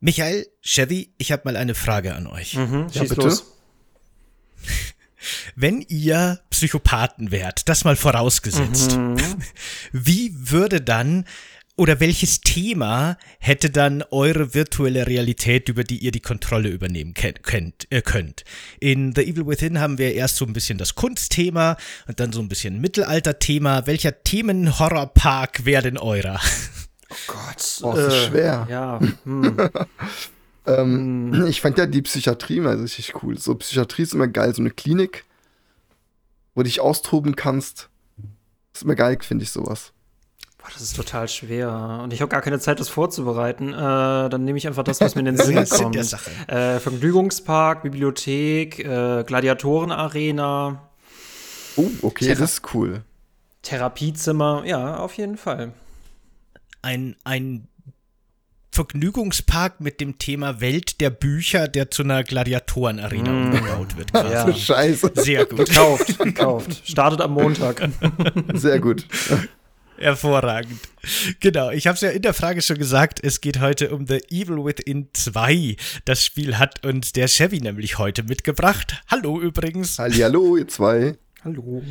Michael, Chevy, ich habe mal eine Frage an euch. Mhm, Ja, bitte. los. Wenn ihr Psychopathen wärt, das mal vorausgesetzt, Mhm. wie würde dann oder welches Thema hätte dann eure virtuelle Realität, über die ihr die Kontrolle übernehmen könnt, äh, könnt? In The Evil Within haben wir erst so ein bisschen das Kunstthema und dann so ein bisschen Mittelalterthema. Welcher Themenhorrorpark wäre denn eurer? Gott. Boah, das ist schwer. Ja. Hm. Ähm, Ich fand ja die Psychiatrie mal richtig cool. So Psychiatrie ist immer geil, so eine Klinik, wo du dich austoben kannst. ist immer geil, finde ich sowas. Boah, das ist total schwer. Und ich habe gar keine Zeit, das vorzubereiten. Äh, dann nehme ich einfach das, was mir in den Sinn kommt. Äh, Vergnügungspark, Bibliothek, äh, Gladiatorenarena, Oh, okay, Tja. das ist cool. Therapiezimmer. Ja, auf jeden Fall. Ein, ein Vergnügungspark mit dem Thema Welt der Bücher, der zu einer Gladiatorenarena umgebaut wird. Quasi. Ja. Scheiße. Sehr gut. Gekauft, gekauft. Startet am Montag. Sehr gut. Hervorragend. Genau, ich habe es ja in der Frage schon gesagt, es geht heute um The Evil Within 2. Das Spiel hat uns der Chevy nämlich heute mitgebracht. Hallo übrigens. Hallihallo, ihr zwei. Hallo.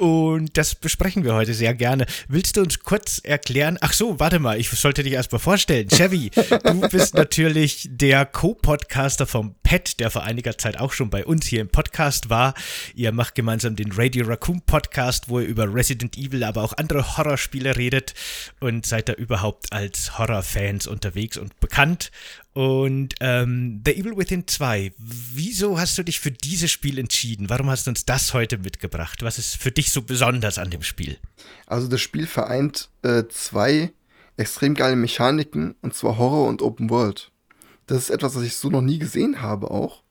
Und das besprechen wir heute sehr gerne. Willst du uns kurz erklären? Ach so, warte mal, ich sollte dich erst mal vorstellen. Chevy, du bist natürlich der Co-Podcaster vom Pet, der vor einiger Zeit auch schon bei uns hier im Podcast war. Ihr macht gemeinsam den Radio Raccoon Podcast, wo ihr über Resident Evil, aber auch andere Horrorspiele redet und seid da überhaupt als Horrorfans unterwegs und bekannt. Und ähm, The Evil Within 2, wieso hast du dich für dieses Spiel entschieden? Warum hast du uns das heute mitgebracht? Was ist für dich so besonders an dem Spiel? Also das Spiel vereint äh, zwei extrem geile Mechaniken, und zwar Horror und Open World. Das ist etwas, was ich so noch nie gesehen habe auch.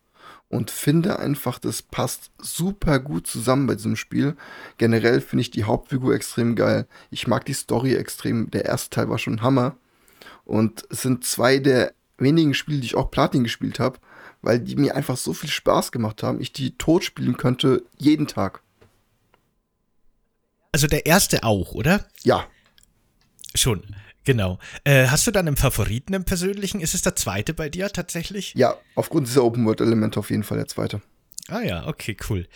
Und finde einfach, das passt super gut zusammen bei diesem Spiel. Generell finde ich die Hauptfigur extrem geil. Ich mag die Story extrem. Der erste Teil war schon Hammer. Und es sind zwei der wenigen Spiele, die ich auch Platin gespielt habe, weil die mir einfach so viel Spaß gemacht haben. Ich die tot spielen könnte jeden Tag. Also der erste auch, oder? Ja, Schon, genau. Äh, hast du dann einen Favoriten im persönlichen? Ist es der zweite bei dir tatsächlich? Ja, aufgrund dieser Open-World-Elemente auf jeden Fall der zweite. Ah ja, okay, cool.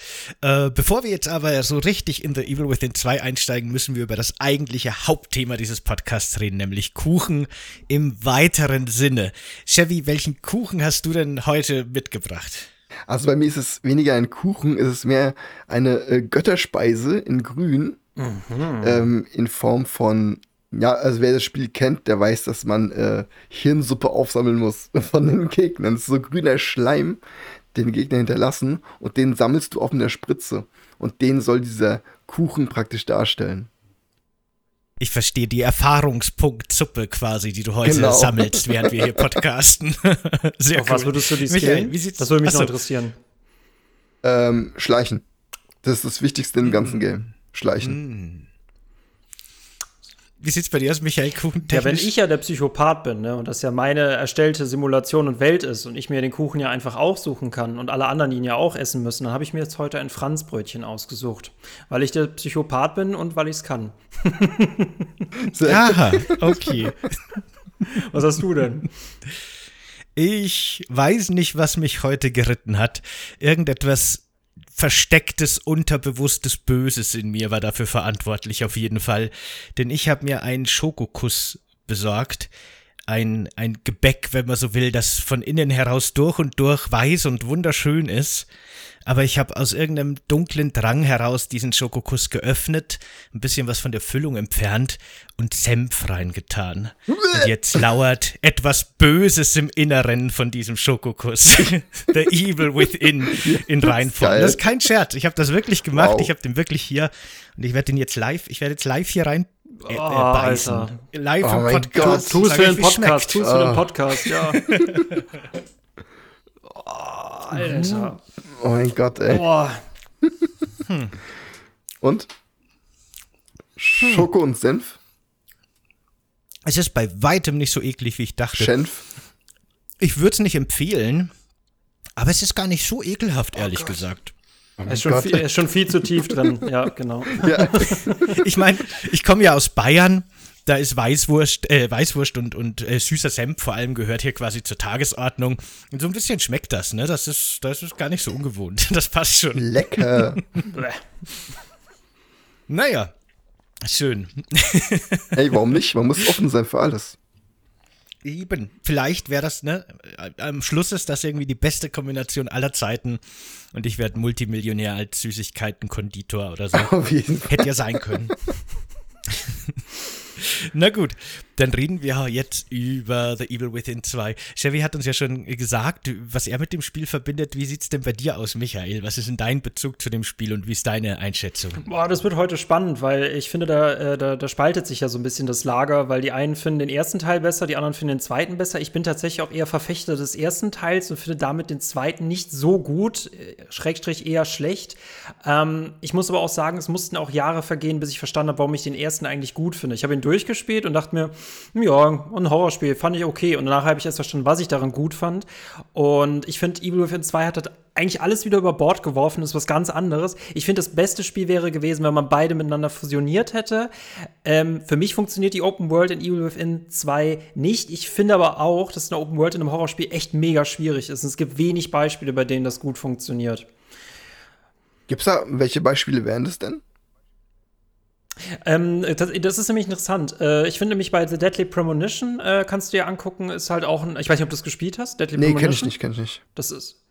Äh, bevor wir jetzt aber so richtig in The Evil Within 2 einsteigen, müssen wir über das eigentliche Hauptthema dieses Podcasts reden, nämlich Kuchen im weiteren Sinne. Chevy, welchen Kuchen hast du denn heute mitgebracht? Also bei mir ist es weniger ein Kuchen, es ist mehr eine äh, Götterspeise in Grün, ähm, in Form von, ja, also wer das Spiel kennt, der weiß, dass man äh, Hirnsuppe aufsammeln muss von den Gegnern. Das ist so grüner Schleim, den Gegner hinterlassen und den sammelst du auf einer Spritze. Und den soll dieser Kuchen praktisch darstellen. Ich verstehe die Erfahrungspunkt-Suppe quasi, die du heute Genau. sammelst, während wir hier podcasten. Sehr Auf cool. was würdest du die Michael, wie sieht's Das würde mich noch Achso, interessieren. Ähm, Schleichen. Das ist das Wichtigste im ganzen Game. Schleichen. Wie sieht's bei dir aus, Michael Kuchen? Ja, wenn ich ja der Psychopath bin, ne, und das ja meine erstellte Simulation und Welt ist und ich mir den Kuchen ja einfach aussuchen kann und alle anderen ihn ja auch essen müssen, dann habe ich mir jetzt heute ein Franzbrötchen ausgesucht. Weil ich der Psychopath bin und weil ich es kann. Aha, okay. Was hast du denn? Ich weiß nicht, was mich heute geritten hat. Irgendetwas verstecktes, unterbewusstes Böses in mir war dafür verantwortlich, auf jeden Fall. Denn ich habe mir einen Schokokuss besorgt. Ein, ein Gebäck, wenn man so will, das von innen heraus durch und durch weiß und wunderschön ist. Aber ich habe aus irgendeinem dunklen Drang heraus diesen Schokokuss geöffnet, ein bisschen was von der Füllung entfernt und Senf reingetan. Und jetzt lauert etwas Böses im Inneren von diesem Schokokuss. The Evil Within in Reinform. Das ist kein Scherz. Ich habe das wirklich gemacht. Wow. Ich habe den wirklich hier und ich werde den jetzt live, ich werde jetzt live hier rein äh, äh, Oh, beißen. Alter. Live Oh im Podcast. Gott. Tu es für den Podcast, schmeckt. tu es für den Ah. Podcast, ja. oh, Alter. Oh mein Gott, ey. Boah. Und? Schoko und Senf? Es ist bei weitem nicht so eklig, wie ich dachte. Schenf? Ich würde es nicht empfehlen, aber es ist gar nicht so ekelhaft, ehrlich gesagt. Oh er, ist schon viel, er ist schon viel zu tief drin, ja, genau. Ja. Ich meine, ich komme ja aus Bayern da ist Weißwurst, äh, Weißwurst und, und äh, süßer Senf vor allem gehört hier quasi zur Tagesordnung. Und so ein bisschen schmeckt das, ne? Das ist, das ist gar nicht so ungewohnt. Das passt schon. Lecker. naja, schön. Hey, warum nicht? Man muss offen sein für alles. Eben, vielleicht wäre das, ne? Am Schluss ist das irgendwie die beste Kombination aller Zeiten und ich werde Multimillionär als Süßigkeiten-Konditor oder so. Auf jeden Fall. Hätte ja sein können. Na gut, dann reden wir jetzt über The Evil Within 2. Chevy hat uns ja schon gesagt, was er mit dem Spiel verbindet. Wie sieht es denn bei dir aus, Michael? Was ist denn dein Bezug zu dem Spiel und wie ist deine Einschätzung? Boah, das wird heute spannend, weil ich finde, da, äh, da, da spaltet sich ja so ein bisschen das Lager, weil die einen finden den ersten Teil besser, die anderen finden den zweiten besser. Ich bin tatsächlich auch eher Verfechter des ersten Teils und finde damit den zweiten nicht so gut, äh, Schrägstrich eher schlecht. Ähm, ich muss aber auch sagen, es mussten auch Jahre vergehen, bis ich verstanden habe, warum ich den ersten eigentlich gut finde. Ich habe ihn durchgespielt und dachte mir, ja, ein Horrorspiel, fand ich okay. Und danach habe ich erst verstanden, was ich daran gut fand. Und ich finde, Evil Within 2 hat das eigentlich alles wieder über Bord geworfen, ist was ganz anderes. Ich finde, das beste Spiel wäre gewesen, wenn man beide miteinander fusioniert hätte. Ähm, für mich funktioniert die Open World in Evil Within 2 nicht. Ich finde aber auch, dass eine Open World in einem Horrorspiel echt mega schwierig ist. Und es gibt wenig Beispiele, bei denen das gut funktioniert. Gibt es da, welche Beispiele wären das denn? Ähm, das, das, ist nämlich interessant. Äh, ich finde nämlich bei The Deadly Premonition äh, kannst du dir angucken, ist halt auch ein. Ich weiß nicht, ob du das gespielt hast. Deadly nee, kenn ich nicht, kenn ich nicht. Das ist.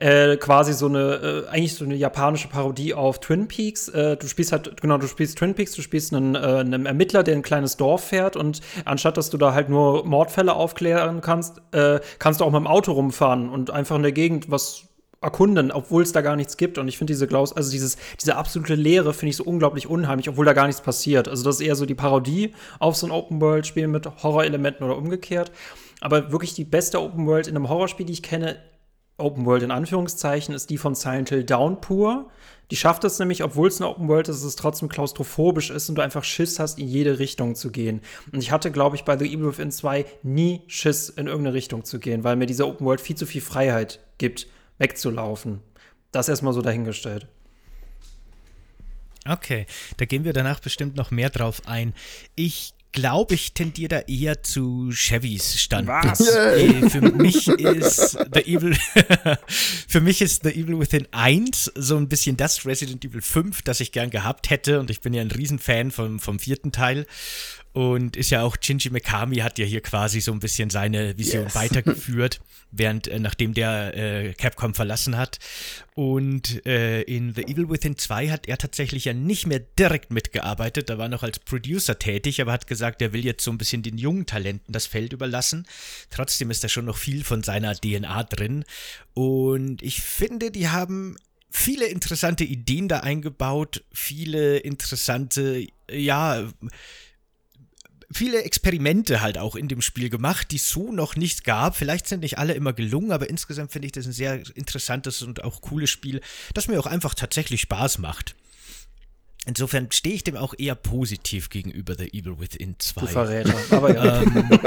Äh, quasi so eine, äh, eigentlich so eine japanische Parodie auf Twin Peaks. Äh, du spielst halt, genau, du spielst Twin Peaks, du spielst einen, äh, einen, Ermittler, der ein kleines Dorf fährt und anstatt, dass du da halt nur Mordfälle aufklären kannst, kannst du auch mit dem Auto rumfahren und einfach in der Gegend was erkunden, obwohl es da gar nichts gibt. Und ich finde diese Klaus, also dieses, diese absolute Leere finde ich so unglaublich unheimlich, obwohl da gar nichts passiert. Also das ist eher so die Parodie auf so ein Open-World-Spiel mit Horrorelementen oder umgekehrt. Aber wirklich die beste Open World in einem Horrorspiel, die ich kenne, Open World in Anführungszeichen, ist die von Silent Hill Downpour. Die schafft es nämlich, obwohl es eine Open World ist, dass es trotzdem klaustrophobisch ist und du einfach Schiss hast, in jede Richtung zu gehen. Und ich hatte, glaube ich, bei The Evil Within 2 nie Schiss, in irgendeine Richtung zu gehen, weil mir diese Open World viel zu viel Freiheit gibt wegzulaufen. Das erstmal so dahingestellt. Okay, da gehen wir danach bestimmt noch mehr drauf ein. Ich glaube, ich tendiere da eher zu Chevys Standpunkt. Was? Äh, für mich ist The Evil für mich ist The Evil Within 1 so ein bisschen das Resident Evil 5, das ich gern gehabt hätte und ich bin ja ein Riesenfan vom, vom vierten Teil und ist ja auch Shinji Mikami hat ja hier quasi so ein bisschen seine Vision yes. weitergeführt, während äh, nachdem der äh, Capcom verlassen hat. Und äh, in The Evil Within 2 hat er tatsächlich ja nicht mehr direkt mitgearbeitet, da war noch als Producer tätig, aber hat gesagt, er will jetzt so ein bisschen den jungen Talenten das Feld überlassen. Trotzdem ist da schon noch viel von seiner DNA drin. Und ich finde, die haben viele interessante Ideen da eingebaut, viele interessante, ja, viele Experimente halt auch in dem Spiel gemacht, die es so noch nicht gab. Vielleicht sind nicht alle immer gelungen, aber insgesamt finde ich das ein sehr interessantes und auch cooles Spiel, das mir auch einfach tatsächlich Spaß macht. Insofern stehe ich dem auch eher positiv gegenüber The Evil Within 2. Du Verräter, aber ja. Ähm,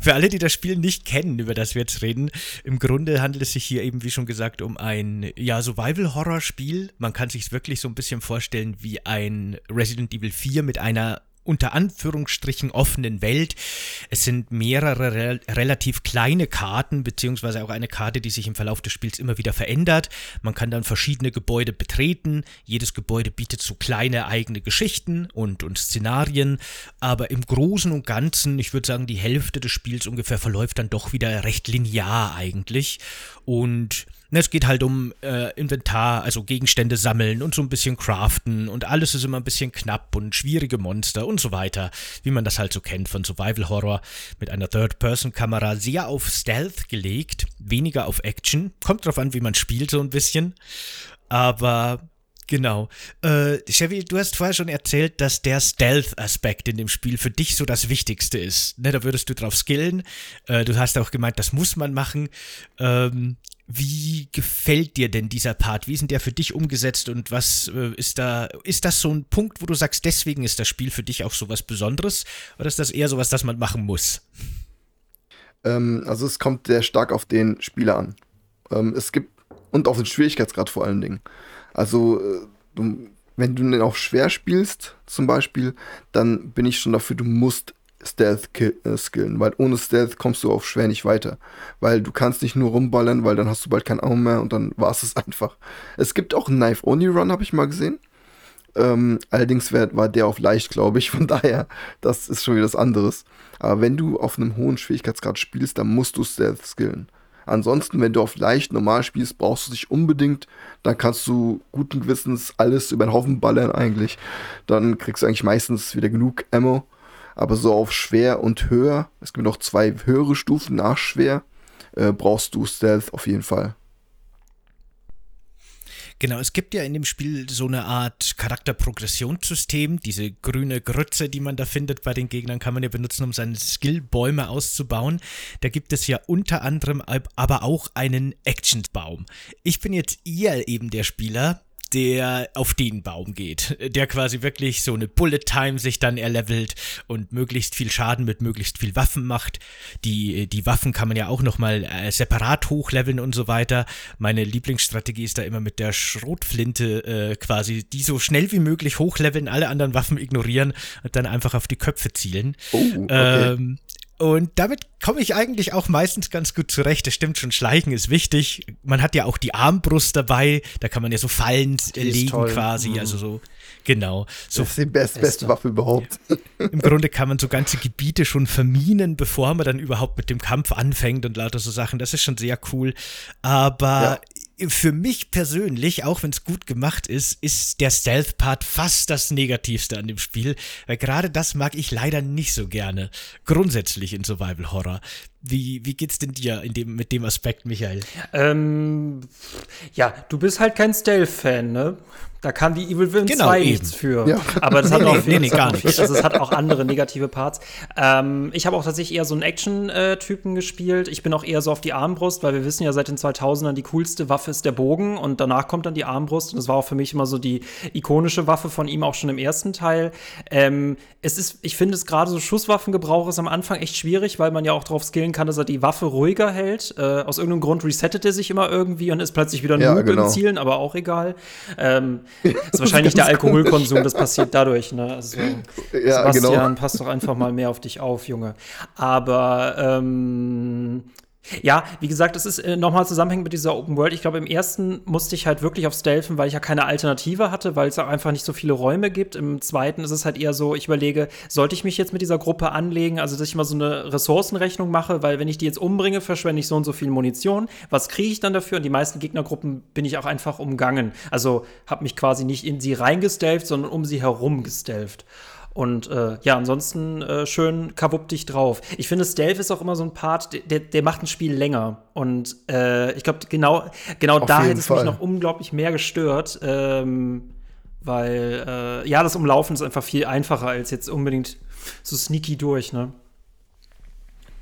für alle, die das Spiel nicht kennen, über das wir jetzt reden, im Grunde handelt es sich hier eben, wie schon gesagt, um ein ja, Survival-Horror-Spiel. Man kann sich es wirklich so ein bisschen vorstellen wie ein Resident Evil 4 mit einer unter Anführungsstrichen offenen Welt. Es sind mehrere re relativ kleine Karten, beziehungsweise auch eine Karte, die sich im Verlauf des Spiels immer wieder verändert. Man kann dann verschiedene Gebäude betreten. Jedes Gebäude bietet so kleine eigene Geschichten und, und Szenarien. Aber im Großen und Ganzen, ich würde sagen, die Hälfte des Spiels ungefähr verläuft dann doch wieder recht linear eigentlich. Und Ne, es geht halt um äh, Inventar, also Gegenstände sammeln und so ein bisschen craften und alles ist immer ein bisschen knapp und schwierige Monster und so weiter, wie man das halt so kennt von Survival Horror mit einer Third-Person-Kamera, sehr auf Stealth gelegt, weniger auf Action. Kommt drauf an, wie man spielt so ein bisschen. Aber Genau. Äh, Chevy, du hast vorher schon erzählt, dass der Stealth-Aspekt in dem Spiel für dich so das Wichtigste ist. Ne, da würdest du drauf skillen. Äh, du hast auch gemeint, das muss man machen. Ähm, wie gefällt dir denn dieser Part? Wie ist denn der für dich umgesetzt und was äh, ist da, ist das so ein Punkt, wo du sagst, deswegen ist das Spiel für dich auch so was Besonderes oder ist das eher so was, das man machen muss? Ähm, also es kommt sehr stark auf den Spieler an. Ähm, es gibt Und auf den Schwierigkeitsgrad vor allen Dingen. Also, äh, du, wenn du den auf schwer spielst, zum Beispiel, dann bin ich schon dafür, du musst Stealth äh, skillen, weil ohne Stealth kommst du auf schwer nicht weiter. Weil du kannst nicht nur rumballern, weil dann hast du bald kein Arm mehr und dann war es einfach. Es gibt auch einen Knife-Only-Run, habe ich mal gesehen. Ähm, allerdings wär, war der auf leicht, glaube ich. Von daher, das ist schon wieder was anderes. Aber wenn du auf einem hohen Schwierigkeitsgrad spielst, dann musst du Stealth skillen. Ansonsten, wenn du auf leicht normal spielst, brauchst du dich unbedingt. Dann kannst du guten Gewissens alles über den Haufen ballern eigentlich. Dann kriegst du eigentlich meistens wieder genug Ammo. Aber so auf schwer und höher, es gibt noch zwei höhere Stufen nach schwer, äh, brauchst du Stealth auf jeden Fall. Genau, es gibt ja in dem Spiel so eine Art Charakterprogressionssystem. Diese grüne Grütze, die man da findet bei den Gegnern, kann man ja benutzen, um seine Skillbäume auszubauen. Da gibt es ja unter anderem aber auch einen Actionbaum. Ich bin jetzt eher eben der Spieler, der auf den Baum geht, der quasi wirklich so eine Bullet Time sich dann erlevelt und möglichst viel Schaden mit möglichst viel Waffen macht. Die, die Waffen kann man ja auch nochmal äh, separat hochleveln und so weiter. Meine Lieblingsstrategie ist da immer mit der Schrotflinte äh, quasi die so schnell wie möglich hochleveln, alle anderen Waffen ignorieren und dann einfach auf die Köpfe zielen. Oh, okay. ähm, und damit komme ich eigentlich auch meistens ganz gut zurecht. Das stimmt schon, Schleichen ist wichtig. Man hat ja auch die Armbrust dabei, da kann man ja so Fallen legen toll. quasi, mhm. also so, genau. So das ist die best, beste Waffe überhaupt. Im Grunde kann man so ganze Gebiete schon verminen, bevor man dann überhaupt mit dem Kampf anfängt und lauter so Sachen. Das ist schon sehr cool. Aber ja für mich persönlich, auch wenn es gut gemacht ist, ist der Stealth-Part fast das Negativste an dem Spiel, weil gerade das mag ich leider nicht so gerne. Grundsätzlich in Survival Horror. Wie, wie geht's denn dir in dem, mit dem Aspekt, Michael? Ähm, ja, du bist halt kein Stealth-Fan, ne? Da kann die Evil Within genau, 2 eben. nichts für. Ja. Aber das hat auch nee, nee, gar nichts. Also es hat auch andere negative Parts. Ähm, ich habe auch tatsächlich eher so einen Action-Typen gespielt. Ich bin auch eher so auf die Armbrust, weil wir wissen ja seit den 2000ern, die coolste Waffe ist der Bogen und danach kommt dann die Armbrust. Und das war auch für mich immer so die ikonische Waffe von ihm, auch schon im ersten Teil. Ähm, es ist, ich finde es gerade so Schusswaffengebrauch ist am Anfang echt schwierig, weil man ja auch darauf skillen kann, dass er die Waffe ruhiger hält. Äh, aus irgendeinem Grund resettet er sich immer irgendwie und ist plötzlich wieder ja, Noob genau. im Zielen, aber auch egal. Ähm, das ist wahrscheinlich der Alkoholkonsum, das passiert dadurch. Ne? Also, ja, Sebastian, genau. pass doch einfach mal mehr auf dich auf, Junge. Aber ähm, ja, wie gesagt, es ist äh, nochmal zusammenhängend mit dieser Open World. Ich glaube, im ersten musste ich halt wirklich auf Stealthen, weil ich ja keine Alternative hatte, weil es auch einfach nicht so viele Räume gibt. Im zweiten ist es halt eher so, ich überlege, sollte ich mich jetzt mit dieser Gruppe anlegen, also dass ich mal so eine Ressourcenrechnung mache, weil wenn ich die jetzt umbringe, verschwende ich so und so viel Munition. Was kriege ich dann dafür? Und die meisten Gegnergruppen bin ich auch einfach umgangen. Also habe mich quasi nicht in sie reingestelft, sondern um sie herum gestelft. Und äh, ja, ansonsten äh, schön kavupp dich drauf. Ich finde, Stealth ist auch immer so ein Part, der, der macht ein Spiel länger. Und äh, ich glaube, genau, genau da hätte es mich noch unglaublich mehr gestört. Ähm, weil, äh, ja, das Umlaufen ist einfach viel einfacher als jetzt unbedingt so sneaky durch, ne?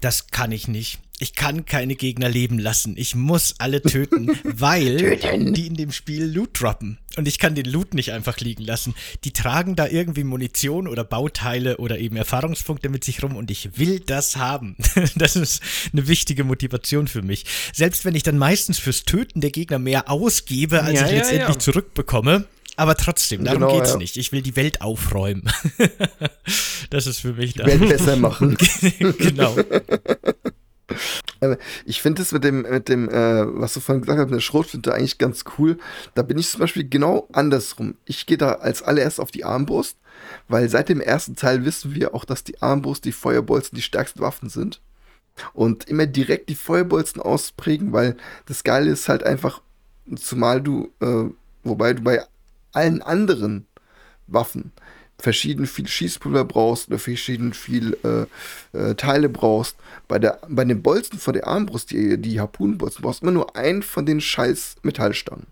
Das kann ich nicht ich kann keine Gegner leben lassen. Ich muss alle töten, weil töten. die in dem Spiel Loot droppen. Und ich kann den Loot nicht einfach liegen lassen. Die tragen da irgendwie Munition oder Bauteile oder eben Erfahrungspunkte mit sich rum und ich will das haben. das ist eine wichtige Motivation für mich. Selbst wenn ich dann meistens fürs Töten der Gegner mehr ausgebe, als ja, ich letztendlich ja. zurückbekomme. Aber trotzdem, darum genau, geht's ja. nicht. Ich will die Welt aufräumen. das ist für mich da. Die Welt besser machen. genau. Ich finde es mit dem, mit dem, äh, was du vorhin gesagt hast, mit der Schrotflinte eigentlich ganz cool. Da bin ich zum Beispiel genau andersrum. Ich gehe da als allererst auf die Armbrust, weil seit dem ersten Teil wissen wir auch, dass die Armbrust, die Feuerbolzen die stärksten Waffen sind. Und immer direkt die Feuerbolzen ausprägen, weil das Geile ist halt einfach, zumal du, äh, wobei du bei allen anderen Waffen verschieden viel Schießpulver brauchst oder verschieden viel äh, äh, Teile brauchst. Bei, der, bei den Bolzen vor der Armbrust, die, die Harpunenbolzen, brauchst du immer nur einen von den scheiß Metallstangen.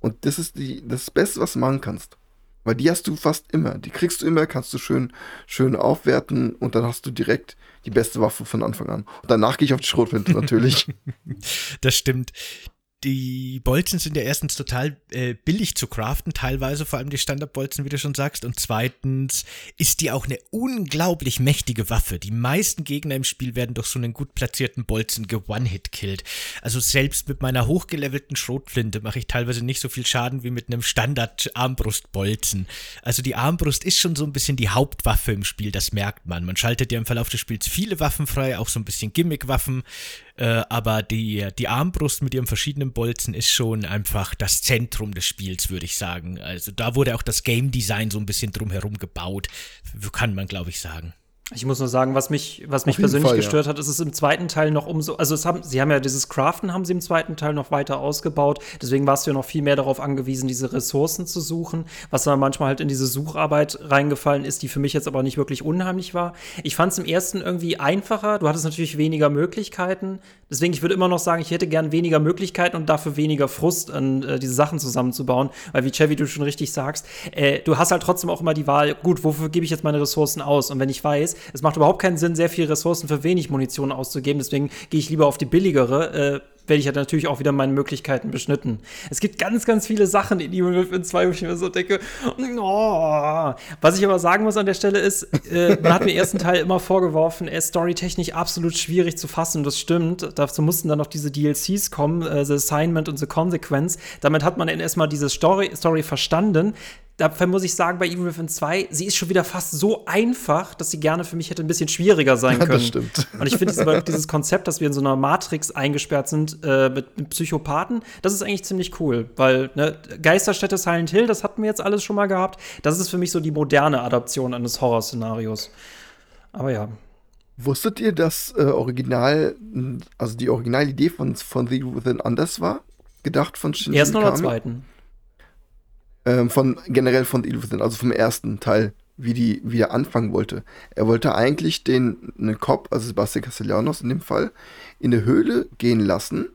Und das ist die, das Beste, was du machen kannst. Weil die hast du fast immer. Die kriegst du immer, kannst du schön, schön aufwerten und dann hast du direkt die beste Waffe von Anfang an. Und danach gehe ich auf die Schrotflinte natürlich. das stimmt die Bolzen sind ja erstens total äh, billig zu craften, teilweise vor allem die Standardbolzen, wie du schon sagst. Und zweitens ist die auch eine unglaublich mächtige Waffe. Die meisten Gegner im Spiel werden durch so einen gut platzierten Bolzen ge-one-hit-killed. Also selbst mit meiner hochgelevelten Schrotflinte mache ich teilweise nicht so viel Schaden wie mit einem Standard-Armbrustbolzen. Also die Armbrust ist schon so ein bisschen die Hauptwaffe im Spiel, das merkt man. Man schaltet ja im Verlauf des Spiels viele Waffen frei, auch so ein bisschen Gimmick-Waffen. Äh, aber die, die Armbrust mit ihrem verschiedenen Bolzen ist schon einfach das Zentrum des Spiels, würde ich sagen. Also da wurde auch das Game Design so ein bisschen drumherum gebaut, kann man, glaube ich, sagen. Ich muss nur sagen, was mich, was mich persönlich Fall, gestört ja. hat, ist es im zweiten Teil noch umso, also es haben, sie haben ja dieses Craften haben sie im zweiten Teil noch weiter ausgebaut. Deswegen warst du ja noch viel mehr darauf angewiesen, diese Ressourcen zu suchen, was dann manchmal halt in diese Sucharbeit reingefallen ist, die für mich jetzt aber nicht wirklich unheimlich war. Ich fand es im ersten irgendwie einfacher. Du hattest natürlich weniger Möglichkeiten. Deswegen, ich würde immer noch sagen, ich hätte gern weniger Möglichkeiten und dafür weniger Frust an äh, diese Sachen zusammenzubauen. Weil wie Chevy du schon richtig sagst, äh, du hast halt trotzdem auch immer die Wahl, gut, wofür gebe ich jetzt meine Ressourcen aus? Und wenn ich weiß, es macht überhaupt keinen Sinn, sehr viele Ressourcen für wenig Munition auszugeben. Deswegen gehe ich lieber auf die billigere. Äh, werde ich ja natürlich auch wieder meine Möglichkeiten beschnitten. Es gibt ganz, ganz viele Sachen in Evil Within 2, wo ich mir so denke, oh. Was ich aber sagen muss an der Stelle ist, äh, man hat mir ersten Teil immer vorgeworfen, er ist storytechnisch absolut schwierig zu fassen. Das stimmt. Dazu mussten dann noch diese DLCs kommen, äh, The Assignment und The Consequence. Damit hat man dann erstmal diese Story, Story verstanden dafür muss ich sagen, bei Evil Within 2, sie ist schon wieder fast so einfach, dass sie gerne für mich hätte ein bisschen schwieriger sein können. Ja, das stimmt. Und ich finde dieses, Konzept, dass wir in so einer Matrix eingesperrt sind äh, mit, mit, Psychopathen, das ist eigentlich ziemlich cool, weil ne, Geisterstätte Silent Hill, das hatten wir jetzt alles schon mal gehabt. Das ist für mich so die moderne Adaption eines Horrorszenarios. Aber ja. Wusstet ihr, dass äh, Original, also die Originalidee von, von The Within anders war? Gedacht von Shinji Ersten oder zweiten? ähm, von generell von Illusion, also vom ersten Teil, wie die wie er anfangen wollte. Er wollte eigentlich den einen Cop, also Sebastian Castellanos in dem Fall, in eine Höhle gehen lassen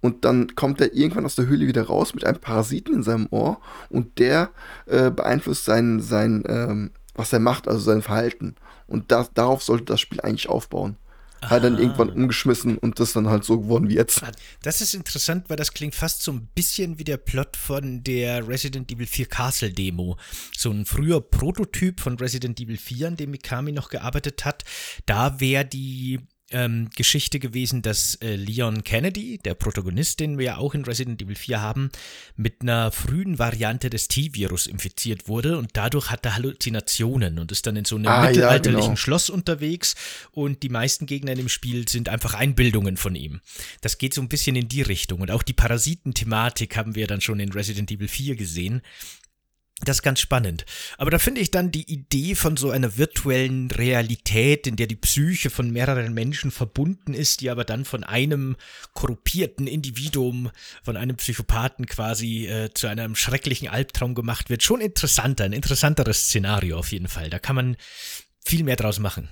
und dann kommt er irgendwann aus der Höhle wieder raus mit einem Parasiten in seinem Ohr und der äh, beeinflusst sein sein ähm, was er macht, also sein Verhalten. Und das, darauf sollte das Spiel eigentlich aufbauen halt dann irgendwann umgeschmissen und das dann halt so geworden wie jetzt. Das ist interessant, weil das klingt fast so ein bisschen wie der Plot von der Resident Evil 4 Castle Demo. So ein früher Prototyp von Resident Evil 4, an dem Mikami noch gearbeitet hat. Da wäre die ähm, Geschichte gewesen, dass äh, Leon Kennedy, der Protagonist, den wir ja auch in Resident Evil 4 haben, mit einer frühen Variante des T-Virus infiziert wurde und dadurch hat er Halluzinationen und ist dann in so einem ah, mittelalterlichen ja, genau. Schloss unterwegs und die meisten Gegner in dem Spiel sind einfach Einbildungen von ihm. Das geht so ein bisschen in die Richtung und auch die Parasitenthematik haben wir dann schon in Resident Evil 4 gesehen. Das ist ganz spannend. Aber da finde ich dann die Idee von so einer virtuellen Realität, in der die Psyche von mehreren Menschen verbunden ist, die aber dann von einem korrupierten Individuum, von einem Psychopathen quasi äh, zu einem schrecklichen Albtraum gemacht wird, schon interessanter, ein interessanteres Szenario auf jeden Fall. Da kann man viel mehr draus machen.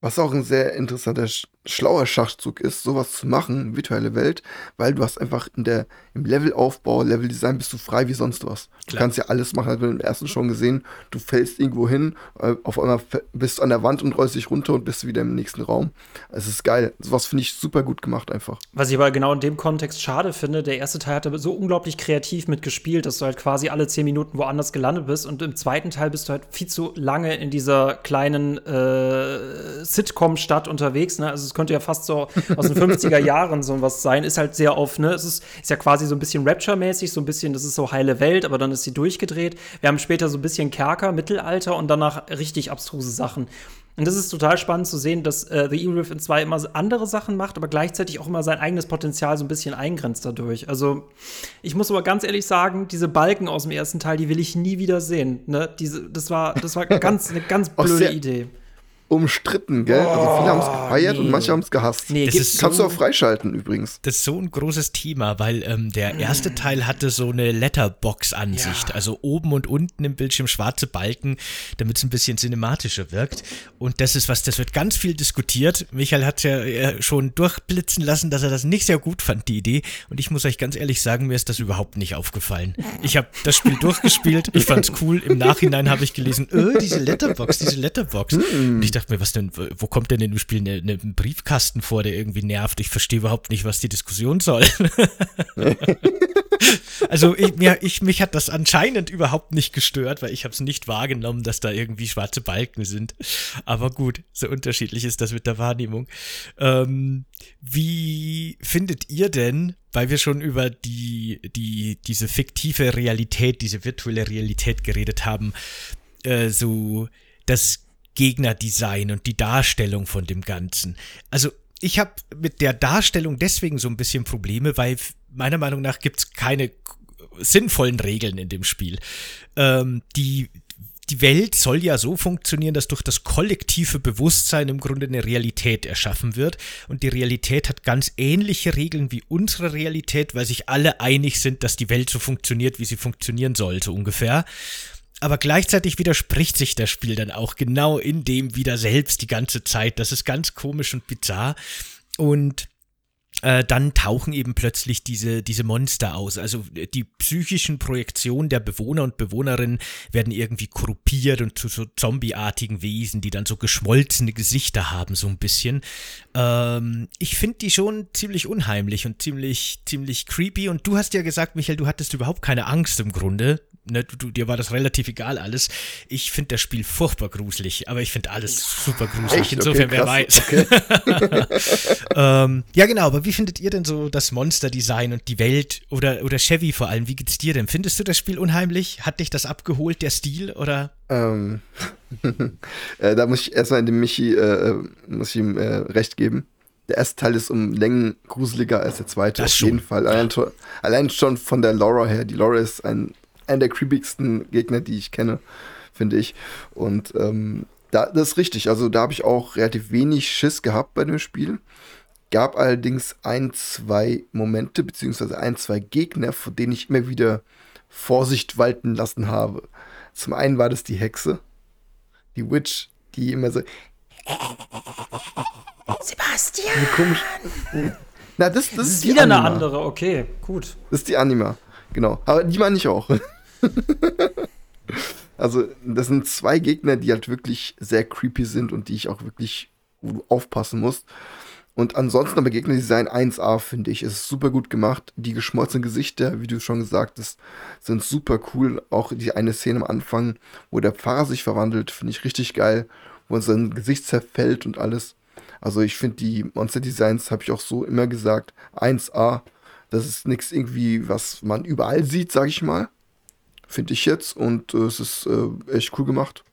Was auch ein sehr interessanter, schlauer Schachzug ist, sowas zu machen, virtuelle Welt, weil du hast einfach in der, im Levelaufbau, Leveldesign bist du frei wie sonst was. Klar. Du kannst ja alles machen, hast du im ersten schon gesehen, du fällst irgendwo hin, äh, auf einmal bist du an der Wand und rollst dich runter und bist wieder im nächsten Raum. Es ist geil. Sowas finde ich super gut gemacht einfach. Was ich aber genau in dem Kontext schade finde, der erste Teil hat so unglaublich kreativ mitgespielt, dass du halt quasi alle zehn Minuten woanders gelandet bist und im zweiten Teil bist du halt viel zu lange in dieser kleinen äh, Sitcom-Stadt unterwegs. Ne? Also es könnte ja fast so aus den 50er Jahren so was sein. Ist halt sehr oft, ne? Es ist, ist ja quasi so ein bisschen Rapture-mäßig, so ein bisschen, das ist so heile Welt, aber dann ist sie durchgedreht. Wir haben später so ein bisschen Kerker, Mittelalter und danach richtig abstruse Sachen. Und das ist total spannend zu sehen, dass äh, The Evil Within 2 immer andere Sachen macht, aber gleichzeitig auch immer sein eigenes Potenzial so ein bisschen eingrenzt dadurch. Also, ich muss aber ganz ehrlich sagen, diese Balken aus dem ersten Teil, die will ich nie wieder sehen. Ne? Diese, das war, das war ganz, eine ganz blöde Idee umstritten, gell? Oh, also viele haben es gefeiert nee. und manche haben es gehasst. Nee, das ist kannst so, du auch freischalten übrigens. Das ist so ein großes Thema, weil ähm, der erste mm. Teil hatte so eine Letterbox-Ansicht. Ja. Also oben und unten im Bildschirm schwarze Balken, damit es ein bisschen cinematischer wirkt. Und das ist was, das wird ganz viel diskutiert. Michael hat ja äh, schon durchblitzen lassen, dass er das nicht sehr gut fand, die Idee. Und ich muss euch ganz ehrlich sagen, mir ist das überhaupt nicht aufgefallen. Ich habe das Spiel durchgespielt, ich fand's cool. Im Nachhinein habe ich gelesen, öh, diese Letterbox, diese Letterbox. Mm. Und ich dachte, dachte mir, was denn, wo kommt denn in dem Spiel ne, ne, ein Briefkasten vor, der irgendwie nervt? Ich verstehe überhaupt nicht, was die Diskussion soll. also ich, mir, ich, mich hat das anscheinend überhaupt nicht gestört, weil ich habe es nicht wahrgenommen, dass da irgendwie schwarze Balken sind. Aber gut, so unterschiedlich ist das mit der Wahrnehmung. Ähm, wie findet ihr denn, weil wir schon über die, die, diese fiktive Realität, diese virtuelle Realität geredet haben, äh, so das Gegnerdesign und die Darstellung von dem Ganzen. Also ich habe mit der Darstellung deswegen so ein bisschen Probleme, weil meiner Meinung nach gibt es keine sinnvollen Regeln in dem Spiel. Ähm, die, die Welt soll ja so funktionieren, dass durch das kollektive Bewusstsein im Grunde eine Realität erschaffen wird. Und die Realität hat ganz ähnliche Regeln wie unsere Realität, weil sich alle einig sind, dass die Welt so funktioniert, wie sie funktionieren sollte, ungefähr aber gleichzeitig widerspricht sich das Spiel dann auch genau in dem wieder selbst die ganze Zeit. Das ist ganz komisch und bizarr. Und äh, dann tauchen eben plötzlich diese, diese Monster aus. Also die psychischen Projektionen der Bewohner und Bewohnerinnen werden irgendwie korruptiert und zu so zombieartigen Wesen, die dann so geschmolzene Gesichter haben, so ein bisschen. Ähm, ich finde die schon ziemlich unheimlich und ziemlich, ziemlich creepy. Und du hast ja gesagt, Michael, du hattest überhaupt keine Angst im Grunde ne, du, dir war das relativ egal alles. Ich finde das Spiel furchtbar gruselig, aber ich finde alles super gruselig. Echt? Insofern, okay, wer weiß. Okay. ähm, ja, genau, aber wie findet ihr denn so das Monster-Design und die Welt oder, oder Chevy vor allem? Wie geht's dir denn? Findest du das Spiel unheimlich? Hat dich das abgeholt, der Stil, oder? Ähm, äh, da muss ich erstmal dem Michi äh, äh, muss ich ihm äh, recht geben. Der erste Teil ist um Längen gruseliger als der zweite, das auf schon. jeden Fall. Allein, allein schon von der Laura her. Die Laura ist ein einer der creepigsten Gegner, die ich kenne, finde ich. Und ähm, da, das ist richtig. Also da habe ich auch relativ wenig Schiss gehabt bei dem Spiel. Gab allerdings ein, zwei Momente, beziehungsweise ein, zwei Gegner, vor denen ich immer wieder Vorsicht walten lassen habe. Zum einen war das die Hexe, die Witch, die immer so. Sebastian! Komisch. Na, das, das, das ist, ist wieder Anima. eine andere, okay, gut. Das ist die Anima, genau. Aber die meine ich auch. also, das sind zwei Gegner, die halt wirklich sehr creepy sind und die ich auch wirklich aufpassen muss. Und ansonsten aber Gegnerdesign 1A, finde ich. Es ist super gut gemacht. Die geschmolzenen Gesichter, wie du schon gesagt hast, sind super cool. Auch die eine Szene am Anfang, wo der Pfarrer sich verwandelt, finde ich richtig geil. Wo sein Gesicht zerfällt und alles. Also ich finde die Monster-Designs, habe ich auch so immer gesagt, 1A. Das ist nichts irgendwie, was man überall sieht, sage ich mal finde ich jetzt. Und äh, es ist äh, echt cool gemacht.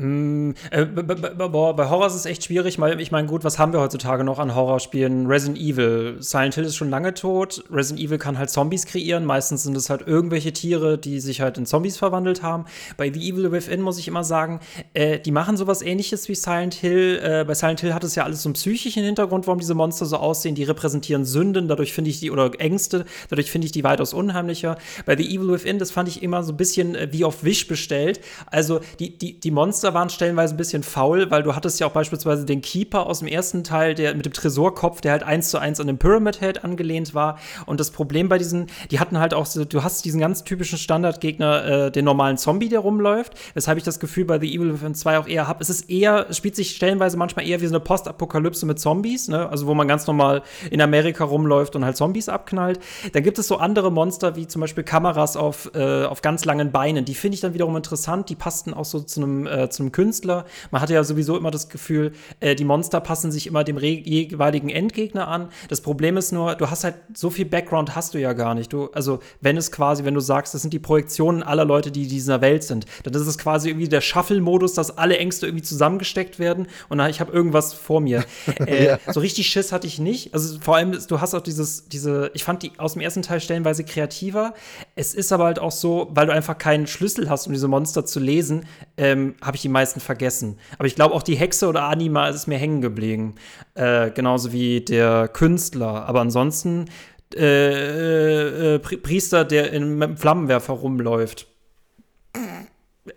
Mm, äh, boah, bei Horror ist es echt schwierig, weil ich meine, gut, was haben wir heutzutage noch an Horrorspielen? Resident Evil. Silent Hill ist schon lange tot. Resident Evil kann halt Zombies kreieren. Meistens sind es halt irgendwelche Tiere, die sich halt in Zombies verwandelt haben. Bei The Evil Within muss ich immer sagen, äh, die machen sowas ähnliches wie Silent Hill. Äh, bei Silent Hill hat es ja alles so einen psychischen Hintergrund, warum diese Monster so aussehen. Die repräsentieren Sünden, dadurch finde ich die, oder Ängste, dadurch finde ich die weitaus unheimlicher. Bei The Evil Within, das fand ich immer so ein bisschen äh, wie auf Wish bestellt. Also die, die, die Monster Monster waren stellenweise ein bisschen faul, weil du hattest ja auch beispielsweise den Keeper aus dem ersten Teil, der mit dem Tresorkopf, der halt eins zu eins an den Pyramid Head angelehnt war. Und das Problem bei diesen, die hatten halt auch so, du hast diesen ganz typischen Standardgegner, äh, den normalen Zombie, der rumläuft. Weshalb ich das Gefühl bei The Evil Within 2 auch eher habe. Es ist eher, spielt sich stellenweise manchmal eher wie so eine Postapokalypse mit Zombies, ne? Also wo man ganz normal in Amerika rumläuft und halt Zombies abknallt. Dann gibt es so andere Monster, wie zum Beispiel Kameras auf, äh, auf ganz langen Beinen. Die finde ich dann wiederum interessant. Die passten auch so zu einem, äh, zu einem Künstler. Man hatte ja sowieso immer das Gefühl, äh, die Monster passen sich immer dem jeweiligen Endgegner an. Das Problem ist nur, du hast halt so viel Background hast du ja gar nicht. Du, also, wenn es quasi, wenn du sagst, das sind die Projektionen aller Leute, die in dieser Welt sind, dann ist es quasi irgendwie der Shuffle-Modus, dass alle Ängste irgendwie zusammengesteckt werden und na, ich habe irgendwas vor mir. äh, ja. So richtig Schiss hatte ich nicht. Also vor allem, du hast auch dieses, diese, ich fand die aus dem ersten Teil stellenweise kreativer. Es ist aber halt auch so, weil du einfach keinen Schlüssel hast, um diese Monster zu lesen, ähm, habe ich die meisten vergessen. Aber ich glaube, auch die Hexe oder Anima ist mir hängen geblieben. Äh, genauso wie der Künstler. Aber ansonsten äh, äh, Priester, der in, mit einem Flammenwerfer rumläuft.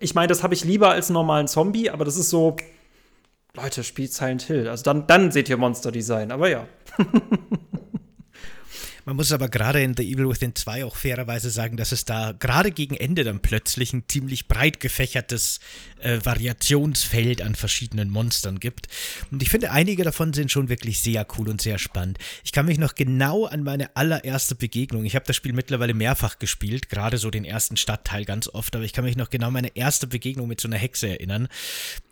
Ich meine, das habe ich lieber als einen normalen Zombie, aber das ist so. Leute, spielt Silent Hill. Also dann, dann seht ihr Monster Design, aber ja. Man muss aber gerade in The Evil Within 2 auch fairerweise sagen, dass es da gerade gegen Ende dann plötzlich ein ziemlich breit gefächertes äh, Variationsfeld an verschiedenen Monstern gibt. Und ich finde, einige davon sind schon wirklich sehr cool und sehr spannend. Ich kann mich noch genau an meine allererste Begegnung, ich habe das Spiel mittlerweile mehrfach gespielt, gerade so den ersten Stadtteil ganz oft, aber ich kann mich noch genau an meine erste Begegnung mit so einer Hexe erinnern.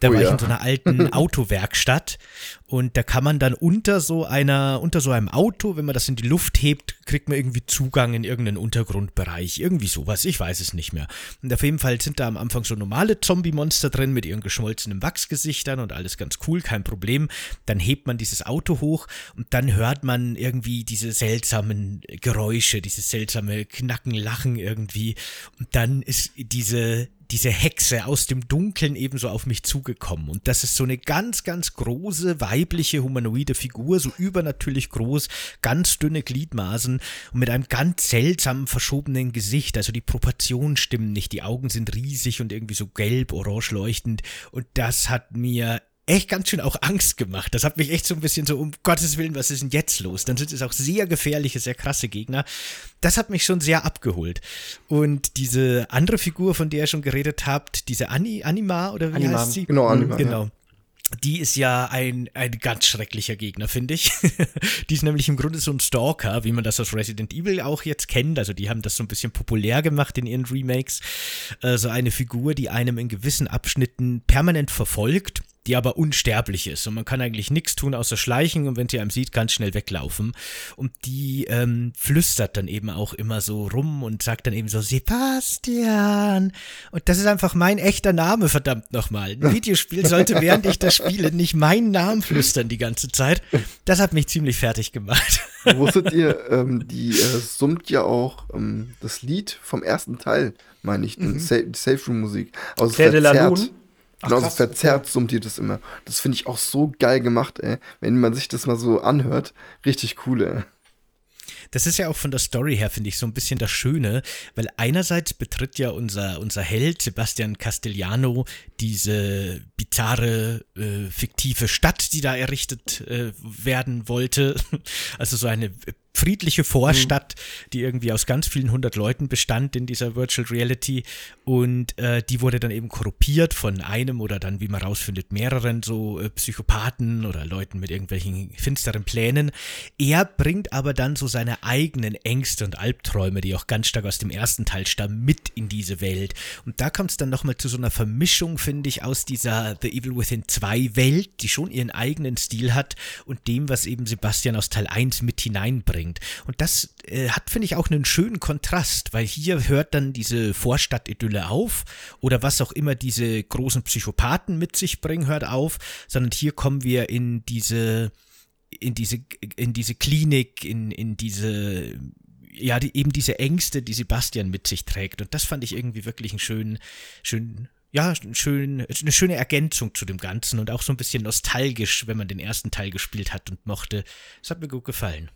Da oh, war ja. ich in so einer alten Autowerkstatt und da kann man dann unter so einer, unter so einem Auto, wenn man das in die Luft hebt, kriegt man irgendwie Zugang in irgendeinen Untergrundbereich. Irgendwie sowas, ich weiß es nicht mehr. Und auf jeden Fall sind da am Anfang so normale Zombie-Monster drin mit ihren geschmolzenen Wachsgesichtern und alles ganz cool, kein Problem. Dann hebt man dieses Auto hoch und dann hört man irgendwie diese seltsamen Geräusche, dieses seltsame Knacken, Lachen irgendwie. Und dann ist diese, diese Hexe aus dem Dunkeln ebenso auf mich zugekommen. Und das ist so eine ganz, ganz große weibliche humanoide Figur, so übernatürlich groß, ganz dünne Gliedmaßen und mit einem ganz seltsamen verschobenen Gesicht. Also die Proportionen stimmen nicht, die Augen sind riesig und irgendwie so gelb, orange leuchtend. Und das hat mir echt ganz schön auch Angst gemacht. Das hat mich echt so ein bisschen so, um Gottes Willen, was ist denn jetzt los? Dann sind es auch sehr gefährliche, sehr krasse Gegner. Das hat mich schon sehr abgeholt. Und diese andere Figur, von der ihr schon geredet habt, diese Ani Anima oder wie Anima. heißt sie? Genau, Anima. Genau. Ja. Die ist ja ein, ein ganz schrecklicher Gegner, finde ich. die ist nämlich im Grunde so ein Stalker, wie man das aus Resident Evil auch jetzt kennt. Also die haben das so ein bisschen populär gemacht in ihren Remakes. Äh, so eine Figur, die einem in gewissen Abschnitten permanent verfolgt die aber unsterblich ist und man kann eigentlich nichts tun außer schleichen und wenn sie einem sieht, ganz schnell weglaufen. Und die ähm, flüstert dann eben auch immer so rum und sagt dann eben so Sebastian. Und das ist einfach mein echter Name, verdammt nochmal. Ein Videospiel sollte während ich das spiele nicht meinen Namen flüstern die ganze Zeit. Das hat mich ziemlich fertig gemacht. Wusstet ihr, ähm, die äh, summt ja auch ähm, das Lied vom ersten Teil, meine ich, mhm. die Safe Room Musik. Also Claire verzerrt. Genauso krass, verzerrt summt ihr das immer. Das finde ich auch so geil gemacht, ey. Wenn man sich das mal so anhört. Richtig cool, ey. Das ist ja auch von der Story her, finde ich, so ein bisschen das Schöne, weil einerseits betritt ja unser, unser Held Sebastian Castellano diese bizarre, äh, fiktive Stadt, die da errichtet äh, werden wollte. Also so eine friedliche Vorstadt, mhm. die irgendwie aus ganz vielen hundert Leuten bestand in dieser Virtual Reality und äh, die wurde dann eben korruptiert von einem oder dann, wie man rausfindet, mehreren so äh, Psychopathen oder Leuten mit irgendwelchen finsteren Plänen. Er bringt aber dann so seine eigenen Ängste und Albträume, die auch ganz stark aus dem ersten Teil stammen, mit in diese Welt. Und da kommt es dann nochmal zu so einer Vermischung, finde ich, aus dieser The Evil Within 2 Welt, die schon ihren eigenen Stil hat und dem, was eben Sebastian aus Teil 1 mit hineinbringt bringt. Und das äh, hat, finde ich, auch einen schönen Kontrast, weil hier hört dann diese Vorstadtidylle auf oder was auch immer diese großen Psychopathen mit sich bringen, hört auf, sondern hier kommen wir in diese in diese in diese Klinik, in in diese ja, die, eben diese Ängste, die Sebastian mit sich trägt. Und das fand ich irgendwie wirklich einen schönen, schönen, ja, schön, eine schöne Ergänzung zu dem Ganzen und auch so ein bisschen nostalgisch, wenn man den ersten Teil gespielt hat und mochte. Das hat mir gut gefallen.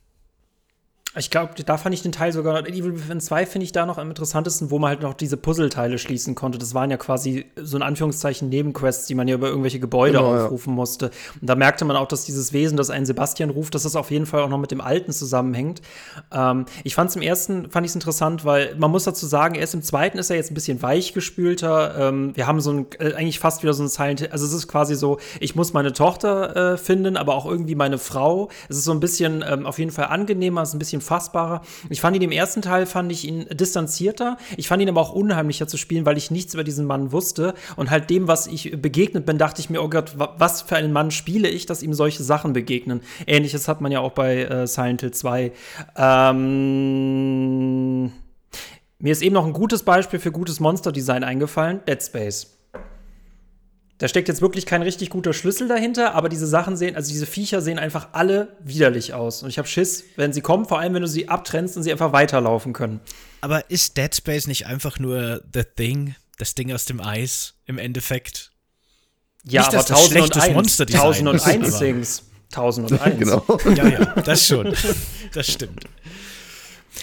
Ich glaube, da fand ich den Teil sogar, in Evil Within 2 finde ich da noch am interessantesten, wo man halt noch diese Puzzleteile schließen konnte. Das waren ja quasi so in Anführungszeichen Nebenquests, die man ja über irgendwelche Gebäude genau, aufrufen ja. musste. Und da merkte man auch, dass dieses Wesen, das einen Sebastian ruft, dass das auf jeden Fall auch noch mit dem Alten zusammenhängt. Ähm, ich fand es im ersten, fand ich es interessant, weil man muss dazu sagen, erst im zweiten ist er jetzt ein bisschen weichgespülter. Ähm, wir haben so ein, äh, eigentlich fast wieder so ein Silent, also es ist quasi so, ich muss meine Tochter äh, finden, aber auch irgendwie meine Frau. Es ist so ein bisschen ähm, auf jeden Fall angenehmer, es ist ein bisschen fassbarer. Ich fand ihn im ersten Teil, fand ich ihn distanzierter. Ich fand ihn aber auch unheimlicher zu spielen, weil ich nichts über diesen Mann wusste. Und halt dem, was ich begegnet bin, dachte ich mir, oh Gott, was für einen Mann spiele ich, dass ihm solche Sachen begegnen. Ähnliches hat man ja auch bei äh, Silent Hill 2. Ähm mir ist eben noch ein gutes Beispiel für gutes Monsterdesign eingefallen: Dead Space. Da steckt jetzt wirklich kein richtig guter Schlüssel dahinter, aber diese Sachen sehen, also diese Viecher sehen einfach alle widerlich aus. Und ich habe Schiss, wenn sie kommen, vor allem wenn du sie abtrennst und sie einfach weiterlaufen können. Aber ist Dead Space nicht einfach nur The Thing, das Ding aus dem Eis im Endeffekt? Ja, nicht, aber das 1001, Monsterdesign 1001 Things. 1001. genau. Ja, ja, das schon. Das stimmt.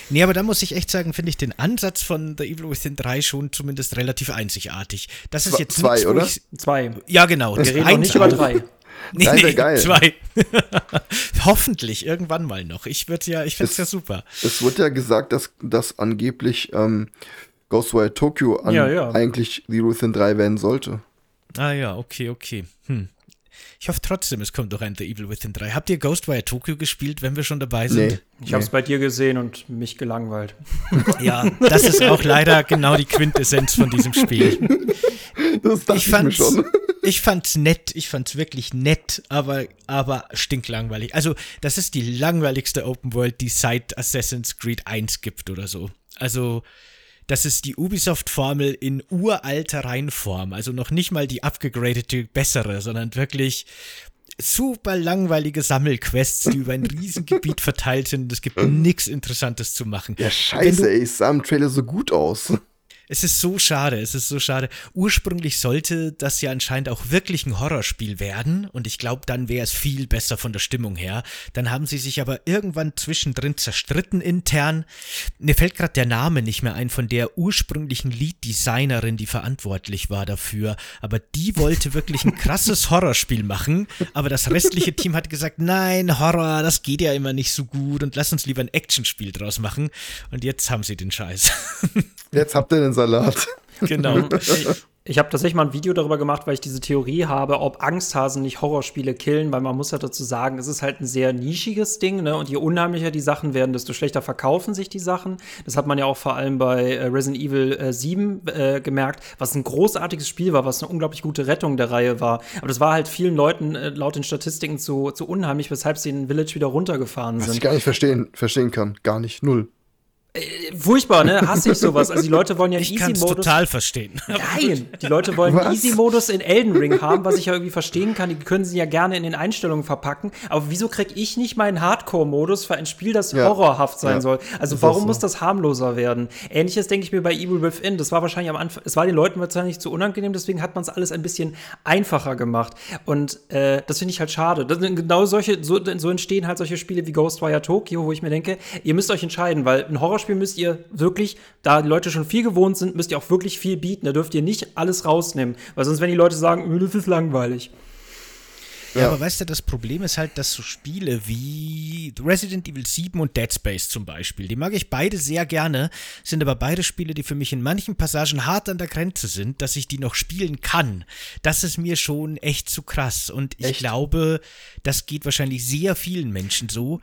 Nee, aber da muss ich echt sagen, finde ich den Ansatz von The Evil Within 3 schon zumindest relativ einzigartig. Das ist jetzt zwei, nichts, oder? Ich, zwei. Ja, genau. Wir reden nicht über drei. Nee, Drei wär nee, geil. zwei. Hoffentlich, irgendwann mal noch. Ich würde ja, ich finde es Es- ja super. Es wird ja gesagt, dass, dass angeblich ähm, Ghostwire Tokyo an, Ja, ja. eigentlich The Evil Within 3 werden sollte. Ah ja, okay, okay. Hm. Ich hoffe trotzdem, es kommt doch ein The Evil Within 3. Habt ihr Ghostwire Tokyo gespielt, wenn wir schon dabei sind? Nee. Ich habe es bei dir gesehen und mich gelangweilt. Ja, das ist auch leider genau die Quintessenz von diesem Spiel. Das dachte Ich ich, mir fand's, schon. ich fand's nett, ich fand's wirklich nett, aber, aber stinklangweilig. Also, das ist die langweiligste Open World, die seit Assassin's Creed 1 gibt oder so. Also, das ist die Ubisoft-Formel in uralter Reinform. Also noch nicht mal die abgegradete bessere, sondern wirklich super langweilige Sammelquests, die über ein Riesengebiet verteilt sind. Es gibt nichts Interessantes zu machen. Ja, scheiße, ey, es sah im Trailer so gut aus. Es ist so schade, es ist so schade. Ursprünglich sollte das ja anscheinend auch wirklich ein Horrorspiel werden und ich glaube, dann wäre es viel besser von der Stimmung her. Dann haben sie sich aber irgendwann zwischendrin zerstritten intern. Mir fällt gerade der Name nicht mehr ein von der ursprünglichen Lead-Designerin, die verantwortlich war dafür. Aber die wollte wirklich ein krasses Horrorspiel machen, aber das restliche Team hat gesagt, nein, Horror, das geht ja immer nicht so gut und lass uns lieber ein Actionspiel draus machen. Und jetzt haben sie den Scheiß. Jetzt habt ihr den Salat. genau. Ich, ich habe tatsächlich mal ein Video darüber gemacht, weil ich diese Theorie habe, ob Angsthasen nicht Horrorspiele killen, weil man muss ja dazu sagen, es ist halt ein sehr nischiges Ding, ne? Und je unheimlicher die Sachen werden, desto schlechter verkaufen sich die Sachen. Das hat man ja auch vor allem bei äh, Resident Evil äh, 7 äh, gemerkt, was ein großartiges Spiel war, was eine unglaublich gute Rettung der Reihe war. Aber das war halt vielen Leuten äh, laut den Statistiken zu, zu unheimlich, weshalb sie in Village wieder runtergefahren Was ich sind. gar nicht verstehen, verstehen kann. Gar nicht. Null. Furchtbar, ne? Hasse ich sowas. Also die Leute wollen ja einen Ich kann Easy-Modus. total verstehen. Nein, die Leute wollen einen Was? Easy-Modus in Elden Ring haben, was ich ja irgendwie verstehen kann. Die können sie ja gerne in den Einstellungen verpacken. Aber wieso krieg ich nicht meinen Hardcore-Modus für ein Spiel, das Ja. horrorhaft sein Ja. soll? Also warum so. muss das harmloser werden? Ähnliches denke ich mir bei Evil Within. Das war wahrscheinlich am Anfang, es war den Leuten wahrscheinlich zu unangenehm, deswegen hat man es alles ein bisschen einfacher gemacht. Und äh, das finde ich halt schade. Das sind genau solche, so, so entstehen halt solche Spiele wie Ghostwire Tokyo, wo ich mir denke, ihr müsst euch entscheiden, weil ein Horrorspiel müsst ihr wirklich, da die Leute schon viel gewohnt sind, müsst ihr auch wirklich viel bieten. Da dürft ihr nicht alles rausnehmen. Weil sonst, wenn die Leute sagen, "Äh, das ist langweilig. Ja, Ja. aber weißt du, das Problem ist halt, dass so Spiele wie Resident Evil 7 und Dead Space zum Beispiel, die mag ich beide sehr gerne, sind aber beide Spiele, die für mich in manchen Passagen hart an der Grenze sind, dass ich die noch spielen kann. Das ist mir schon echt zu krass. Und ich Echt? glaube, das geht wahrscheinlich sehr vielen Menschen so.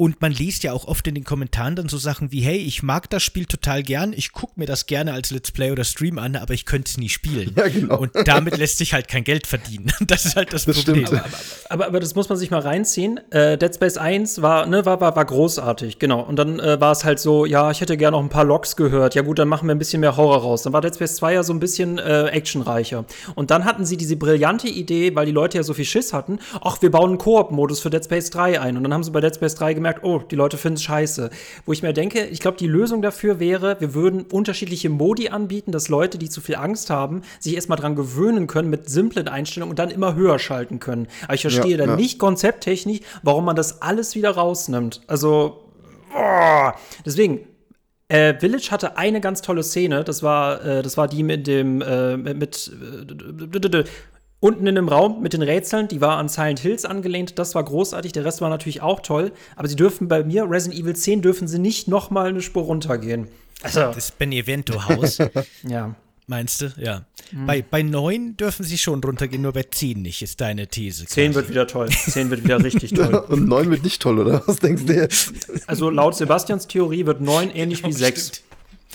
Und man liest ja auch oft in den Kommentaren dann so Sachen wie, hey, ich mag das Spiel total gern, ich gucke mir das gerne als Let's Play oder Stream an, aber ich könnte es nie spielen. Ja, genau. Und damit lässt sich halt kein Geld verdienen. Das ist halt das, Das Problem. stimmt. Aber, aber das muss man sich mal reinziehen. Äh, Dead Space 1 war, ne, war, war, war großartig, genau. Und dann äh, war es halt so, ja, ich hätte gerne noch ein paar Logs gehört. Ja gut, dann machen wir ein bisschen mehr Horror raus. Dann war Dead Space 2 ja so ein bisschen äh, actionreicher. Und dann hatten sie diese brillante Idee, weil die Leute ja so viel Schiss hatten, ach, wir bauen einen Koop-Modus für Dead Space 3 ein. Und dann haben sie bei Dead Space 3 gemerkt, oh, die Leute finden es scheiße. Wo ich mir denke, ich glaube, die Lösung dafür wäre, wir würden unterschiedliche Modi anbieten, dass Leute, die zu viel Angst haben, sich erstmal dran gewöhnen können mit simplen Einstellungen und dann immer höher schalten können. Aber ich verstehe Ja, dann ja. nicht konzepttechnisch, warum man das alles wieder rausnimmt. Also, boah. deswegen. Äh, Village hatte eine ganz tolle Szene, das war, äh, das war die mit dem, äh, mit, mit äh, unten in dem Raum mit den Rätseln, die war an Silent Hills angelehnt, das war großartig, der Rest war natürlich auch toll, aber sie dürfen bei mir, Resident Evil 10, dürfen sie nicht noch mal eine Spur runtergehen. Also, Das Benevento-Haus, ja. meinst du? Ja. Bei, bei 9 dürfen sie schon runtergehen, nur bei 10 nicht, ist deine These. 10 quasi. wird wieder toll, 10 wird wieder richtig toll. Und 9 wird nicht toll, oder? Was denkst du jetzt? Also laut Sebastians Theorie wird 9 ähnlich wie 6. Stimmt.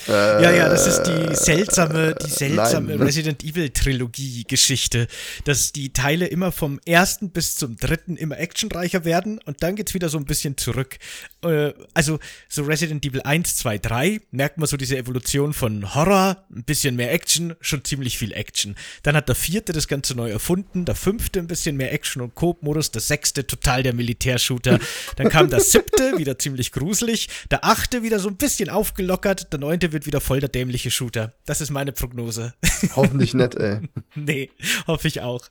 Ja, ja, das ist die Äh, seltsame, die seltsame nein. Resident Evil Trilogie-Geschichte, dass die Teile immer vom ersten bis zum dritten immer actionreicher werden und dann geht's wieder so ein bisschen zurück. Äh, also so Resident Evil 1, 2, 3 merkt man so diese Evolution von Horror, ein bisschen mehr Action, schon ziemlich viel Action. Dann hat der vierte das Ganze neu erfunden, der fünfte ein bisschen mehr Action und Coop-Modus, der sechste total der Militärshooter. Dann kam der siebte, wieder ziemlich gruselig, der achte wieder so ein bisschen aufgelockert, der neunte wird wieder voll der dämliche Shooter. Das ist meine Prognose. Hoffentlich nett, ey. nee, hoffe ich auch.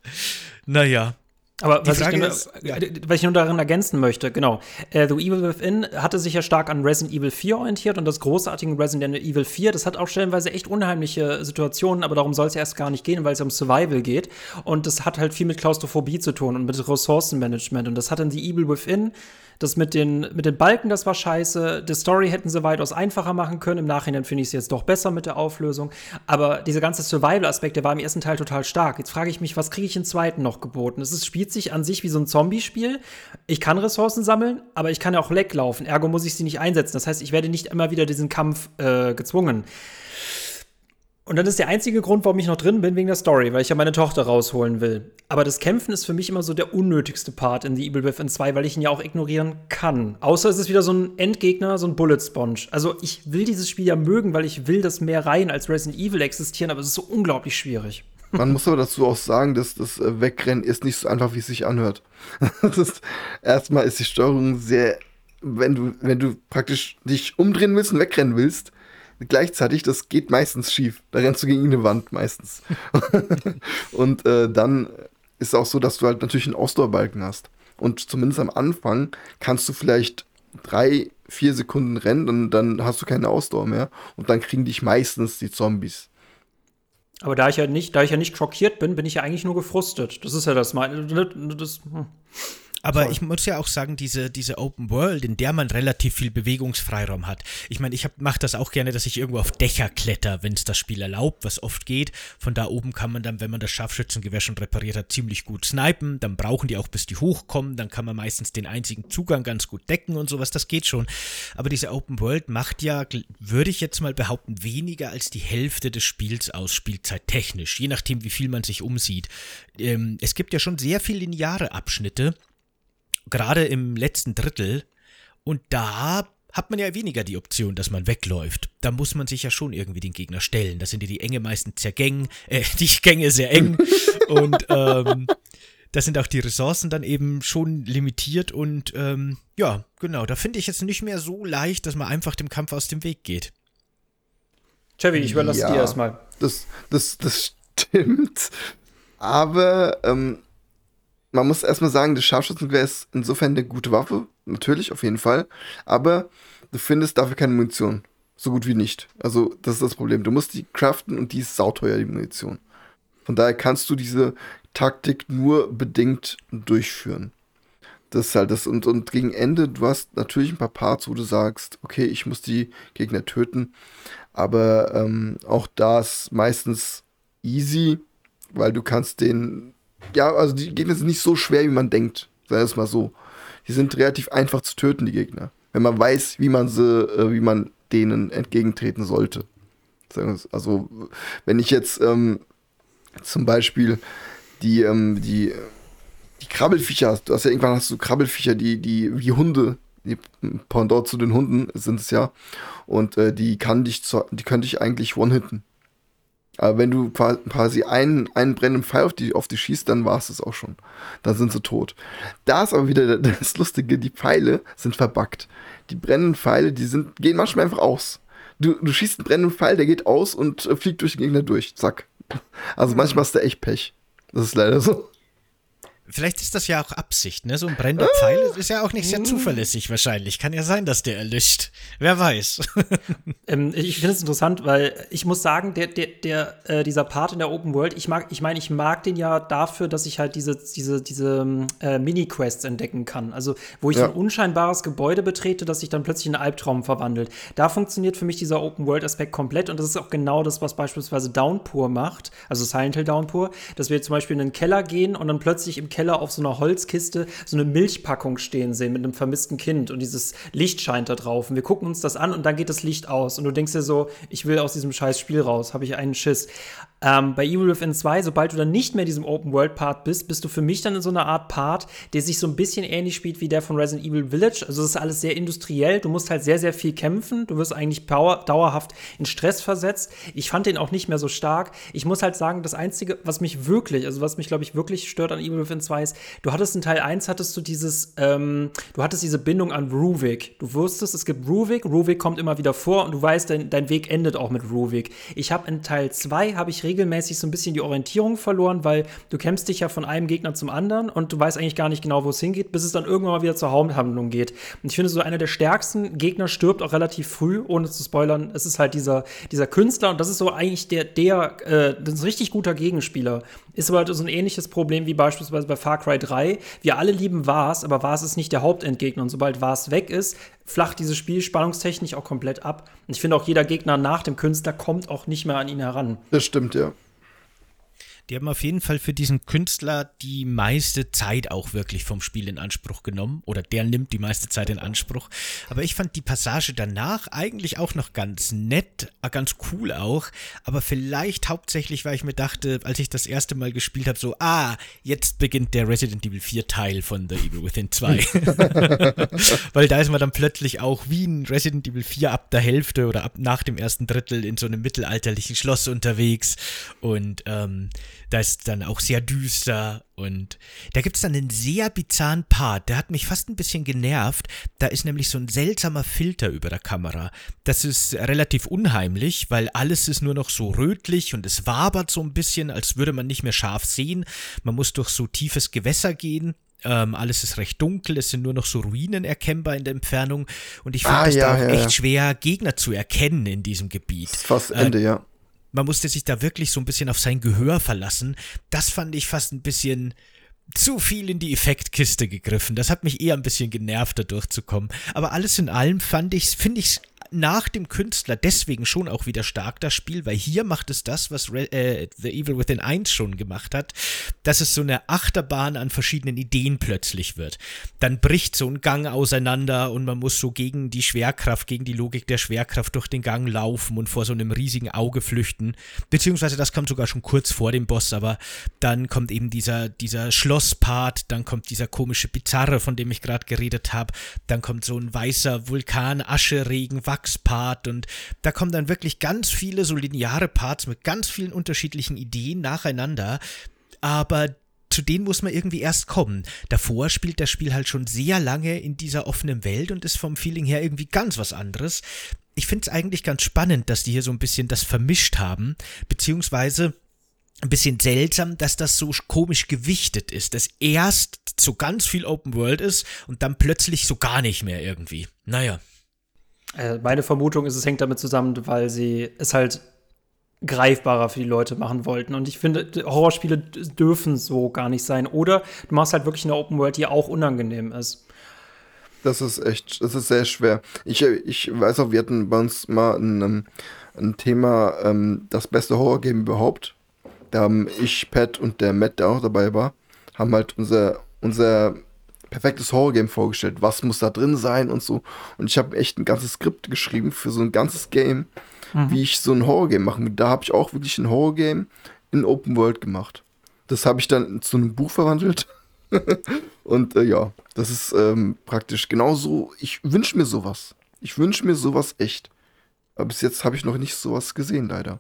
Naja. Aber was ich, denn, ist, ja. was ich, nur darin ergänzen möchte, genau. Äh, The Evil Within hatte sich ja stark an Resident Evil 4 orientiert und das großartige Resident Evil 4, das hat auch stellenweise echt unheimliche Situationen, aber darum soll es ja erst gar nicht gehen, weil es um Survival geht. Und das hat halt viel mit Klaustrophobie zu tun und mit Ressourcenmanagement. Und das hat dann The Evil Within das mit den, mit den Balken, das war scheiße. Die Story hätten sie weitaus einfacher machen können. Im Nachhinein finde ich es jetzt doch besser mit der Auflösung. Aber dieser ganze Survival-Aspekt, der war im ersten Teil total stark. Jetzt frage ich mich, was kriege ich im zweiten noch geboten? Es ist, spielt sich an sich wie so ein Zombie-Spiel. Ich kann Ressourcen sammeln, aber ich kann ja auch leglaufen. Ergo muss ich sie nicht einsetzen. Das heißt, ich werde nicht immer wieder diesen Kampf äh, gezwungen. Und dann ist der einzige Grund, warum ich noch drin bin, wegen der Story, weil ich ja meine Tochter rausholen will. Aber das Kämpfen ist für mich immer so der unnötigste Part in The Evil Within 2, weil ich ihn ja auch ignorieren kann. Außer es ist wieder so ein Endgegner, so ein Bullet Sponge. Also ich will dieses Spiel ja mögen, weil ich will, dass mehr Reihen als Resident Evil existieren, aber es ist so unglaublich schwierig. Man muss aber dazu auch sagen, dass das äh, Wegrennen ist nicht so einfach, wie es sich anhört. erstmal ist die Steuerung sehr, wenn du, wenn du praktisch dich umdrehen willst und wegrennen willst, gleichzeitig, das geht meistens schief. Da rennst du gegen eine Wand meistens. und äh, dann ist es auch so, dass du halt natürlich einen Ausdauerbalken hast. Und zumindest am Anfang kannst du vielleicht drei, vier Sekunden rennen und dann hast du keine Ausdauer mehr. Und dann kriegen dich meistens die Zombies. Aber da ich ja nicht, da ich ja nicht schockiert bin, bin ich ja eigentlich nur gefrustet. Das ist ja das meine. Das, hm. Aber Voll. ich muss ja auch sagen, diese, diese Open World, in der man relativ viel Bewegungsfreiraum hat. Ich meine, ich mache das auch gerne, dass ich irgendwo auf Dächer kletter, wenn es das Spiel erlaubt, was oft geht. Von da oben kann man dann, wenn man das Scharfschützengewehr schon repariert hat, ziemlich gut snipen. Dann brauchen die auch, bis die hochkommen. Dann kann man meistens den einzigen Zugang ganz gut decken und sowas. Das geht schon. Aber diese Open World macht ja, würde ich jetzt mal behaupten, weniger als die Hälfte des Spiels aus, Spielzeit technisch. Je nachdem, wie viel man sich umsieht. Ähm, es gibt ja schon sehr viele lineare Abschnitte gerade im letzten Drittel. Und da hat man ja weniger die Option, dass man wegläuft. Da muss man sich ja schon irgendwie den Gegner stellen. Da sind ja die Enge meistens sehr Gängen, äh, die Gänge sehr eng. und ähm, da sind auch die Ressourcen dann eben schon limitiert. Und ähm, ja, genau, da finde ich es nicht mehr so leicht, dass man einfach dem Kampf aus dem Weg geht. Chevy, ich überlasse ja, dir erstmal. Das, das, das stimmt. Aber ähm, man muss erstmal sagen, das Scharfschützengewehr ist insofern eine gute Waffe. Natürlich, auf jeden Fall. Aber du findest dafür keine Munition. So gut wie nicht. Also, das ist das Problem. Du musst die craften und die ist sauteuer, die Munition. Von daher kannst du diese Taktik nur bedingt durchführen. Das ist halt das. Und, und gegen Ende, du hast natürlich ein paar Parts, wo du sagst, okay, ich muss die Gegner töten. Aber ähm, auch da ist meistens easy, weil du kannst den ja, also die Gegner sind nicht so schwer, wie man denkt. Wir es mal so. Die sind relativ einfach zu töten, die Gegner. Wenn man weiß, wie man sie, äh, wie man denen entgegentreten sollte. Also, wenn ich jetzt ähm, zum Beispiel die, ähm, die, die Krabbelfiecher hast, du hast ja irgendwann hast du Krabbelfiecher, die, die wie Hunde, die Pendant zu den Hunden sind es ja. Und äh, die kann dich, die können dich eigentlich one-hitten. Aber wenn du quasi einen, einen brennenden Pfeil auf die, auf die schießt, dann war es das auch schon. Dann sind sie tot. Da ist aber wieder das Lustige, die Pfeile sind verbuggt. Die brennenden Pfeile, die sind, gehen manchmal einfach aus. Du, du schießt einen brennenden Pfeil, der geht aus und äh, fliegt durch den Gegner durch. Zack. Also manchmal hast du echt Pech. Das ist leider so. Vielleicht ist das ja auch Absicht, ne? So ein brennender Pfeil ist ja auch nicht sehr zuverlässig wahrscheinlich. Kann ja sein, dass der erlischt. Wer weiß. ähm, ich finde es interessant, weil ich muss sagen, der, der, der, äh, dieser Part in der Open World, ich mag, ich meine, ich mag den ja dafür, dass ich halt diese, diese, diese äh, Mini-Quests entdecken kann. Also, wo ich ja. so ein unscheinbares Gebäude betrete, das sich dann plötzlich in einen Albtraum verwandelt. Da funktioniert für mich dieser Open World-Aspekt komplett und das ist auch genau das, was beispielsweise Downpour macht, also Silent Hill Downpour, dass wir zum Beispiel in den Keller gehen und dann plötzlich im Keller auf so einer Holzkiste so eine Milchpackung stehen sehen mit einem vermissten Kind und dieses Licht scheint da drauf. Und wir gucken uns das an und dann geht das Licht aus. Und du denkst dir so, ich will aus diesem scheiß Spiel raus, habe ich einen Schiss. Ähm, bei Evil Within 2, sobald du dann nicht mehr in diesem Open-World-Part bist, bist du für mich dann in so einer Art Part, der sich so ein bisschen ähnlich spielt wie der von Resident Evil Village. Also es ist alles sehr industriell. Du musst halt sehr, sehr viel kämpfen. Du wirst eigentlich power, dauerhaft in Stress versetzt. Ich fand den auch nicht mehr so stark. Ich muss halt sagen, das Einzige, was mich wirklich, also was mich, glaube ich, wirklich stört an Evil Within 2 ist, du hattest in Teil 1 hattest du dieses, ähm, du hattest diese Bindung an Ruvik. Du wusstest, es gibt Ruvik, Ruvik kommt immer wieder vor und du weißt, dein, dein Weg endet auch mit Ruvik. Ich habe in Teil 2 habe ich regelmäßig so ein bisschen die Orientierung verloren, weil du kämpfst dich ja von einem Gegner zum anderen und du weißt eigentlich gar nicht genau, wo es hingeht, bis es dann irgendwann mal wieder zur Haupthandlung geht. Und ich finde, so einer der stärksten Gegner stirbt auch relativ früh, ohne zu spoilern. Es ist halt dieser, dieser Künstler und das ist so eigentlich der, der, äh, das ist ein richtig guter Gegenspieler. Ist aber so ein ähnliches Problem wie beispielsweise bei Far Cry 3. Wir alle lieben Vars, aber Vars ist nicht der Hauptendgegner. Und sobald Vars weg ist, flacht dieses Spiel spannungstechnisch auch komplett ab. Und ich finde auch, jeder Gegner nach dem Künstler kommt auch nicht mehr an ihn heran. Das stimmt, ja. Die haben auf jeden Fall für diesen Künstler die meiste Zeit auch wirklich vom Spiel in Anspruch genommen. Oder der nimmt die meiste Zeit in Anspruch. Aber ich fand die Passage danach eigentlich auch noch ganz nett, äh, ganz cool auch. Aber vielleicht hauptsächlich, weil ich mir dachte, als ich das erste Mal gespielt habe, so, ah, jetzt beginnt der Resident Evil 4 Teil von The Evil Within 2. weil da ist man dann plötzlich auch wie in Resident Evil 4 ab der Hälfte oder ab nach dem ersten Drittel in so einem mittelalterlichen Schloss unterwegs. Und ähm, da ist dann auch sehr düster und da gibt es dann einen sehr bizarren Part, der hat mich fast ein bisschen genervt. Da ist nämlich so ein seltsamer Filter über der Kamera. Das ist relativ unheimlich, weil alles ist nur noch so rötlich und es wabert so ein bisschen, als würde man nicht mehr scharf sehen. Man muss durch so tiefes Gewässer gehen ähm, alles ist recht dunkel, es sind nur noch so Ruinen erkennbar in der Entfernung und ich fand ah, es ja, da auch ja, echt ja. schwer, Gegner zu erkennen in diesem Gebiet. Das ist fast Ende, äh, ja man musste sich da wirklich so ein bisschen auf sein Gehör verlassen. Das fand ich fast ein bisschen zu viel in die Effektkiste gegriffen. Das hat mich eher ein bisschen genervt, da durchzukommen. Aber alles in allem fand ich, finde ich nach dem Künstler deswegen schon auch wieder stark, das Spiel, weil hier macht es das, was Re äh, The Evil Within 1 schon gemacht hat, dass es so eine Achterbahn an verschiedenen Ideen plötzlich wird. Dann bricht so ein Gang auseinander und man muss so gegen die Schwerkraft, gegen die Logik der Schwerkraft durch den Gang laufen und vor so einem riesigen Auge flüchten. Beziehungsweise das kommt sogar schon kurz vor dem Boss, aber dann kommt eben dieser, dieser Schlosspart, dann kommt dieser komische Bizarre, von dem ich gerade geredet habe, dann kommt so ein weißer Vulkan, Ascheregen, Wachs Wachspart und da kommen dann wirklich ganz viele so lineare Parts mit ganz vielen unterschiedlichen Ideen nacheinander, aber zu denen muss man irgendwie erst kommen. Davor spielt das Spiel halt schon sehr lange in dieser offenen Welt und ist vom Feeling her irgendwie ganz was anderes. Ich finde es eigentlich ganz spannend, dass die hier so ein bisschen das vermischt haben, beziehungsweise ein bisschen seltsam, dass das so komisch gewichtet ist, dass erst so ganz viel Open World ist und dann plötzlich so gar nicht mehr irgendwie. Naja. Äh, meine Vermutung ist, es hängt damit zusammen, weil sie es halt greifbarer für die Leute machen wollten. Und ich finde, Horrorspiele dürfen so gar nicht sein. Oder du machst halt wirklich eine Open World, die auch unangenehm ist. Das ist echt, das ist sehr schwer. Ich, ich weiß auch, wir hatten bei uns mal ein, ein Thema, ähm, das beste Horror-Game überhaupt. Da haben ich, Pat und der Matt, der auch dabei war, haben halt unser, unser perfektes Horror-Game vorgestellt. Was muss da drin sein und so. Und ich habe echt ein ganzes Skript geschrieben für so ein ganzes Game, mhm. wie ich so ein Horror-Game machen will. Da habe ich auch wirklich ein Horror-Game in Open World gemacht. Das habe ich dann zu einem Buch verwandelt. und äh, ja, das ist ähm, praktisch genauso. Ich wünsche mir sowas. Ich wünsche mir sowas echt. Aber bis jetzt habe ich noch nicht sowas gesehen, leider.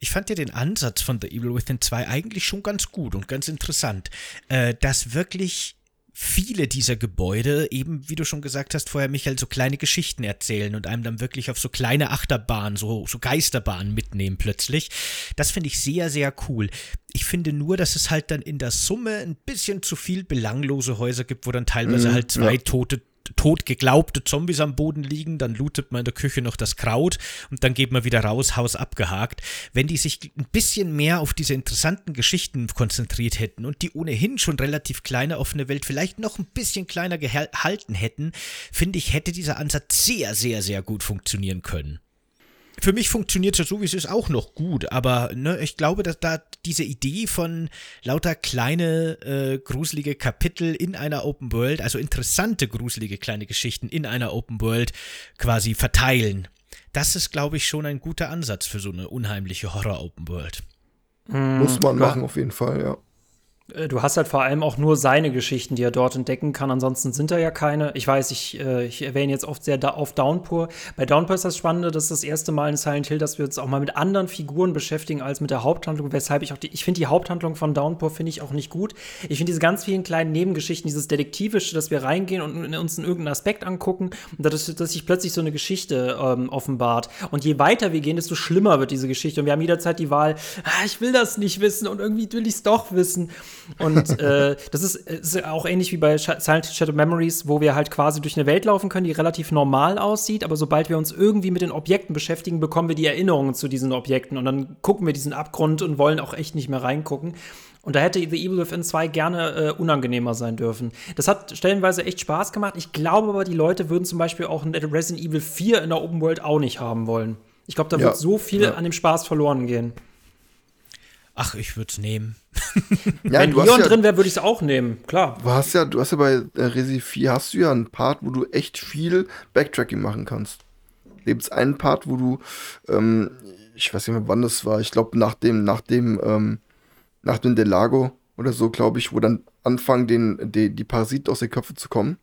Ich fand ja den Ansatz von The Evil Within 2 eigentlich schon ganz gut und ganz interessant. Äh, dass wirklich viele dieser Gebäude eben, wie du schon gesagt hast vorher, Michael, so kleine Geschichten erzählen und einem dann wirklich auf so kleine Achterbahnen, so, so Geisterbahnen mitnehmen plötzlich. Das finde ich sehr, sehr cool. Ich finde nur, dass es halt dann in der Summe ein bisschen zu viel belanglose Häuser gibt, wo dann teilweise mm, halt zwei ja. tote tot geglaubte Zombies am Boden liegen, dann lootet man in der Küche noch das Kraut und dann geht man wieder raus, Haus abgehakt. Wenn die sich ein bisschen mehr auf diese interessanten Geschichten konzentriert hätten und die ohnehin schon relativ kleine offene Welt vielleicht noch ein bisschen kleiner gehalten hätten, finde ich, hätte dieser Ansatz sehr, sehr, sehr gut funktionieren können für mich funktioniert es so, wie es ist, auch noch gut. Aber ne, ich glaube, dass da diese Idee von lauter kleine, äh, gruselige Kapitel in einer Open World, also interessante, gruselige kleine Geschichten in einer Open World quasi verteilen, das ist, glaube ich, schon ein guter Ansatz für so eine unheimliche Horror-Open World. Muss man machen, auf jeden Fall, ja. Äh, du hast halt vor allem auch nur seine Geschichten, die er dort entdecken kann. Ansonsten sind da ja keine. Ich weiß, ich, äh, ich erwähne jetzt oft sehr da auf Downpour. Bei Downpour ist das Spannende, das ist das erste Mal in Silent Hill, dass wir uns auch mal mit anderen Figuren beschäftigen als mit der Haupthandlung. Weshalb ich auch die, ich finde die Haupthandlung von Downpour finde ich auch nicht gut. Ich finde diese ganz vielen kleinen Nebengeschichten, dieses Detektivische, dass wir reingehen und uns in irgendeinen Aspekt angucken und dass, dass sich plötzlich so eine Geschichte ähm, offenbart. Und je weiter wir gehen, desto schlimmer wird diese Geschichte. Und wir haben jederzeit die Wahl, ah, ich will das nicht wissen und irgendwie will ich es doch wissen. Und äh, das ist, ist, auch ähnlich wie bei Silent Shadow Memories, wo wir halt quasi durch eine Welt laufen können, die relativ normal aussieht, aber sobald wir uns irgendwie mit den Objekten beschäftigen, bekommen wir die Erinnerungen zu diesen Objekten und dann gucken wir diesen Abgrund und wollen auch echt nicht mehr reingucken. Und da hätte The Evil Within 2 gerne äh, unangenehmer sein dürfen. Das hat stellenweise echt Spaß gemacht. Ich glaube aber, die Leute würden zum Beispiel auch Resident Evil 4 in der Open World auch nicht haben wollen. Ich glaube, da ja, wird so viel ja. an dem Spaß verloren gehen. Ach, ich würde es nehmen. ja, Wenn Leon ja, drin wäre, würde ich es auch nehmen, klar. Du hast ja, du hast ja bei äh, Resi 4 hast du ja einen Part, wo du echt viel Backtracking machen kannst. Gibt es einen Part, wo du, ähm, ich weiß nicht mehr, wann das war, ich glaube nach dem, nach dem, ähm, nach dem Delago oder so, glaube ich, wo dann anfangen, den, die, die Parasiten aus den Köpfen zu kommen.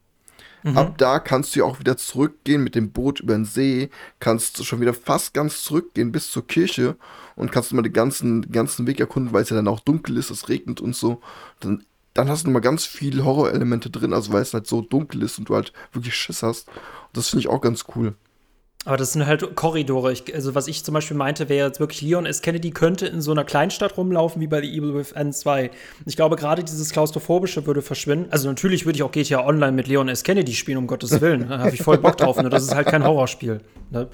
Mhm. Ab da kannst du ja auch wieder zurückgehen mit dem Boot über den See, kannst du schon wieder fast ganz zurückgehen bis zur Kirche und kannst mal den ganzen, ganzen Weg erkunden, weil es ja dann auch dunkel ist, es regnet und so. Dann, dann hast du mal ganz viele Horrorelemente drin, also weil es halt so dunkel ist und du halt wirklich Schiss hast. Und das finde ich auch ganz cool. Aber das sind halt Korridore. Ich, also, was ich zum Beispiel meinte, wäre jetzt wirklich Leon S. Kennedy könnte in so einer Kleinstadt rumlaufen wie bei The Evil Within 2. Ich glaube, gerade dieses Klaustrophobische würde verschwinden. Also, natürlich würde ich auch GTA Online mit Leon S. Kennedy spielen, um Gottes Willen. Da habe ich voll Bock drauf. Ne? Das ist halt kein Horrorspiel. Ne?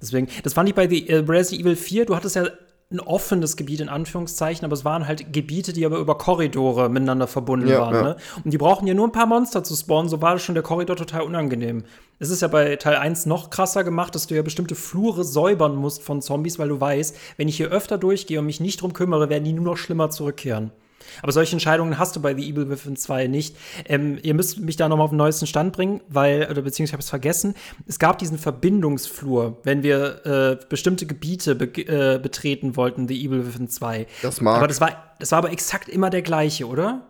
Deswegen, das fand ich bei The, äh, Resident Evil 4. Du hattest ja ein offenes Gebiet in Anführungszeichen, aber es waren halt Gebiete, die aber über Korridore miteinander verbunden ja, waren. Ja. Ne? Und die brauchen ja nur ein paar Monster zu spawnen, so war schon der Korridor total unangenehm. Es ist ja bei Teil 1 noch krasser gemacht, dass du ja bestimmte Flure säubern musst von Zombies, weil du weißt, wenn ich hier öfter durchgehe und mich nicht drum kümmere, werden die nur noch schlimmer zurückkehren. Aber solche Entscheidungen hast du bei The Evil Within 2 nicht. Ähm, ihr müsst mich da nochmal auf den neuesten Stand bringen, weil, oder beziehungsweise ich habe es vergessen, es gab diesen Verbindungsflur, wenn wir äh, bestimmte Gebiete be äh, betreten wollten, The Evil Within 2. Das mag. Aber das war, das war aber exakt immer der gleiche, oder?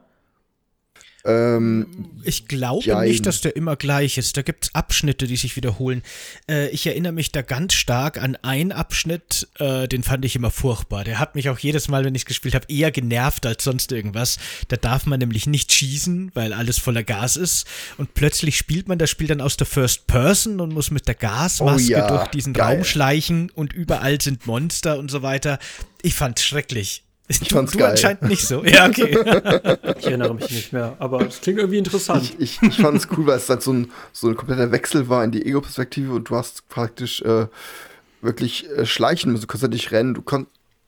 Ähm, ich glaube jein. nicht, dass der immer gleich ist. Da gibt es Abschnitte, die sich wiederholen. Äh, ich erinnere mich da ganz stark an einen Abschnitt, äh, den fand ich immer furchtbar. Der hat mich auch jedes Mal, wenn ich es gespielt habe, eher genervt als sonst irgendwas. Da darf man nämlich nicht schießen, weil alles voller Gas ist. Und plötzlich spielt man das Spiel dann aus der First Person und muss mit der Gasmaske oh ja, durch diesen geil. Raum schleichen und überall sind Monster und so weiter. Ich fand's schrecklich. Ich fand's du geil. anscheinend nicht so. Ja, okay. ich erinnere mich nicht mehr, aber es klingt irgendwie interessant. Ich, ich, ich fand es cool, weil es halt so ein, so ein kompletter Wechsel war in die Ego-Perspektive und du hast praktisch äh, wirklich äh, schleichen müssen. Du kannst ja nicht rennen. Du, kon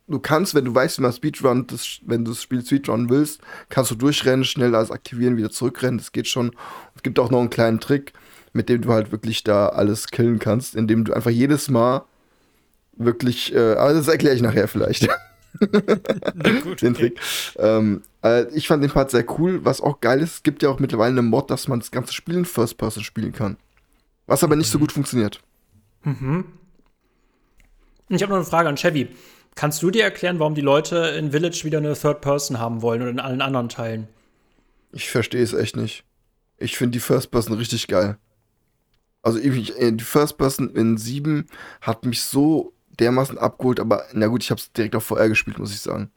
du kannst, wenn du weißt, wie man Speedrun, das, wenn du das Spiel Speedrun willst, kannst du durchrennen, schnell alles aktivieren, wieder zurückrennen. Das geht schon. Es gibt auch noch einen kleinen Trick, mit dem du halt wirklich da alles killen kannst, indem du einfach jedes Mal wirklich, äh, aber das erkläre ich nachher vielleicht. gut, den Trick. Ähm, äh, ich fand den Part sehr cool. Was auch geil ist, es gibt ja auch mittlerweile eine Mod, dass man das ganze Spiel in First Person spielen kann. Was aber nicht mhm. so gut funktioniert. Mhm. Ich habe noch eine Frage an Chevy. Kannst du dir erklären, warum die Leute in Village wieder eine Third Person haben wollen und in allen anderen Teilen? Ich verstehe es echt nicht. Ich finde die First Person richtig geil. Also ich, äh, die First Person in 7 hat mich so dermaßen abgeholt, aber na gut, ich habe es direkt auf VR gespielt, muss ich sagen.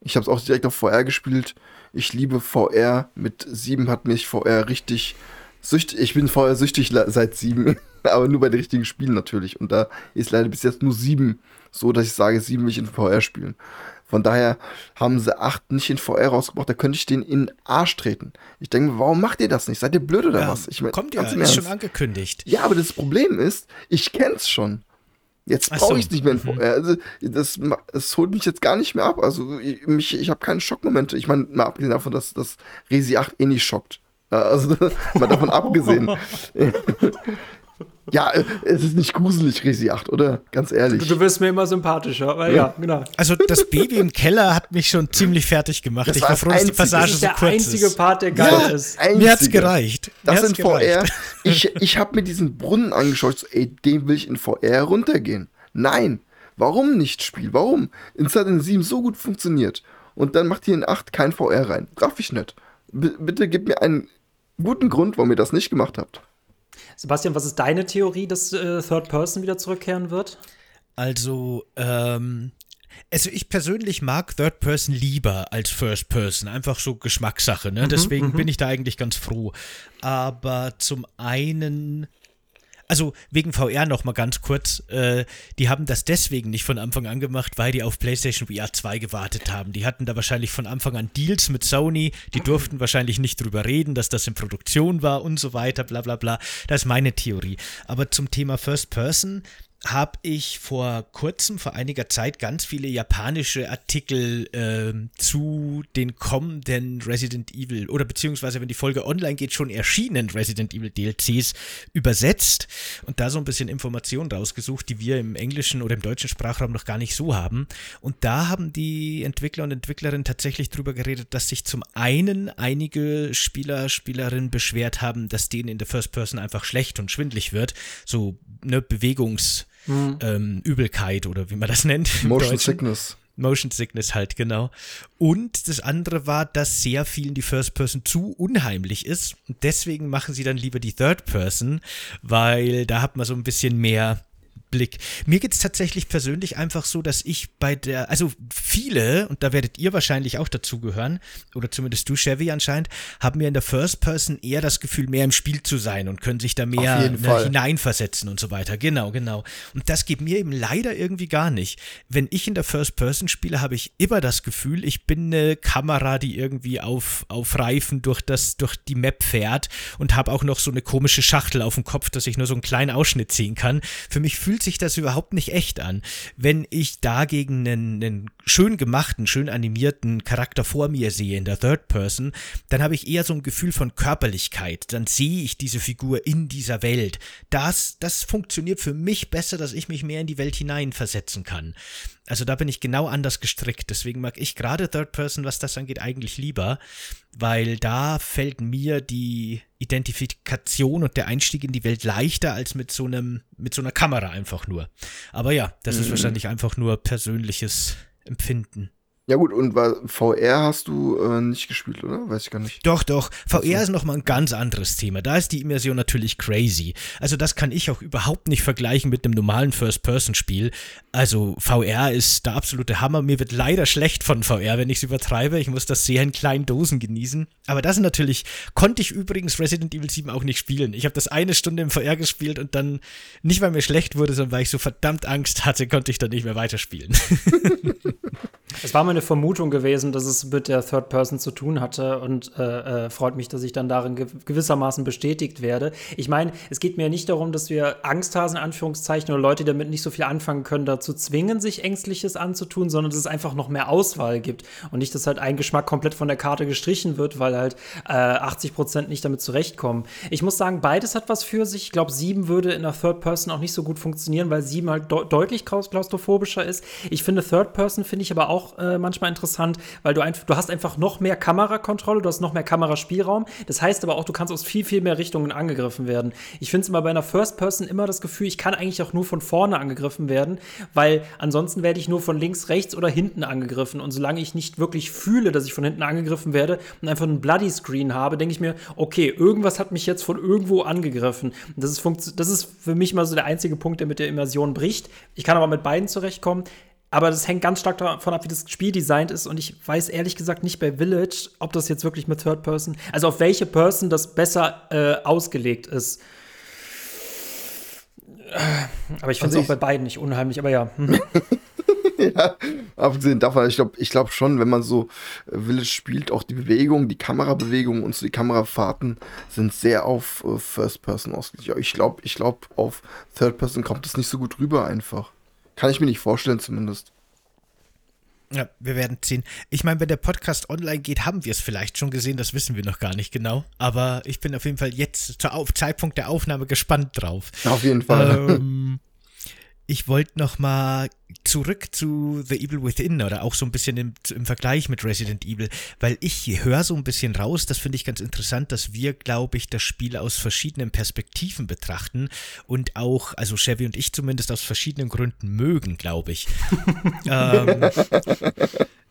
Ich habe es auch direkt auf VR gespielt. Ich liebe VR. Mit 7 hat mich VR richtig süchtig. Ich bin VR süchtig seit 7, aber nur bei den richtigen Spielen natürlich. Und da ist leider bis jetzt nur 7 so, dass ich sage, 7 will ich in VR spielen. Von daher haben sie 8 nicht in VR rausgebracht, da könnte ich den in den Arsch treten. Ich denke, warum macht ihr das nicht? Seid ihr blöd oder ja, was? Ich mein, kommt ja, ist schon angekündigt. Ja, aber das Problem ist, ich kenn's schon. Jetzt brauche ich es nicht mehr VR. Mhm. Also, das, das holt mich jetzt gar nicht mehr ab. Also, ich, mich, ich habe keine Schockmomente. Ich meine, mal abgesehen davon, dass das Resi 8 eh nicht schockt. Also, mal davon abgesehen. Ja, äh, es ist nicht gruselig, Resi 8, oder? Ganz ehrlich. Du, du wirst mir immer sympathischer, aber ja. ja. genau. Also das Baby im Keller hat mich schon ziemlich fertig gemacht. Das ich war froh, dass die Passage so kurz ist. Das ist der einzige Part, der geil ja, ist. Einzige. Mir hat's gereicht. Das in VR. Ich, ich habe mir diesen Brunnen angeschaut, so, ey, den will ich in VR runtergehen. Nein, warum nicht Spiel? Warum? In Silent 7 so gut funktioniert und dann macht ihr in 8 kein VR rein. Grafisch nicht. B bitte gib mir einen guten Grund, warum ihr das nicht gemacht habt. Sebastian, was ist deine Theorie, dass äh, Third Person wieder zurückkehren wird? Also, ähm, also ich persönlich mag Third Person lieber als First Person, einfach so Geschmackssache, ne? Mhm, Deswegen mhm. bin ich da eigentlich ganz froh. Aber zum einen also wegen VR noch mal ganz kurz, äh, die haben das deswegen nicht von Anfang an gemacht, weil die auf PlayStation VR 2 gewartet haben. Die hatten da wahrscheinlich von Anfang an Deals mit Sony, die durften wahrscheinlich nicht drüber reden, dass das in Produktion war und so weiter, bla bla bla. Das ist meine Theorie. Aber zum Thema First Person, habe ich vor kurzem, vor einiger Zeit, ganz viele japanische Artikel äh, zu den kommenden Resident Evil oder beziehungsweise, wenn die Folge online geht, schon erschienen Resident Evil DLCs übersetzt und da so ein bisschen Informationen rausgesucht, die wir im englischen oder im deutschen Sprachraum noch gar nicht so haben. Und da haben die Entwickler und Entwicklerinnen tatsächlich drüber geredet, dass sich zum einen einige Spieler, Spielerinnen beschwert haben, dass denen in der First Person einfach schlecht und schwindlig wird. So eine Bewegungs- mhm. ähm, Übelkeit oder wie man das nennt. Motion Sickness. Motion Sickness halt, genau. Und das andere war, dass sehr vielen die First Person zu unheimlich ist. Und deswegen machen sie dann lieber die Third Person, weil da hat man so ein bisschen mehr Blick. Mir geht es tatsächlich persönlich einfach so, dass ich bei der, also viele, und da werdet ihr wahrscheinlich auch dazugehören, oder zumindest du, Chevy anscheinend, haben mir in der First Person eher das Gefühl, mehr im Spiel zu sein und können sich da mehr ne, hineinversetzen und so weiter. Genau, genau. Und das geht mir eben leider irgendwie gar nicht. Wenn ich in der First Person spiele, habe ich immer das Gefühl, ich bin eine Kamera, die irgendwie auf, auf Reifen durch, das, durch die Map fährt und habe auch noch so eine komische Schachtel auf dem Kopf, dass ich nur so einen kleinen Ausschnitt ziehen kann. Für mich fühlt fühlt sich das überhaupt nicht echt an. Wenn ich dagegen einen, einen schön gemachten, schön animierten Charakter vor mir sehe in der Third Person, dann habe ich eher so ein Gefühl von Körperlichkeit. Dann sehe ich diese Figur in dieser Welt. Das, das funktioniert für mich besser, dass ich mich mehr in die Welt hineinversetzen kann. Also da bin ich genau anders gestrickt. Deswegen mag ich gerade Third Person, was das angeht, eigentlich lieber, weil da fällt mir die Identifikation und der Einstieg in die Welt leichter als mit so einem, mit so einer Kamera einfach nur. Aber ja, das mhm. ist wahrscheinlich einfach nur persönliches Empfinden. Ja gut, und VR hast du äh, nicht gespielt, oder? Weiß ich gar nicht. Doch, doch. VR also. ist nochmal ein ganz anderes Thema. Da ist die Immersion natürlich crazy. Also das kann ich auch überhaupt nicht vergleichen mit einem normalen First-Person-Spiel. Also VR ist der absolute Hammer. Mir wird leider schlecht von VR, wenn ich es übertreibe. Ich muss das sehr in kleinen Dosen genießen. Aber das natürlich, konnte ich übrigens Resident Evil 7 auch nicht spielen. Ich habe das eine Stunde im VR gespielt und dann, nicht weil mir schlecht wurde, sondern weil ich so verdammt Angst hatte, konnte ich dann nicht mehr weiterspielen. Es war meine Vermutung gewesen, dass es mit der Third Person zu tun hatte und äh, äh, freut mich, dass ich dann darin gewissermaßen bestätigt werde. Ich meine, es geht mir nicht darum, dass wir Angsthasen, Anführungszeichen, oder Leute, die damit nicht so viel anfangen können, dazu zwingen, sich Ängstliches anzutun, sondern dass es einfach noch mehr Auswahl gibt und nicht, dass halt ein Geschmack komplett von der Karte gestrichen wird, weil halt äh, 80 Prozent nicht damit zurechtkommen. Ich muss sagen, beides hat was für sich. Ich glaube, sieben würde in der Third Person auch nicht so gut funktionieren, weil sieben halt de deutlich klaustrophobischer ist. Ich finde Third Person finde ich aber auch auch äh, manchmal interessant, weil du einfach, du hast einfach noch mehr Kamerakontrolle, du hast noch mehr Kameraspielraum. Das heißt aber auch, du kannst aus viel, viel mehr Richtungen angegriffen werden. Ich finde es immer bei einer First Person immer das Gefühl, ich kann eigentlich auch nur von vorne angegriffen werden, weil ansonsten werde ich nur von links, rechts oder hinten angegriffen. Und solange ich nicht wirklich fühle, dass ich von hinten angegriffen werde und einfach einen Bloody Screen habe, denke ich mir, okay, irgendwas hat mich jetzt von irgendwo angegriffen. Das ist, das ist für mich mal so der einzige Punkt, der mit der Immersion bricht. Ich kann aber mit beiden zurechtkommen. Aber das hängt ganz stark davon ab, wie das Spiel designt ist. Und ich weiß ehrlich gesagt nicht bei Village, ob das jetzt wirklich mit Third Person, also auf welche Person das besser äh, ausgelegt ist. Aber ich finde es also auch bei beiden nicht unheimlich, aber ja. Hm. ja, abgesehen davon, ich glaube ich glaub schon, wenn man so äh, Village spielt, auch die Bewegung, die Kamerabewegung und so die Kamerafahrten sind sehr auf uh, First Person ausgelegt. Ich glaube, ich glaub, auf Third Person kommt das nicht so gut rüber einfach. Kann ich mir nicht vorstellen, zumindest. Ja, wir werden sehen. Ich meine, wenn der Podcast online geht, haben wir es vielleicht schon gesehen, das wissen wir noch gar nicht genau. Aber ich bin auf jeden Fall jetzt zum Zeitpunkt der Aufnahme gespannt drauf. Auf jeden Fall. Ähm, ich wollte noch mal zurück zu The Evil Within oder auch so ein bisschen im, im Vergleich mit Resident Evil, weil ich höre so ein bisschen raus, das finde ich ganz interessant, dass wir, glaube ich, das Spiel aus verschiedenen Perspektiven betrachten und auch, also Chevy und ich zumindest aus verschiedenen Gründen mögen, glaube ich. ähm,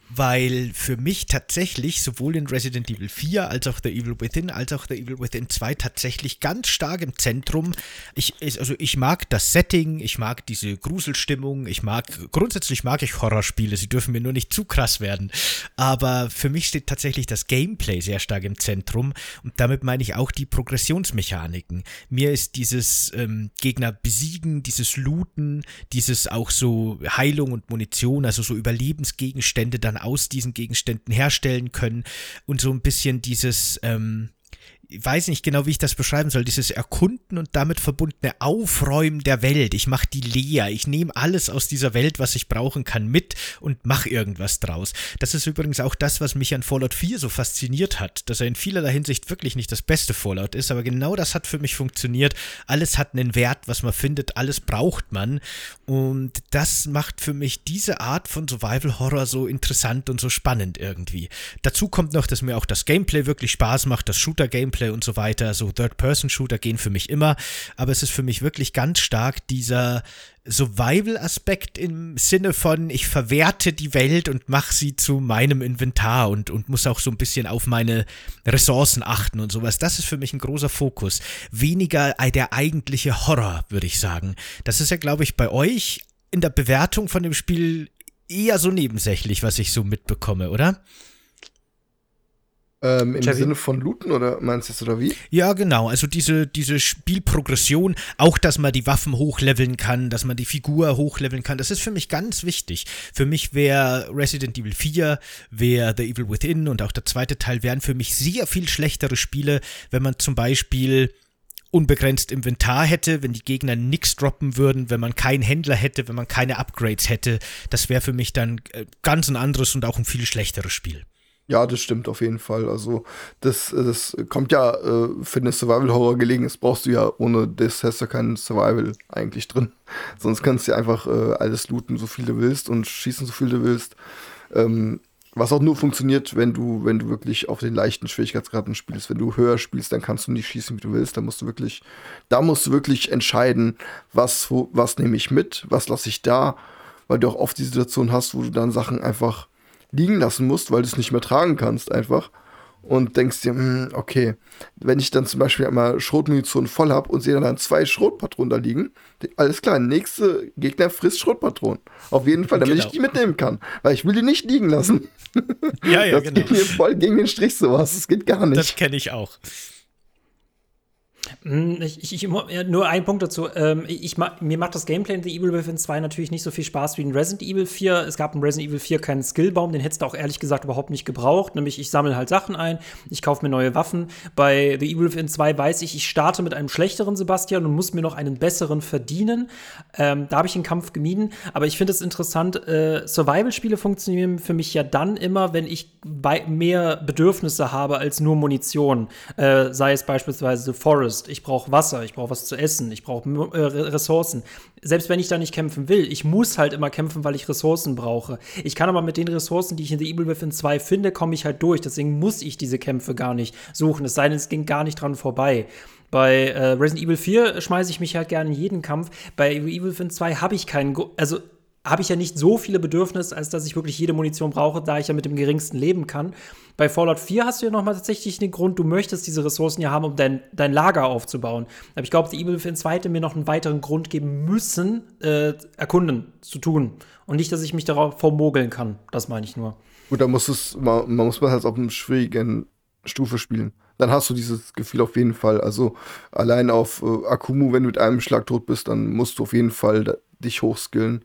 weil für mich tatsächlich sowohl in Resident Evil 4 als auch The Evil Within als auch The Evil Within 2 tatsächlich ganz stark im Zentrum. Ich, also ich mag das Setting, ich mag diese Gruselstimmung, ich mag, grundsätzlich mag ich Horrorspiele, sie dürfen mir nur nicht zu krass werden. Aber für mich steht tatsächlich das Gameplay sehr stark im Zentrum und damit meine ich auch die Progressionsmechaniken. Mir ist dieses ähm, Gegner besiegen, dieses Looten, dieses auch so Heilung und Munition, also so Überlebensgegenstände dann aus diesen Gegenständen herstellen können und so ein bisschen dieses, ähm, ich weiß nicht genau, wie ich das beschreiben soll, dieses Erkunden und damit verbundene Aufräumen der Welt. Ich mache die leer. Ich nehme alles aus dieser Welt, was ich brauchen kann, mit und mache irgendwas draus. Das ist übrigens auch das, was mich an Fallout 4 so fasziniert hat, dass er in vielerlei Hinsicht wirklich nicht das beste Fallout ist, aber genau das hat für mich funktioniert. Alles hat einen Wert, was man findet, alles braucht man und das macht für mich diese Art von Survival Horror so interessant und so spannend irgendwie. Dazu kommt noch, dass mir auch das Gameplay wirklich Spaß macht, das Shooter-Gameplay Gameplay und so weiter, so Third-Person-Shooter gehen für mich immer, aber es ist für mich wirklich ganz stark dieser Survival-Aspekt im Sinne von, ich verwerte die Welt und mache sie zu meinem Inventar und, und muss auch so ein bisschen auf meine Ressourcen achten und sowas. Das ist für mich ein großer Fokus. Weniger der eigentliche Horror, würde ich sagen. Das ist ja, glaube ich, bei euch in der Bewertung von dem Spiel eher so nebensächlich, was ich so mitbekomme, oder? Ähm, Im. Sinne von Looten oder meinst du das oder wie? Ja, genau. Also diese, diese Spielprogression, auch dass man die Waffen hochleveln kann, dass man die Figur hochleveln kann, das ist für mich ganz wichtig. Für mich wäre Resident Evil 4, wäre The Evil Within und auch der zweite Teil wären für mich sehr viel schlechtere Spiele, wenn man zum Beispiel unbegrenzt Inventar hätte, wenn die Gegner nichts droppen würden, wenn man keinen Händler hätte, wenn man keine Upgrades hätte. Das wäre für mich dann äh, ganz ein anderes und auch ein viel schlechteres Spiel. Ja, das stimmt auf jeden Fall. Also, das, das kommt ja äh, für eine Survival-Horror gelegen. Das brauchst du ja, ohne das hast du keinen Survival eigentlich drin. Sonst kannst du einfach äh, alles looten, so viel du willst und schießen, so viel du willst. Ähm, was auch nur funktioniert, wenn du, wenn du wirklich auf den leichten Schwierigkeitsgraden spielst. Wenn du höher spielst, dann kannst du nicht schießen, wie du willst. Da musst du wirklich, da musst du wirklich entscheiden, was, was nehme ich mit, was lasse ich da, weil du auch oft die Situation hast, wo du dann Sachen einfach liegen lassen musst, weil du es nicht mehr tragen kannst einfach. Und denkst dir, hm, okay, wenn ich dann zum Beispiel einmal Schrotmunition voll habe und sehe dann zwei Schrotpatronen da liegen, alles klar, nächste Gegner frisst Schrotpatronen. Auf jeden Fall, damit genau. ich die mitnehmen kann. Weil ich will die nicht liegen lassen. Ja, ja, das genau. geht mir voll gegen den Strich sowas. Das geht gar nicht. Das kenne ich auch. Hm, ich, ich, nur ein Punkt dazu. Ähm, ich, mir macht das Gameplay in The Evil Within 2 natürlich nicht so viel Spaß wie in Resident Evil 4. Es gab in Resident Evil 4 keinen Skillbaum, den hättest du auch ehrlich gesagt überhaupt nicht gebraucht. Nämlich, ich sammle halt Sachen ein, ich kaufe mir neue Waffen. Bei The Evil Within 2 weiß ich, ich starte mit einem schlechteren Sebastian und muss mir noch einen besseren verdienen. Ähm, da habe ich den Kampf gemieden. Aber ich finde es interessant, äh, Survival-Spiele funktionieren für mich ja dann immer, wenn ich mehr Bedürfnisse habe als nur Munition. Äh, sei es beispielsweise The Forest ich brauche Wasser, ich brauche was zu essen, ich brauche äh, Ressourcen. Selbst wenn ich da nicht kämpfen will, ich muss halt immer kämpfen, weil ich Ressourcen brauche. Ich kann aber mit den Ressourcen, die ich in The Evil Within 2 finde, komme ich halt durch. Deswegen muss ich diese Kämpfe gar nicht suchen. Es sei denn, es ging gar nicht dran vorbei. Bei äh, Resident Evil 4 schmeiße ich mich halt gerne in jeden Kampf. Bei Evil Within 2 habe ich keinen, also habe ich ja nicht so viele Bedürfnisse, als dass ich wirklich jede Munition brauche, da ich ja mit dem geringsten leben kann. Bei Fallout 4 hast du ja nochmal tatsächlich den Grund, du möchtest diese Ressourcen ja haben, um dein, dein Lager aufzubauen. Aber ich glaube, die Evil Within 2 hätte mir noch einen weiteren Grund geben müssen, äh, erkunden zu tun. Und nicht, dass ich mich darauf vermogeln kann. Das meine ich nur. Gut, da muss es, man, man muss man halt auf einer schwierigen Stufe spielen. Dann hast du dieses Gefühl auf jeden Fall. Also allein auf äh, Akumu, wenn du mit einem Schlag tot bist, dann musst du auf jeden Fall dich hochskillen.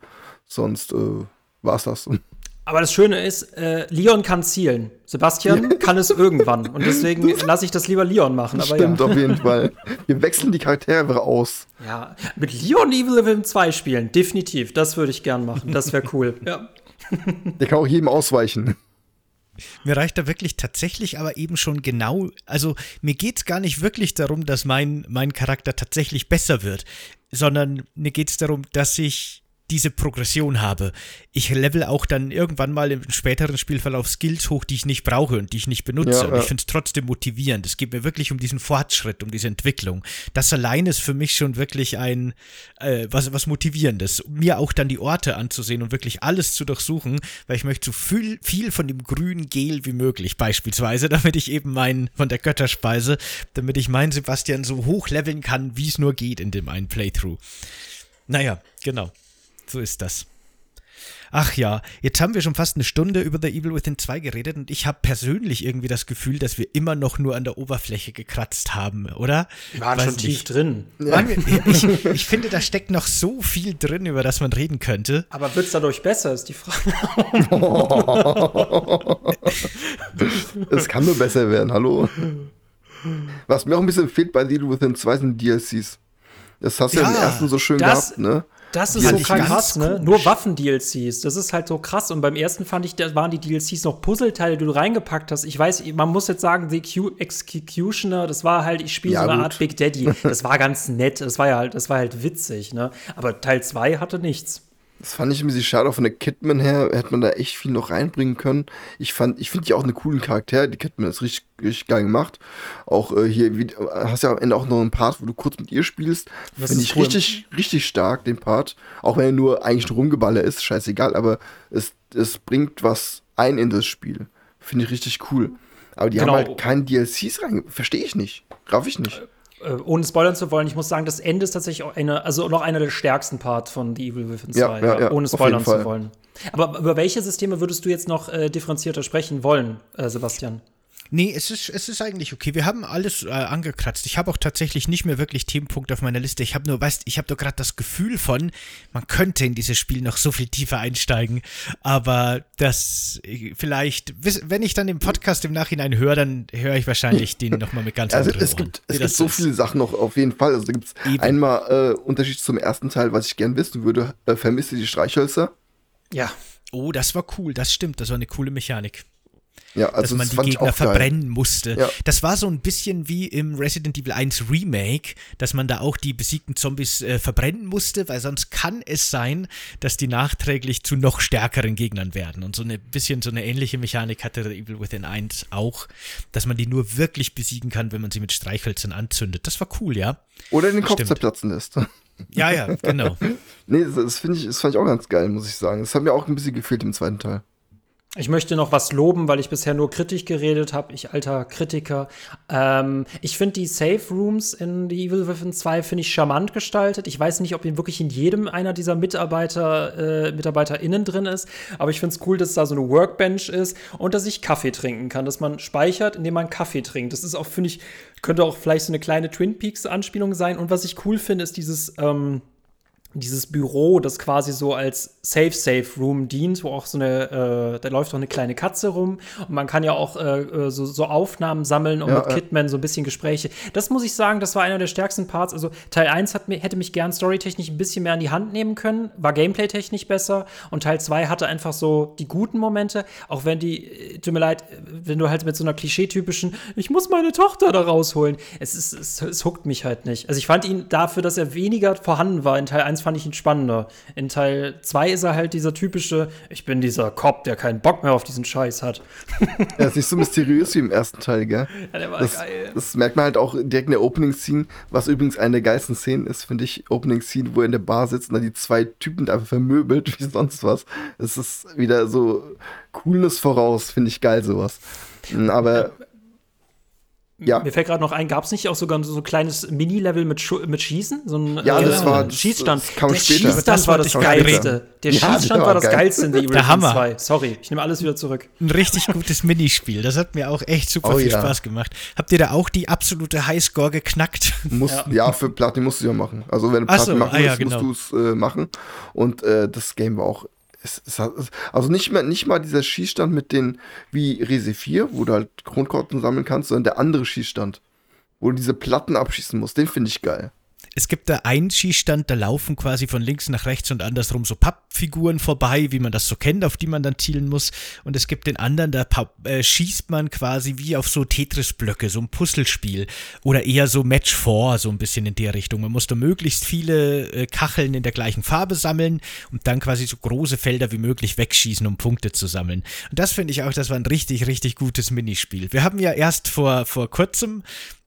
Sonst äh, war's das. Aber das Schöne ist, äh, Leon kann zielen. Sebastian kann es irgendwann. Und deswegen lasse ich das lieber Leon machen. Aber Stimmt, ja. auf jeden Fall. Wir wechseln die Charaktere aus. Ja, mit Leon Evil Within 2 spielen, definitiv. Das würde ich gern machen. Das wäre cool. ja. Der kann auch jedem ausweichen. Mir reicht da wirklich tatsächlich aber eben schon genau, also mir geht es gar nicht wirklich darum, dass mein, mein Charakter tatsächlich besser wird, sondern mir geht es darum, dass ich diese Progression habe. Ich level auch dann irgendwann mal im späteren Spielverlauf Skills hoch, die ich nicht brauche und die ich nicht benutze. Ja, und ich finde es trotzdem motivierend. Es geht mir wirklich um diesen Fortschritt, um diese Entwicklung. Das allein ist für mich schon wirklich ein äh, was, was Motivierendes. Mir auch dann die Orte anzusehen und wirklich alles zu durchsuchen, weil ich möchte so viel, viel von dem grünen Gel wie möglich, beispielsweise, damit ich eben meinen von der Götterspeise, damit ich meinen Sebastian so hoch leveln kann, wie es nur geht in dem einen Playthrough. Naja, genau. So ist das. Ach ja, jetzt haben wir schon fast eine Stunde über The Evil Within 2 geredet und ich habe persönlich irgendwie das Gefühl, dass wir immer noch nur an der Oberfläche gekratzt haben, oder? Wir waren Weiß schon nicht. tief drin. Wir, ich, ich finde, da steckt noch so viel drin, über das man reden könnte. Aber wird es dadurch besser, ist die Frage. Es kann nur besser werden, hallo. Was mir auch ein bisschen fehlt bei The Evil Within 2 sind DLCs. Das hast du ja, im Ja, ersten so schön das- gehabt, ne? Das ist so krass, ne? komisch. Nur Waffen-DLCs. Das ist halt so krass. Und beim ersten fand ich, da waren die DLCs noch Puzzleteile, die du reingepackt hast. Ich weiß, man muss jetzt sagen, The Q Executioner, das war halt, ich spiele Ja, so eine gut. Art Big Daddy. Das war ganz nett. Das war ja halt, das war halt witzig, ne? Aber Teil 2 hatte nichts. Das fand ich ein bisschen schade. Auch von der Kidman her hätte man da echt viel noch reinbringen können. Ich fand, ich finde die auch einen coolen Charakter. Die Kidman ist richtig, richtig geil gemacht. Auch äh, hier, wie, hast ja am Ende auch noch einen Part, wo du kurz mit ihr spielst. Finde ich cool. richtig, richtig stark, den Part. Auch wenn er nur eigentlich ein Rumgeballer ist, scheißegal. Aber es, es bringt was ein in das Spiel. Finde ich richtig cool. Aber die Genau. haben halt keine DLCs rein. Verstehe ich nicht. Raff ich nicht. Äh, ohne spoilern zu wollen, ich muss sagen, das Ende ist tatsächlich auch eine, also noch einer der stärksten Parts von The Evil Within 2, Ja, ja, ja, ohne spoilern zu wollen. Aber über welche Systeme würdest du jetzt noch äh, differenzierter sprechen wollen, äh, Sebastian? Nee, es ist, es ist eigentlich okay. Wir haben alles äh, angekratzt. Ich habe auch tatsächlich nicht mehr wirklich Themenpunkte auf meiner Liste. Ich habe nur, weißt, ich habe doch gerade das Gefühl von, man könnte in dieses Spiel noch so viel tiefer einsteigen. Aber das äh, vielleicht, wenn ich dann den Podcast im Nachhinein höre, dann höre ich wahrscheinlich den nochmal mit ganz Also anderen es gibt, es gibt so ist. viele Sachen noch auf jeden Fall. Also da gibt es einmal äh, Unterschied zum ersten Teil, was ich gern wissen würde. Äh, vermisst ihr die Streichhölzer? Ja. Oh, das war cool. Das stimmt. Das war eine coole Mechanik. Ja, dass also man das die Gegner geil. verbrennen musste. Ja. Das war so ein bisschen wie im Resident Evil 1 Remake, dass man da auch die besiegten Zombies äh, verbrennen musste, weil sonst kann es sein, dass die nachträglich zu noch stärkeren Gegnern werden. Und so ein bisschen so eine ähnliche Mechanik hatte Evil Within 1 auch, dass man die nur wirklich besiegen kann, wenn man sie mit Streichhölzern anzündet. Das war cool, ja. Oder den Kopf Stimmt. zerplatzen lässt. Ja, ja, genau. nee, das, das finde ich, das fand ich auch ganz geil, muss ich sagen. Das hat mir auch ein bisschen gefehlt im zweiten Teil. Ich möchte noch was loben, weil ich bisher nur kritisch geredet habe, ich alter Kritiker. Ähm, ich finde die Safe Rooms in The Evil Within 2 finde ich charmant gestaltet. Ich weiß nicht, ob in wirklich in jedem einer dieser Mitarbeiter, äh, MitarbeiterInnen drin ist, aber ich finde es cool, dass da so eine Workbench ist und dass ich Kaffee trinken kann, dass man speichert, indem man Kaffee trinkt. Das ist auch, finde ich, könnte auch vielleicht so eine kleine Twin Peaks-Anspielung sein. Und was ich cool finde, ist dieses, ähm, dieses Büro, das quasi so als Safe Safe Room dient, wo auch so eine, äh, da läuft auch eine kleine Katze rum und man kann ja auch äh, äh, so, so Aufnahmen sammeln und Ja, mit. Kidman so ein bisschen Gespräche. Das muss ich sagen, das war einer der stärksten Parts. Also Teil 1 hat hätte mich gern storytechnisch ein bisschen mehr an die Hand nehmen können, war gameplay-technisch besser und Teil 2 hatte einfach so die guten Momente, auch wenn die, äh, tut mir leid, wenn du halt mit so einer klischeetypischen, ich muss meine Tochter da rausholen, es, ist, es, es huckt mich halt nicht. Also ich fand ihn dafür, dass er weniger vorhanden war, in Teil 1 fand ich ihn spannender. In Teil 2 ist er halt dieser typische, ich bin dieser Cop, der keinen Bock mehr auf diesen Scheiß hat. Er ist nicht so mysteriös wie im ersten Teil, gell? Ja, der war Das, geil. das merkt man halt auch direkt in der Opening-Scene, was übrigens eine der geilsten Szenen ist, finde ich. Opening-Scene, wo er in der Bar sitzt und dann die zwei Typen da einfach vermöbelt, wie sonst was. Es ist wieder so Coolness voraus, finde ich geil, sowas. Aber ja, Mir fällt gerade noch ein, gab es nicht auch sogar so ein kleines Mini-Level mit, Schu- mit Schießen? So ein Ja, das äh, war- das- Schießstand. das kam der später. Schießstand Das war das Geilste. Der Ja, Schießstand der war war das geil. Geilste in The Evil Der Within Hammer. 2. Sorry, ich nehme alles wieder zurück. Ein richtig gutes Minispiel. Das hat mir auch echt super Oh viel ja. Spaß gemacht. Habt ihr da auch die absolute Highscore geknackt? Muss, ja. für Platin musst du ja machen. Also wenn du Platin so, machen ah ja, willst, genau. musst du es äh, machen. Und äh, das Game war auch. Es, es also nicht mehr, nicht mal dieser Schießstand mit den, wie Rese 4, wo du halt Kronkorten sammeln kannst, sondern der andere Schießstand, wo du diese Platten abschießen musst, den finde ich geil. Es gibt da einen Schießstand, da laufen quasi von links nach rechts und andersrum so Papp, Pappfiguren vorbei, wie man das so kennt, auf die man dann zielen muss. Und es gibt den anderen, da äh, schießt man quasi wie auf so Tetris-Blöcke, so ein Puzzlespiel. Oder eher so Match 4, so ein bisschen in der Richtung. Man musste möglichst viele äh, Kacheln in der gleichen Farbe sammeln und dann quasi so große Felder wie möglich wegschießen, um Punkte zu sammeln. Und das finde ich auch, das war ein richtig, richtig gutes Minispiel. Wir haben ja erst vor, vor kurzem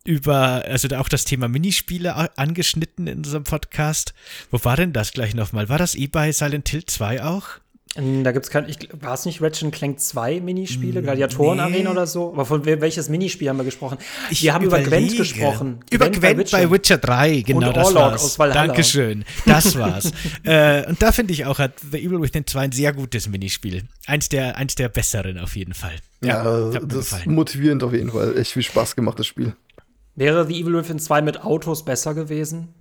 über, also auch das Thema Minispiele angeschnitten in unserem Podcast. Wo war denn das gleich nochmal? War das eh bei Silent Hill 2 auch? Ähm, da gibt es kein, ich, war es nicht Ratchet Clank 2 Minispiele, Gladiatoren-Arena nee. oder so? Aber von welches Minispiel haben wir gesprochen? Ich wir haben überlege. über Gwent gesprochen. Über Gwent, Gwent bei, Witcher. bei Witcher 3, genau, und das Orlog war's. Aus Valhalla. Dankeschön, das war's. äh, und da finde ich auch, hat The Evil Within 2 ein sehr gutes Minispiel. Eins der, eins der besseren auf jeden Fall. Ja, ja das ist motivierend auf jeden Fall. Echt viel Spaß gemacht, das Spiel. Wäre The Evil Within 2 mit Autos besser gewesen?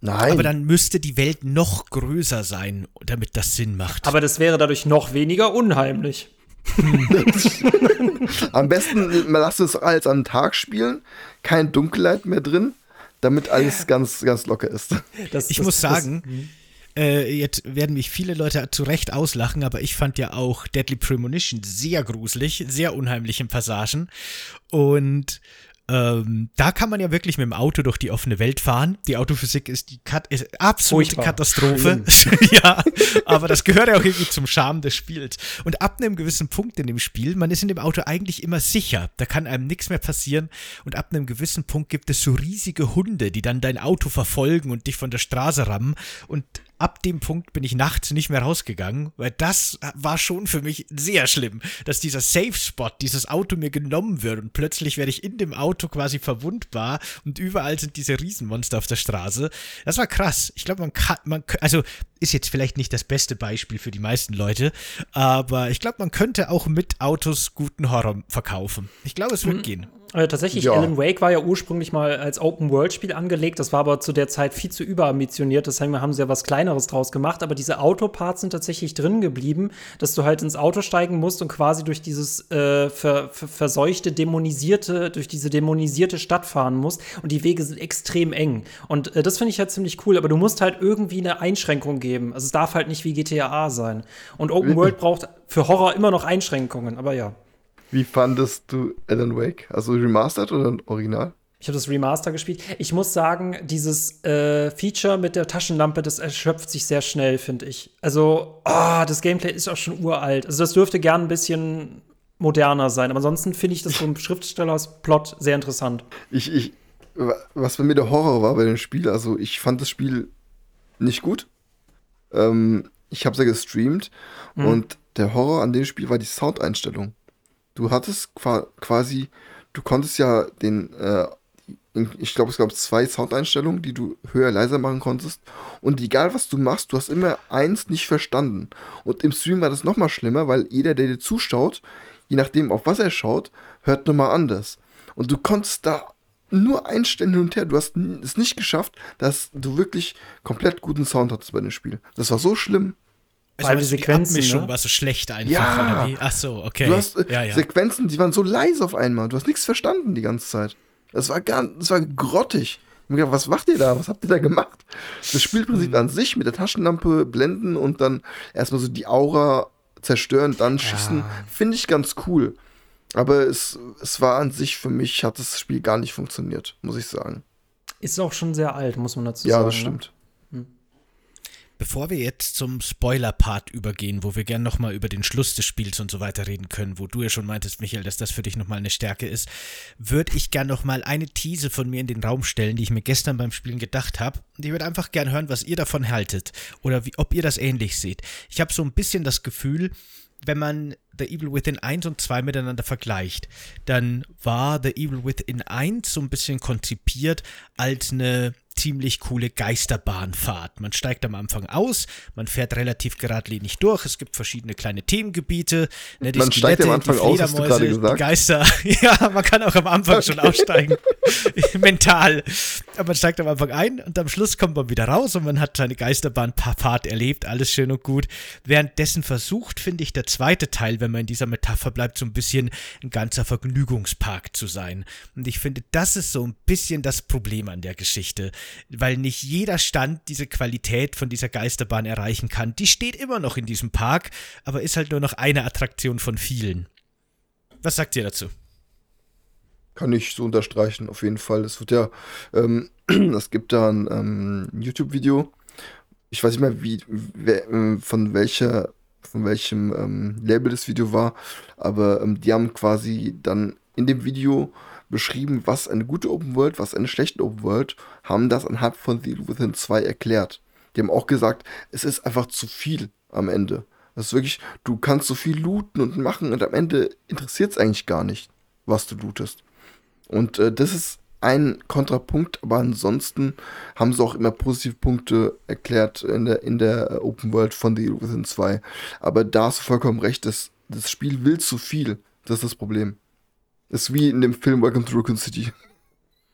Nein. Aber dann müsste die Welt noch größer sein, damit das Sinn macht. Aber das wäre dadurch noch weniger unheimlich. Am besten man lasst es als am Tag spielen, kein Dunkelheit mehr drin, damit alles ganz, ganz locker ist. Das, ich das, muss sagen, das, äh, jetzt werden mich viele Leute zu Recht auslachen, aber ich fand ja auch Deadly Premonition sehr gruselig, sehr unheimliche Passagen. Und ähm, da kann man ja wirklich mit dem Auto durch die offene Welt fahren. Die Autophysik ist die Kat ist absolute Furchtbar. Katastrophe. ja, aber das gehört ja auch irgendwie zum Charme des Spiels. Und ab einem gewissen Punkt in dem Spiel, man ist in dem Auto eigentlich immer sicher. Da kann einem nichts mehr passieren. Und ab einem gewissen Punkt gibt es so riesige Hunde, die dann dein Auto verfolgen und dich von der Straße rammen. Und ab dem Punkt bin ich nachts nicht mehr rausgegangen, weil das war schon für mich sehr schlimm, dass dieser Safe Spot, dieses Auto mir genommen wird und plötzlich werde ich in dem Auto quasi verwundbar und überall sind diese Riesenmonster auf der Straße. Das war krass. Ich glaube, man kann, man, also ist jetzt vielleicht nicht das beste Beispiel für die meisten Leute, aber ich glaube, man könnte auch mit Autos guten Horror verkaufen. Ich glaube, es wird mhm. gehen. Äh, tatsächlich, ja. Alan Wake war ja ursprünglich mal als Open-World-Spiel angelegt. Das war aber zu der Zeit viel zu überambitioniert. Deswegen haben sie ja was Kleineres draus gemacht. Aber diese Autoparts sind tatsächlich drin geblieben, dass du halt ins Auto steigen musst und quasi durch dieses äh, ver ver verseuchte, dämonisierte, durch diese dämonisierte Stadt fahren musst. Und die Wege sind extrem eng. Und äh, das finde ich halt ziemlich cool. Aber du musst halt irgendwie eine Einschränkung geben. Also es darf halt nicht wie GTA sein. Und Open World braucht für Horror immer noch Einschränkungen. Aber ja. Wie fandest du Alan Wake? Also remastered oder original? Ich habe das Remaster gespielt. Ich muss sagen, dieses äh, Feature mit der Taschenlampe, das erschöpft sich sehr schnell, finde ich. Also, oh, das Gameplay ist auch schon uralt. Also, das dürfte gern ein bisschen moderner sein. Aber ansonsten finde ich das vom Schriftstellers-Plot sehr interessant. Ich, ich, was bei mir der Horror war bei dem Spiel, also ich fand das Spiel nicht gut. Ähm, ich habe es ja gestreamt mhm. und der Horror an dem Spiel war die Soundeinstellung du hattest quasi, du konntest ja den, äh, ich glaube, es gab zwei Soundeinstellungen, die du höher, leiser machen konntest. Und egal, was du machst, du hast immer eins nicht verstanden. Und im Stream war das nochmal schlimmer, weil jeder, der dir zuschaut, je nachdem, auf was er schaut, hört nochmal anders. Und du konntest da nur einstellen hin und her. Du hast es nicht geschafft, dass du wirklich komplett guten Sound hattest bei dem Spiel. Das war so schlimm. Also die Sequenzen. Die Abmischung ne? war so schlecht einfach. Ja. Ach so, okay. Du hast äh, ja, ja. Sequenzen, die waren so leise auf einmal. Du hast nichts verstanden die ganze Zeit. Das war ganz, das war grottig. Ich gedacht, was macht ihr da? Was habt ihr da gemacht? Das Spielprinzip mhm. an sich mit der Taschenlampe blenden und dann erstmal so die Aura zerstören, dann schießen, ja. finde ich ganz cool. Aber es, es war an sich für mich, hat das Spiel gar nicht funktioniert, muss ich sagen. Ist auch schon sehr alt, muss man dazu ja, sagen. Ja, das ne? stimmt. Bevor wir jetzt zum Spoiler-Part übergehen, wo wir gern nochmal über den Schluss des Spiels und so weiter reden können, wo du ja schon meintest, Michael, dass das für dich nochmal eine Stärke ist, würde ich gern nochmal eine These von mir in den Raum stellen, die ich mir gestern beim Spielen gedacht habe. Und ich würde einfach gern hören, was ihr davon haltet oder wie, ob ihr das ähnlich seht. Ich habe so ein bisschen das Gefühl, wenn man The Evil Within 1 und 2 miteinander vergleicht, dann war The Evil Within 1 so ein bisschen konzipiert als eine ziemlich coole Geisterbahnfahrt. Man steigt am Anfang aus, man fährt relativ geradlinig durch, es gibt verschiedene kleine Themengebiete. Ne, man steigt am Anfang aus, hast du gerade gesagt. Geister. Ja, man kann auch am Anfang okay. schon aussteigen. Mental. Aber man steigt am Anfang ein und am Schluss kommt man wieder raus und man hat seine Geisterbahnfahrt erlebt, alles schön und gut. Währenddessen versucht, finde ich, der zweite Teil, wenn man in dieser Metapher bleibt, so ein bisschen ein ganzer Vergnügungspark zu sein. Und ich finde, das ist so ein bisschen das Problem an der Geschichte weil nicht jeder Stand diese Qualität von dieser Geisterbahn erreichen kann. Die steht immer noch in diesem Park, aber ist halt nur noch eine Attraktion von vielen. Was sagt ihr dazu? Kann ich so unterstreichen, auf jeden Fall. Es wird ja, ähm, es gibt da ein ähm, YouTube-Video. Ich weiß nicht mehr, wie, wer, äh, von welcher, von welchem ähm, Label das Video war, aber ähm, die haben quasi dann in dem Video beschrieben, was eine gute Open World, was eine schlechte Open World, haben das anhand von The Within 2 erklärt. Die haben auch gesagt, es ist einfach zu viel am Ende. Das ist wirklich, du kannst so viel looten und machen und am Ende interessiert es eigentlich gar nicht, was du lootest. Und äh, das ist ein Kontrapunkt, aber ansonsten haben sie auch immer positive Punkte erklärt in der, in der äh, Open World von The Within 2. Aber da hast du vollkommen recht, das, das Spiel will zu viel. Das ist das Problem. Das ist wie in dem Film Welcome to Raccoon City.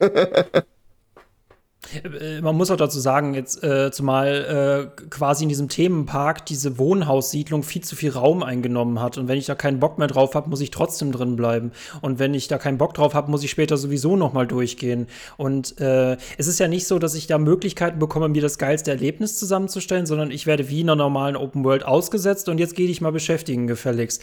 Äh, man muss auch dazu sagen, jetzt äh, zumal äh, quasi in diesem Themenpark diese Wohnhaussiedlung viel zu viel Raum eingenommen hat. Und wenn ich da keinen Bock mehr drauf habe, muss ich trotzdem drin bleiben. Und wenn ich da keinen Bock drauf habe, muss ich später sowieso noch mal durchgehen. Und äh, es ist ja nicht so, dass ich da Möglichkeiten bekomme, mir das geilste Erlebnis zusammenzustellen, sondern ich werde wie in einer normalen Open World ausgesetzt und jetzt gehe ich mal beschäftigen, gefälligst.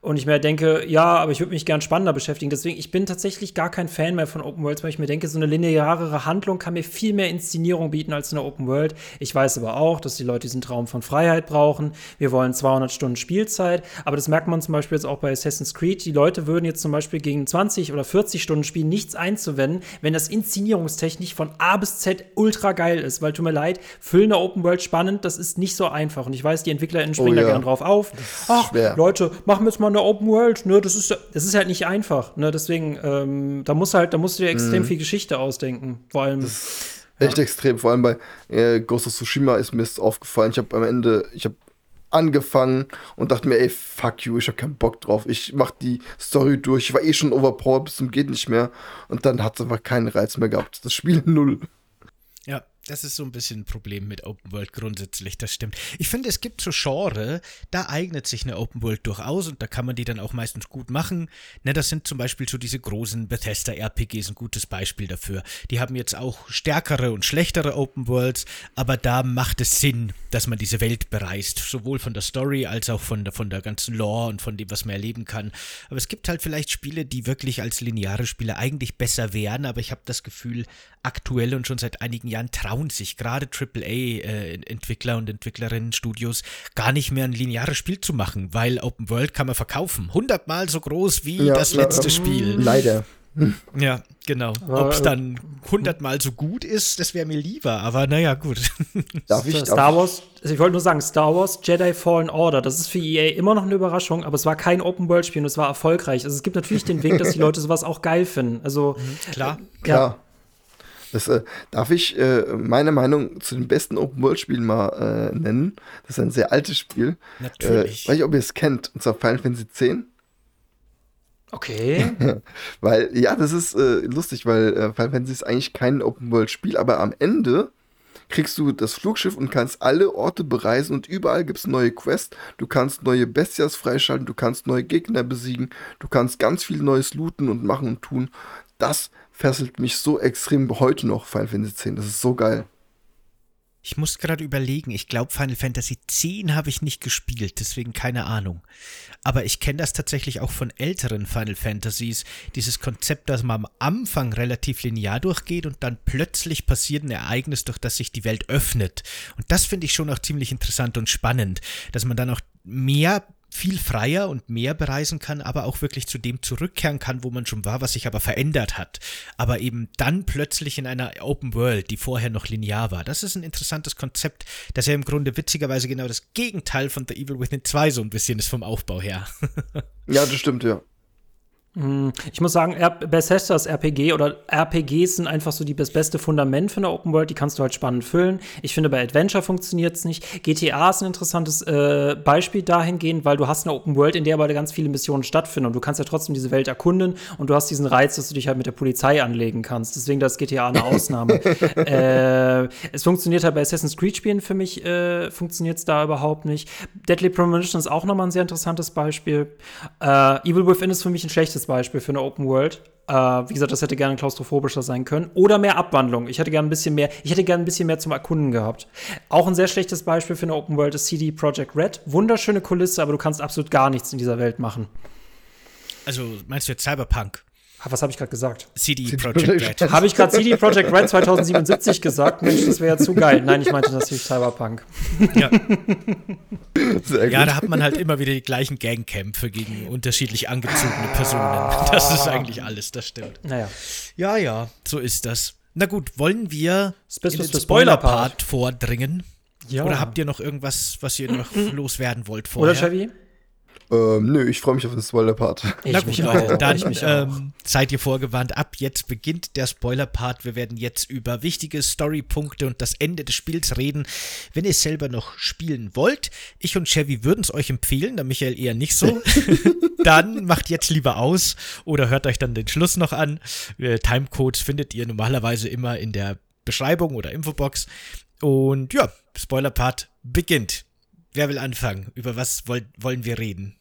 Und ich mir denke, ja, aber ich würde mich gern spannender beschäftigen. Deswegen, ich bin tatsächlich gar kein Fan mehr von Open Worlds, weil ich mir denke, so eine linearere Handlung kann mir viel viel mehr Inszenierung bieten als eine Open World. Ich weiß aber auch, dass die Leute diesen Traum von Freiheit brauchen. Wir wollen 200 Stunden Spielzeit, aber das merkt man zum Beispiel jetzt auch bei Assassin's Creed. Die Leute würden jetzt zum Beispiel gegen 20 oder 40 Stunden Spiel nichts einzuwenden, wenn das inszenierungstechnisch von A bis Z ultra geil ist. Weil tut mir leid, füllen eine Open World spannend, das ist nicht so einfach. Und ich weiß, die EntwicklerInnen springen oh, ja. da gern drauf auf. Ach, schwer. Leute, machen wir jetzt mal eine Open World. Ne, das ist, das ist halt nicht einfach. Ne, deswegen, ähm, da muss halt, da musst du dir extrem mhm. viel Geschichte ausdenken. Vor allem. Das Echt extrem. Vor allem bei äh, Ghost of Tsushima ist mir das aufgefallen. Ich habe am Ende, ich habe angefangen und dachte mir, ey, fuck you, ich habe keinen Bock drauf. Ich mach die Story durch. Ich war eh schon overpowered bis zum geht nicht mehr. Und dann hat es einfach keinen Reiz mehr gehabt. Das Spiel null. Ja, das ist so ein bisschen ein Problem mit Open World grundsätzlich, das stimmt. Ich finde, es gibt so Genre, da eignet sich eine Open World durchaus und da kann man die dann auch meistens gut machen. Ne, das sind zum Beispiel so diese großen Bethesda-RPGs ein gutes Beispiel dafür. Die haben jetzt auch stärkere und schlechtere Open Worlds, aber da macht es Sinn, dass man diese Welt bereist, sowohl von der Story als auch von der, von der ganzen Lore und von dem, was man erleben kann. Aber es gibt halt vielleicht Spiele, die wirklich als lineare Spiele eigentlich besser wären, aber ich habe das Gefühl, aktuell und schon seit einigen Jahren trauen sich gerade AAA-Entwickler äh, und Entwicklerinnen, Studios gar nicht mehr ein lineares Spiel zu machen, weil Open World kann man verkaufen. Hundertmal so groß wie ja, das letzte na, Spiel. Leider. Ja, genau. Ob es dann hundertmal so gut ist, das wäre mir lieber, aber naja, gut. Darf ich, Star Wars, also ich wollte nur sagen, Star Wars Jedi Fallen Order, das ist für EA immer noch eine Überraschung, aber es war kein Open-World-Spiel und es war erfolgreich. Also es gibt natürlich den Weg, dass die Leute sowas auch geil finden. Also, mhm, klar. Äh, klar. Das, äh, darf ich äh, meine Meinung zu den besten Open-World-Spielen mal äh, nennen? Das ist ein sehr altes Spiel. Natürlich. Äh, weiß ich, ob ihr es kennt, und zwar Final Fantasy X. Okay. weil, ja, das ist äh, lustig, weil äh, Final Fantasy ist eigentlich kein Open-World-Spiel, aber am Ende kriegst du das Flugschiff und kannst alle Orte bereisen und überall gibt es neue Quests. Du kannst neue Bestias freischalten, du kannst neue Gegner besiegen, du kannst ganz viel Neues looten und machen und tun. Das fesselt mich so extrem heute noch, Final Fantasy X. Das ist so geil. Ich muss gerade überlegen, ich glaube Final Fantasy X habe ich nicht gespielt, deswegen keine Ahnung. Aber ich kenne das tatsächlich auch von älteren Final Fantasies, dieses Konzept, dass man am Anfang relativ linear durchgeht und dann plötzlich passiert ein Ereignis, durch das sich die Welt öffnet. Und das finde ich schon auch ziemlich interessant und spannend, dass man dann auch mehr viel freier und mehr bereisen kann, aber auch wirklich zu dem zurückkehren kann, wo man schon war, was sich aber verändert hat. Aber eben dann plötzlich in einer Open World, die vorher noch linear war. Das ist ein interessantes Konzept, das ja im Grunde witzigerweise genau das Gegenteil von The Evil Within 2 so ein bisschen ist vom Aufbau her. ja, das stimmt, ja. Hm, ich muss sagen, Bethesdas RPG oder RPGs sind einfach so die, das beste Fundament für eine Open World. Die kannst du halt spannend füllen. Ich finde, bei Adventure funktioniert es nicht. GTA ist ein interessantes äh, Beispiel dahingehend, weil du hast eine Open World, in der aber ganz viele Missionen stattfinden und du kannst ja trotzdem diese Welt erkunden und du hast diesen Reiz, dass du dich halt mit der Polizei anlegen kannst. Deswegen ist GTA eine Ausnahme. äh, es funktioniert halt bei Assassin's Creed-Spielen für mich, äh, funktioniert es da überhaupt nicht. Deadly Premonition ist auch nochmal ein sehr interessantes Beispiel. Äh, Evil Within ist für mich ein schlechtes schlechtes Beispiel für eine Open World. Äh, wie gesagt, das hätte gerne klaustrophobischer sein können. Oder mehr Abwandlung. Ich hätte gerne ein bisschen mehr, ich hätte gerne ein bisschen mehr zum Erkunden gehabt. Auch ein sehr schlechtes Beispiel für eine Open World ist CD Projekt Red. Wunderschöne Kulisse, aber du kannst absolut gar nichts in dieser Welt machen. Also meinst du jetzt Cyberpunk? Ah, Was habe ich gerade gesagt? CD, CD Projekt Projekt Red. Habe ich gerade CD Projekt Red 2077 gesagt? Mensch, das wäre ja zu geil. Nein, ich meinte natürlich Cyberpunk. Ja. Sehr ja, da hat man halt immer wieder die gleichen Gangkämpfe gegen unterschiedlich angezogene Personen. Das ist eigentlich alles, das stimmt. Naja. Ja, ja, so ist das. Na gut, wollen wir in den Spoiler-Part. Vordringen? Ja. Oder habt ihr noch irgendwas, was ihr noch loswerden wollt vorher? Oder Chevy? Ähm, nö, ich freue mich auf den Spoiler-Part. Gut, Leute, auch. dann Ich mich auch. ähm, seid ihr vorgewarnt. Ab jetzt beginnt der Spoiler-Part. Wir werden jetzt über wichtige Storypunkte und das Ende des Spiels reden. Wenn ihr es selber noch spielen wollt, ich und Chevy würden es euch empfehlen, der Michael eher nicht so. dann macht jetzt lieber aus oder hört euch dann den Schluss noch an. Äh, Timecodes findet ihr normalerweise immer in der Beschreibung oder Infobox. Und ja, Spoiler-Part beginnt. Wer will anfangen? Über was wollen wir reden?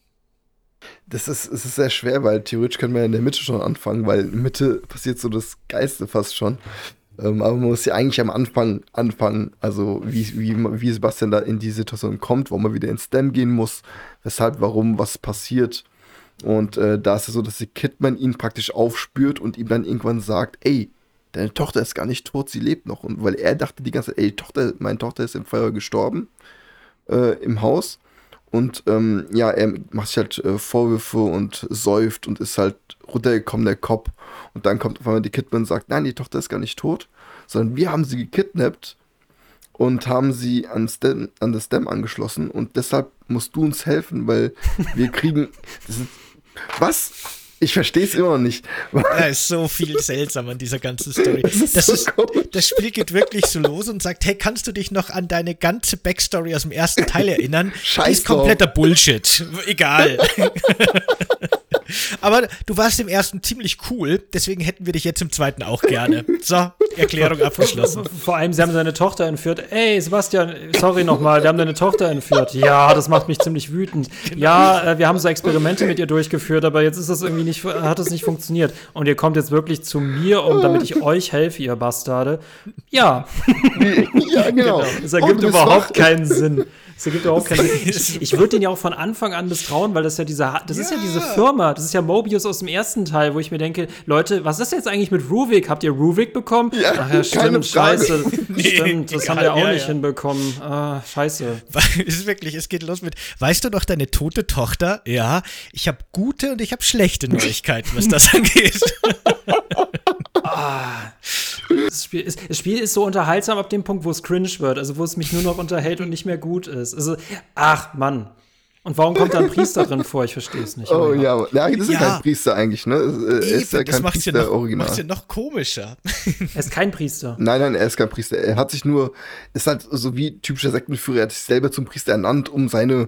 Das ist, es ist sehr schwer, weil theoretisch können wir in der Mitte schon anfangen, weil in der Mitte passiert so das Geiste fast schon. Ähm, aber man muss ja eigentlich am Anfang anfangen, also wie, wie, wie Sebastian da in die Situation kommt, wo man wieder ins Stem gehen muss, weshalb, warum, was passiert. Und äh, da ist es so, dass die Kidman ihn praktisch aufspürt und ihm dann irgendwann sagt, ey, deine Tochter ist gar nicht tot, sie lebt noch. Und weil er dachte die ganze Zeit, ey, Tochter, meine Tochter ist im Feuer gestorben äh, im Haus. Und ähm, ja, er macht sich halt äh, Vorwürfe und säuft und ist halt runtergekommen, der Kopf. Und dann kommt auf einmal die Kidman und sagt, nein, die Tochter ist gar nicht tot, sondern wir haben sie gekidnappt und haben sie an, Stem, an das Stem angeschlossen. Und deshalb musst du uns helfen, weil wir kriegen... Ist, was? Ich verstehe es immer noch nicht. Da ist so viel seltsam an dieser ganzen Story. Das ist Das, so ist, das Spiel geht wirklich so los und sagt, hey, kannst du dich noch an deine ganze Backstory aus dem ersten Teil erinnern? Die Scheiß ist kompletter Bullshit. Egal. Aber du warst im ersten ziemlich cool, deswegen hätten wir dich jetzt im zweiten auch gerne. So, Erklärung abgeschlossen. Vor allem, sie haben seine Tochter entführt. Ey, Sebastian, sorry nochmal, wir haben deine Tochter entführt. Ja, das macht mich ziemlich wütend. Ja, äh, wir haben so Experimente mit ihr durchgeführt, aber jetzt ist das irgendwie nicht, hat es nicht funktioniert. Und ihr kommt jetzt wirklich zu mir, um damit ich euch helfe, ihr Bastarde. Ja, ja, genau. Es ergibt überhaupt keinen Sinn. Es ergibt überhaupt keinen Sinn. Ich, ich würde den ja auch von Anfang an misstrauen, weil das ja diese, das ist ja diese Firma, das ist ja Mobius aus dem ersten Teil, wo ich mir denke, Leute, was ist jetzt eigentlich mit Ruvik? Habt ihr Ruvik bekommen? Ja, Ach ja, stimmt, scheiße. Nee, stimmt, das haben wir auch ja, nicht ja. hinbekommen. Ah, scheiße. Es ist wirklich, es geht los mit, weißt du noch deine tote Tochter? Ja, ich habe gute und ich habe schlechte Neuigkeiten, was das angeht. Das Spiel, ist, das Spiel ist so unterhaltsam ab dem Punkt, wo es cringe wird, also wo es mich nur noch unterhält und nicht mehr gut ist. Also, ach Mann. Und warum kommt da ein Priester drin vor? Ich verstehe es nicht. Oh ja, ja, das ist Ja. kein Priester eigentlich, ne? Er ist ja Eben, das kein macht's ja, Priester noch, original. macht's ja noch komischer. Er ist kein Priester. Nein, nein, er ist kein Priester. Er hat sich nur, ist halt so wie typischer Sektenführer, er hat sich selber zum Priester ernannt, um seine,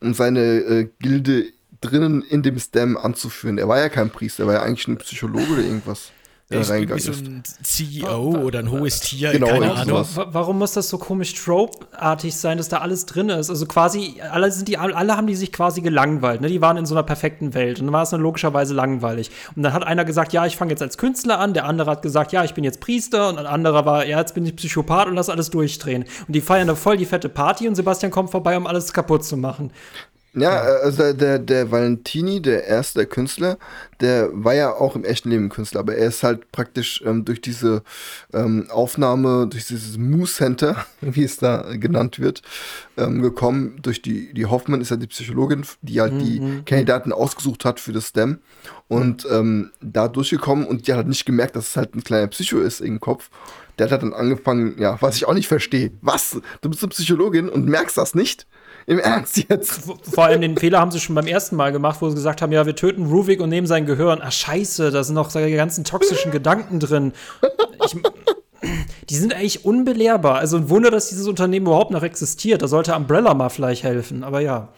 um seine äh, Gilde drinnen in dem Stem anzuführen. Er war ja kein Priester, er war ja eigentlich ein Psychologe oder irgendwas. Der ist irgendwie so ein CEO oder ein hohes Tier, Genau, keine Ahnung. sowas. Wa- Warum muss das so komisch trope-artig sein, dass da alles drin ist? Also quasi, alle, sind die, alle haben die sich quasi gelangweilt. Ne? Die waren in so einer perfekten Welt. Und dann war es dann logischerweise langweilig. Und dann hat einer gesagt, ja, ich fange jetzt als Künstler an. Der andere hat gesagt, ja, ich bin jetzt Priester. Und ein anderer war, ja, jetzt bin ich Psychopath und lass alles durchdrehen. Und die feiern da voll die fette Party und Sebastian kommt vorbei, um alles kaputt zu machen. Ja, also der, der, Valentini, der erste der Künstler, der war ja auch im echten Leben Künstler, aber er ist halt praktisch ähm, durch diese ähm, Aufnahme, durch dieses Moose Center, wie es da genannt wird, ähm, gekommen. Durch die, die Hoffmann ist ja die Psychologin, die halt die Kandidaten ausgesucht hat für das STEM und ähm, da durchgekommen und die hat halt nicht gemerkt, dass es halt ein kleiner Psycho ist im Kopf. Der hat halt dann angefangen, ja, was ich auch nicht verstehe. Was? Du bist eine Psychologin und merkst das nicht? Im Ernst jetzt? Vor allem den Fehler haben sie schon beim ersten Mal gemacht, wo sie gesagt haben, ja, wir töten Ruvik und nehmen sein Gehirn. Ach scheiße, da sind noch seine ganzen toxischen Gedanken drin. Ich, die sind eigentlich unbelehrbar. Also ein Wunder, dass dieses Unternehmen überhaupt noch existiert. Da sollte Umbrella mal vielleicht helfen, aber ja.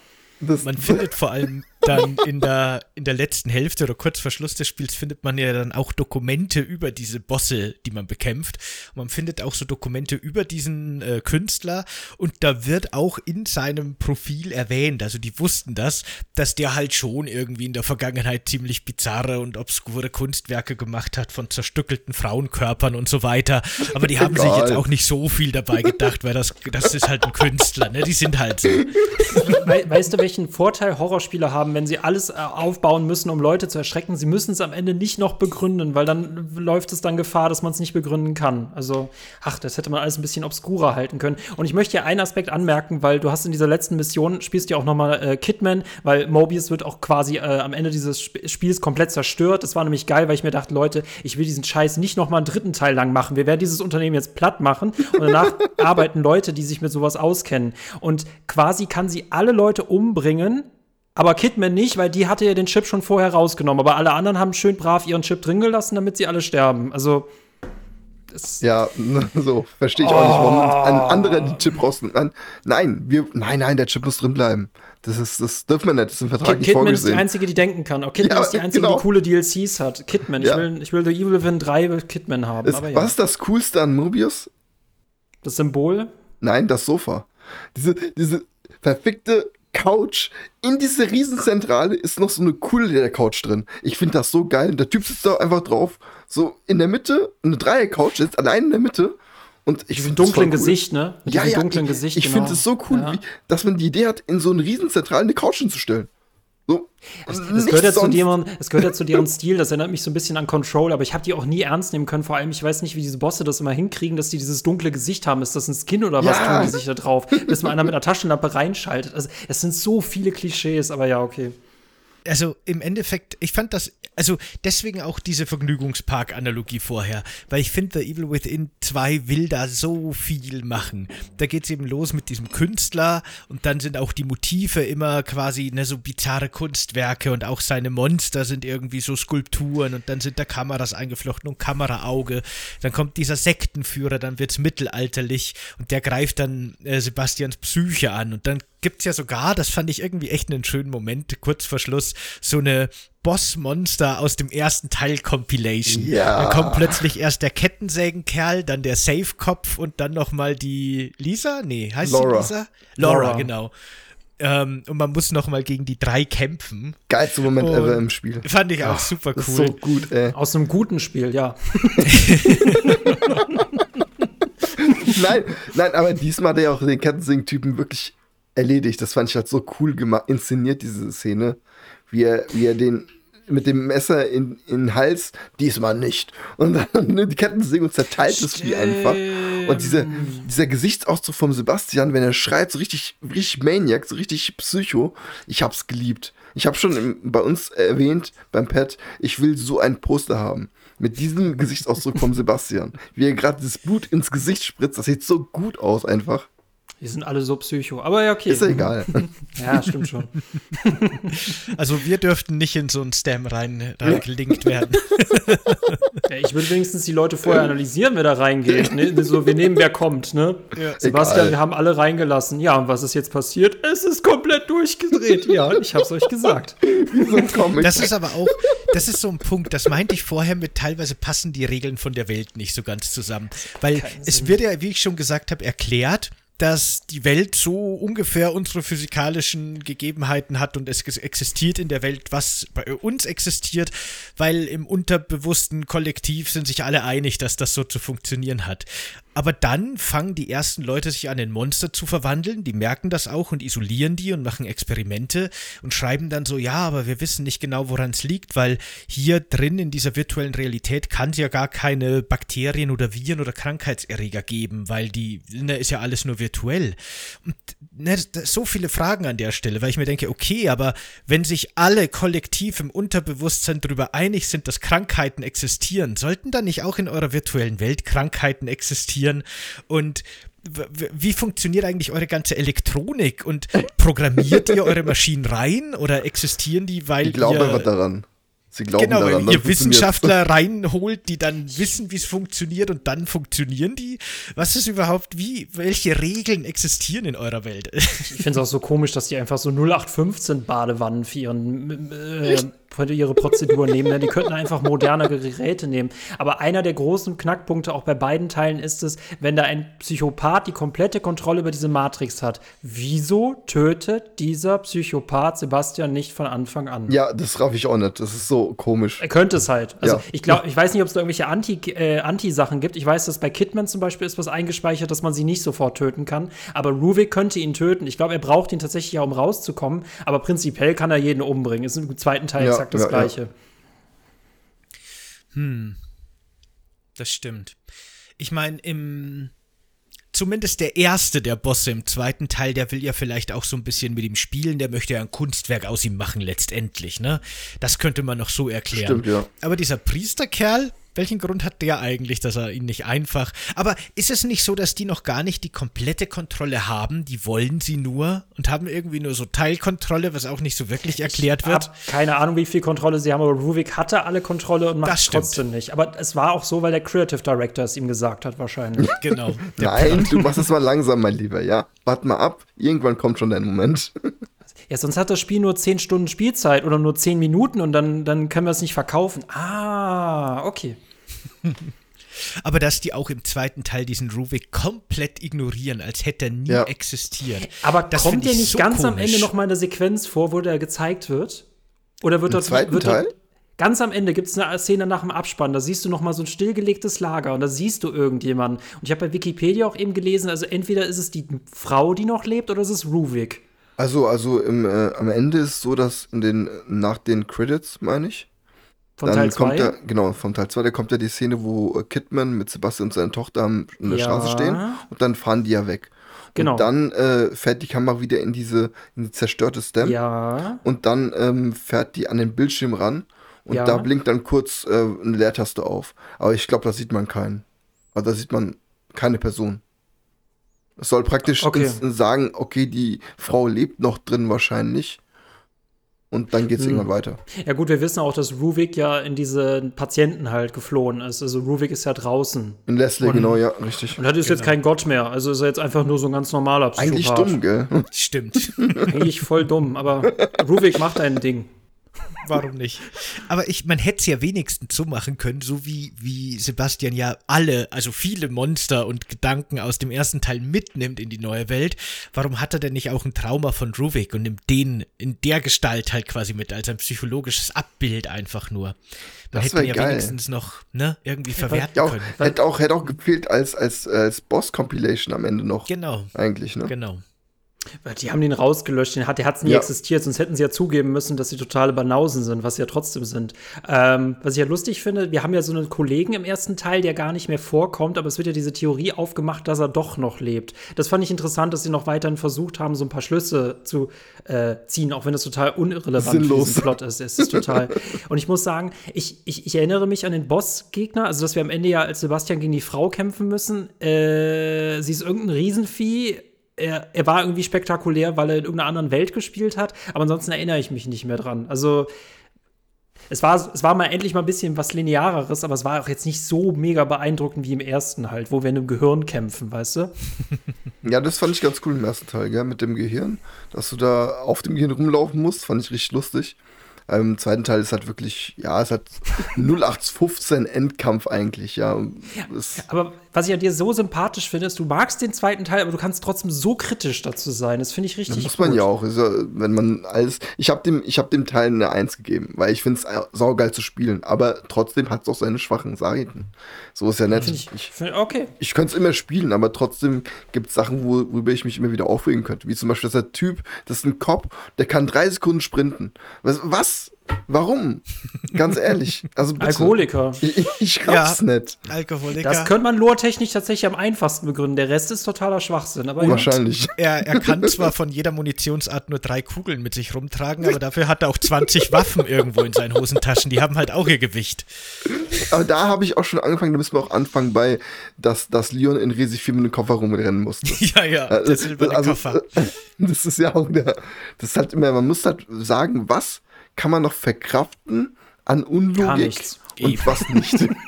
Das, Man findet vor allem dann in der, in der letzten Hälfte oder kurz vor Schluss des Spiels findet man ja dann auch Dokumente über diese Bosse, die man bekämpft. Und man findet auch so Dokumente über diesen äh, Künstler und da wird auch in seinem Profil erwähnt, also die wussten das, dass der halt schon irgendwie in der Vergangenheit ziemlich bizarre und obskure Kunstwerke gemacht hat von zerstückelten Frauenkörpern und so weiter. Aber die haben sich jetzt auch nicht so viel dabei gedacht, weil das, das ist halt ein Künstler, ne? Die sind halt so. We weißt du, welchen Vorteil Horrorspiele haben, wenn sie alles äh, aufbauen müssen, um Leute zu erschrecken? Sie müssen es am Ende nicht noch begründen, weil dann läuft es dann Gefahr, dass man es nicht begründen kann. Also, ach, das hätte man alles ein bisschen obskurer halten können. Und ich möchte hier einen Aspekt anmerken, weil du hast in dieser letzten Mission, spielst du ja auch noch mal äh, Kidman, weil Mobius wird auch quasi äh, am Ende dieses Sp Spiels komplett zerstört. Das war nämlich geil, weil ich mir dachte, Leute, ich will diesen Scheiß nicht noch mal einen dritten Teil lang machen. Wir werden dieses Unternehmen jetzt platt machen und danach arbeiten Leute, die sich mit sowas auskennen. Und quasi kann sie alle Leute umbringen, aber Kidman nicht, weil die hatte ja den Chip schon vorher rausgenommen. Aber alle anderen haben schön brav ihren Chip drin gelassen, damit sie alle sterben. Also. Ja, so, verstehe ich oh. auch nicht, warum ein anderer den Chip rausnimmt. Nein, wir, nein, nein, der Chip muss drin bleiben. Das, ist, das dürfen wir nicht, das ist im Vertrag Kid, nicht Kidman vorgesehen. ist die Einzige, die denken kann. Auch Kidman ja, ist die Einzige, genau. die coole DLCs hat. Kidman, ja. ich, will, ich will The Evil Within 3 Kidman haben. Ist, ja. Was ist das Coolste an Mobius? Das Symbol? Nein, das Sofa. Diese, diese verfickte Couch. In diese Riesenzentrale ist noch so eine coole der Couch drin. Ich finde das so geil. Der Typ sitzt da einfach drauf. So in der Mitte, eine Dreier-Couch sitzt allein in der Mitte. Und ich finde dunklen cool. Gesicht, ne? Mit ja, ja, dunklen ich, Gesicht. Ich genau. finde es so cool, ja. wie, dass man die Idee hat, in so eine Riesenzentrale eine Couch hinzustellen. So. Es, es gehört ja zu deren, es gehört ja zu deren Stil, das erinnert mich so ein bisschen an Control, aber ich habe die auch nie ernst nehmen können. Vor allem, ich weiß nicht, wie diese Bosse das immer hinkriegen, dass die dieses dunkle Gesicht haben. Ist das ein Skin oder was ja. tun die sich da drauf? Bis mal einer mit einer Taschenlampe reinschaltet. Also, es sind so viele Klischees, aber ja, okay also im Endeffekt, ich fand das, also deswegen auch diese Vergnügungspark-Analogie vorher, weil ich finde, The Evil Within 2 will da so viel machen. Da geht es eben los mit diesem Künstler und dann sind auch die Motive immer quasi ne, so bizarre Kunstwerke und auch seine Monster sind irgendwie so Skulpturen und dann sind da Kameras eingeflochten und Kameraauge. Dann kommt dieser Sektenführer, dann wird es mittelalterlich und der greift dann äh, Sebastians Psyche an und dann gibt es ja sogar, das fand ich irgendwie echt einen schönen Moment, kurz vor Schluss, so eine Bossmonster aus dem ersten Teil Compilation. Ja. Da kommt plötzlich erst der Kettensägenkerl, dann der Safe-Kopf und dann nochmal die Lisa? Nee, heißt Laura. sie Lisa? Laura, Laura. genau. Ähm, und man muss nochmal gegen die drei kämpfen. Geilster Moment und ever im Spiel. Fand ich auch Ach, super cool. so gut, ey. Aus einem guten Spiel, ja. nein, nein, aber diesmal hat er ja auch den Kettensägen-Typen wirklich erledigt. Das fand ich halt so cool gemacht, inszeniert, diese Szene. Wie er, wie er den mit dem Messer in, in den Hals, diesmal nicht. Und dann die Kettensäge und zerteilt es wie einfach. Und dieser, dieser Gesichtsausdruck vom Sebastian, wenn er schreit, so richtig, richtig Maniac, so richtig Psycho, ich hab's geliebt. Ich habe schon im, bei uns erwähnt, beim Pet, ich will so ein Poster haben. Mit diesem Gesichtsausdruck vom Sebastian. Wie er gerade das Blut ins Gesicht spritzt, das sieht so gut aus einfach. Die sind alle so psycho. Aber ja, okay. Ist ja egal. ja, stimmt schon. Also wir dürften nicht in so ein Stam rein, reingelinkt werden. Ja, ich würde wenigstens die Leute vorher analysieren, wer da reingeht. Ne? So, wir nehmen, wer kommt. Ne? Ja. Sebastian, egal. wir haben alle reingelassen. Ja, und was ist jetzt passiert? Es ist komplett durchgedreht. Ja, ich hab's euch gesagt. Das ist aber auch, das ist so ein Punkt, das meinte ich vorher mit, teilweise passen die Regeln von der Welt nicht so ganz zusammen. Weil es wird ja, wie ich schon gesagt habe, erklärt, dass die Welt so ungefähr unsere physikalischen Gegebenheiten hat und es existiert in der Welt, was bei uns existiert, weil im unterbewussten Kollektiv sind sich alle einig, dass das so zu funktionieren hat. Aber dann fangen die ersten Leute sich an, in Monster zu verwandeln. Die merken das auch und isolieren die und machen Experimente und schreiben dann so, ja, aber wir wissen nicht genau, woran es liegt, weil hier drin in dieser virtuellen Realität kann es ja gar keine Bakterien oder Viren oder Krankheitserreger geben, weil die, ne, ist ja alles nur virtuell. Und ne, so viele Fragen an der Stelle, weil ich mir denke, okay, aber wenn sich alle kollektiv im Unterbewusstsein darüber einig sind, dass Krankheiten existieren, sollten dann nicht auch in eurer virtuellen Welt Krankheiten existieren? Funktionieren und wie funktioniert eigentlich eure ganze Elektronik und programmiert ihr eure Maschinen rein oder existieren die, weil ich glaube ihr daran. Sie glauben genau, daran, ihr. Wissenschaftler reinholt, die dann wissen, wie es funktioniert und dann funktionieren die. Was ist überhaupt, wie, welche Regeln existieren in eurer Welt? Ich finde es auch so komisch, dass die einfach so 0815 Badewannen für, ihren, äh, für ihre Prozeduren nehmen. Ne? Die könnten einfach modernere Geräte nehmen. Aber einer der großen Knackpunkte auch bei beiden Teilen ist es, wenn da ein Psychopath die komplette Kontrolle über diese Matrix hat. Wieso tötet dieser Psychopath Sebastian nicht von Anfang an? Ja, das raff ich auch nicht. Das ist so komisch. Er könnte es halt. Also Ja. ich glaube, ich weiß nicht, ob es da irgendwelche Anti, äh, Anti-Sachen gibt. Ich weiß, dass bei Kidman zum Beispiel ist was eingespeichert, dass man sie nicht sofort töten kann. Aber Ruvik könnte ihn töten. Ich glaube, er braucht ihn tatsächlich ja, um rauszukommen. Aber prinzipiell kann er jeden umbringen. Ist im zweiten Teil Ja, exakt das ja, ja. Gleiche. Das stimmt. Ich meine, im. Zumindest der erste der Bosse im zweiten Teil, der will ja vielleicht auch so ein bisschen mit ihm spielen, der möchte ja ein Kunstwerk aus ihm machen, letztendlich, ne? Das könnte man noch so erklären. Stimmt, ja. Aber dieser Priesterkerl, welchen Grund hat der eigentlich, dass er ihn nicht einfach. Aber ist es nicht so, dass die noch gar nicht die komplette Kontrolle haben? Die wollen sie nur und haben irgendwie nur so Teilkontrolle, was auch nicht so wirklich erklärt wird? Hab keine Ahnung, wie viel Kontrolle sie haben, aber Ruvik hatte alle Kontrolle und macht Das trotzdem nicht. Aber es war auch so, weil der Creative Director es ihm gesagt hat, wahrscheinlich. Genau. Nein, du machst es mal langsam, mein Lieber, ja. Warte mal ab, irgendwann kommt schon dein Moment. Ja, sonst hat das Spiel nur 10 Stunden Spielzeit oder nur 10 Minuten und dann, dann können wir es nicht verkaufen. Ah, okay. Aber dass die auch im zweiten Teil diesen Ruvik komplett ignorieren, als hätte er nie Ja. existiert. Aber Das kommt dir ich nicht so ganz am komisch. Ende noch mal eine Sequenz vor, wo der gezeigt wird? Oder wird Im dort zweiten wird Teil? Dort, ganz am Ende gibt es eine Szene nach dem Abspann, da siehst du noch mal so ein stillgelegtes Lager und da siehst du irgendjemanden. Und ich habe bei Wikipedia auch eben gelesen, also entweder ist es die Frau, die noch lebt, oder ist es Ruvik. Also, also im, äh, am Ende ist es so, dass in den, nach den Credits, meine ich, Von dann Teil kommt 2. da, genau, vom Teil 2, da kommt ja die Szene, wo äh, Kidman mit Sebastian und seiner Tochter in der Ja. Straße stehen und dann fahren die ja weg. Genau. Und dann äh, fährt die Kamera wieder in diese, in die zerstörte Stem Ja. und dann ähm, fährt die an den Bildschirm ran und Ja. da blinkt dann kurz äh, eine Leertaste auf. Aber ich glaube, da sieht man keinen. Also da sieht man keine Person. Es soll praktisch Okay. sagen, okay, die Frau lebt noch drin wahrscheinlich. Und dann geht's Hm. irgendwann weiter. Ja gut, wir wissen auch, dass Ruvik ja in diese Patienten halt geflohen ist. Also Ruvik ist ja draußen. In Leslie, Und- genau, ja, richtig. Und hat ist jetzt kein Gott mehr. Also ist er jetzt einfach nur so ein ganz normaler Psychopath. Eigentlich dumm, gell? Stimmt. Eigentlich voll dumm, aber Ruvik macht ein Ding. Warum nicht? Aber ich, man hätte es ja wenigstens so machen können, so wie, wie Sebastian ja alle, also viele Monster und Gedanken aus dem ersten Teil mitnimmt in die neue Welt. Warum hat er denn nicht auch ein Trauma von Ruvik und nimmt den in der Gestalt halt quasi mit, als ein psychologisches Abbild einfach nur? Man Das hätte ja geil. wenigstens noch, ne, irgendwie verwerten Ja, auch, können. hätte auch, hätte auch gefehlt als, als, als Boss-Compilation am Ende noch. Genau, Eigentlich, ne? genau. Die haben den rausgelöscht, den hat, der hat nie Ja. existiert, sonst hätten sie ja zugeben müssen, dass sie totale Banausen sind, was sie ja trotzdem sind. Ähm, was ich ja lustig finde, wir haben ja so einen Kollegen im ersten Teil, der gar nicht mehr vorkommt, aber es wird ja diese Theorie aufgemacht, dass er doch noch lebt. Das fand ich interessant, dass sie noch weiterhin versucht haben, so ein paar Schlüsse zu äh, ziehen, auch wenn das total unirrelevant für Sinnlos. diesen Plot ist. Es ist total. Und ich muss sagen, ich, ich, ich erinnere mich an den Bossgegner, also dass wir am Ende ja als Sebastian gegen die Frau kämpfen müssen. Äh, sie ist irgendein Riesenvieh. Er, er war irgendwie spektakulär, weil er in irgendeiner anderen Welt gespielt hat, aber ansonsten erinnere ich mich nicht mehr dran. Also es war, es war mal endlich mal ein bisschen was Lineareres, aber es war auch jetzt nicht so mega beeindruckend wie im ersten halt, wo wir in einem Gehirn kämpfen, weißt du? Ja, das fand ich ganz cool im ersten Teil, gell, mit dem Gehirn. Dass du da auf dem Gehirn rumlaufen musst, fand ich richtig lustig. Ähm, Im zweiten Teil ist halt wirklich, ja, es hat 0815 Endkampf eigentlich, ja. Es, Aber was ich an dir so sympathisch finde, ist, du magst den zweiten Teil, aber du kannst trotzdem so kritisch dazu sein. Das finde ich richtig das muss man gut. ja auch. Wenn man alles. Ich habe dem, ich hab dem Teil eine 1 gegeben, weil ich finde es saugeil zu spielen. Aber trotzdem hat es auch seine schwachen Seiten. So ist ja nett. Find ich, Ich, find, okay. ich könnte es immer spielen, aber trotzdem gibt es Sachen, wo, worüber ich mich immer wieder aufregen könnte. Wie zum Beispiel, dass der Typ, das ist ein Cop, der kann drei Sekunden sprinten. Was? was? Warum? Ganz ehrlich. Also bitte. Alkoholiker. Ich, ich raff's nicht. Alkoholiker. Das könnte man lore-technisch tatsächlich am einfachsten begründen. Der Rest ist totaler Schwachsinn. Aber ja. Wahrscheinlich. Er, er kann zwar von jeder Munitionsart nur drei Kugeln mit sich rumtragen, aber dafür hat er auch 20 Waffen irgendwo in seinen Hosentaschen. Die haben halt auch ihr Gewicht. Aber da habe ich auch schon angefangen, da müssen wir auch anfangen bei, dass, dass Leon in Resi 4 mit dem Koffer rumrennen musste. Ja, ja, Äh, der silberne also, Koffer. Das ist ja auch der, das ist halt immer, man muss halt sagen, was kann man noch verkraften an Unlogik und Eben. was nicht.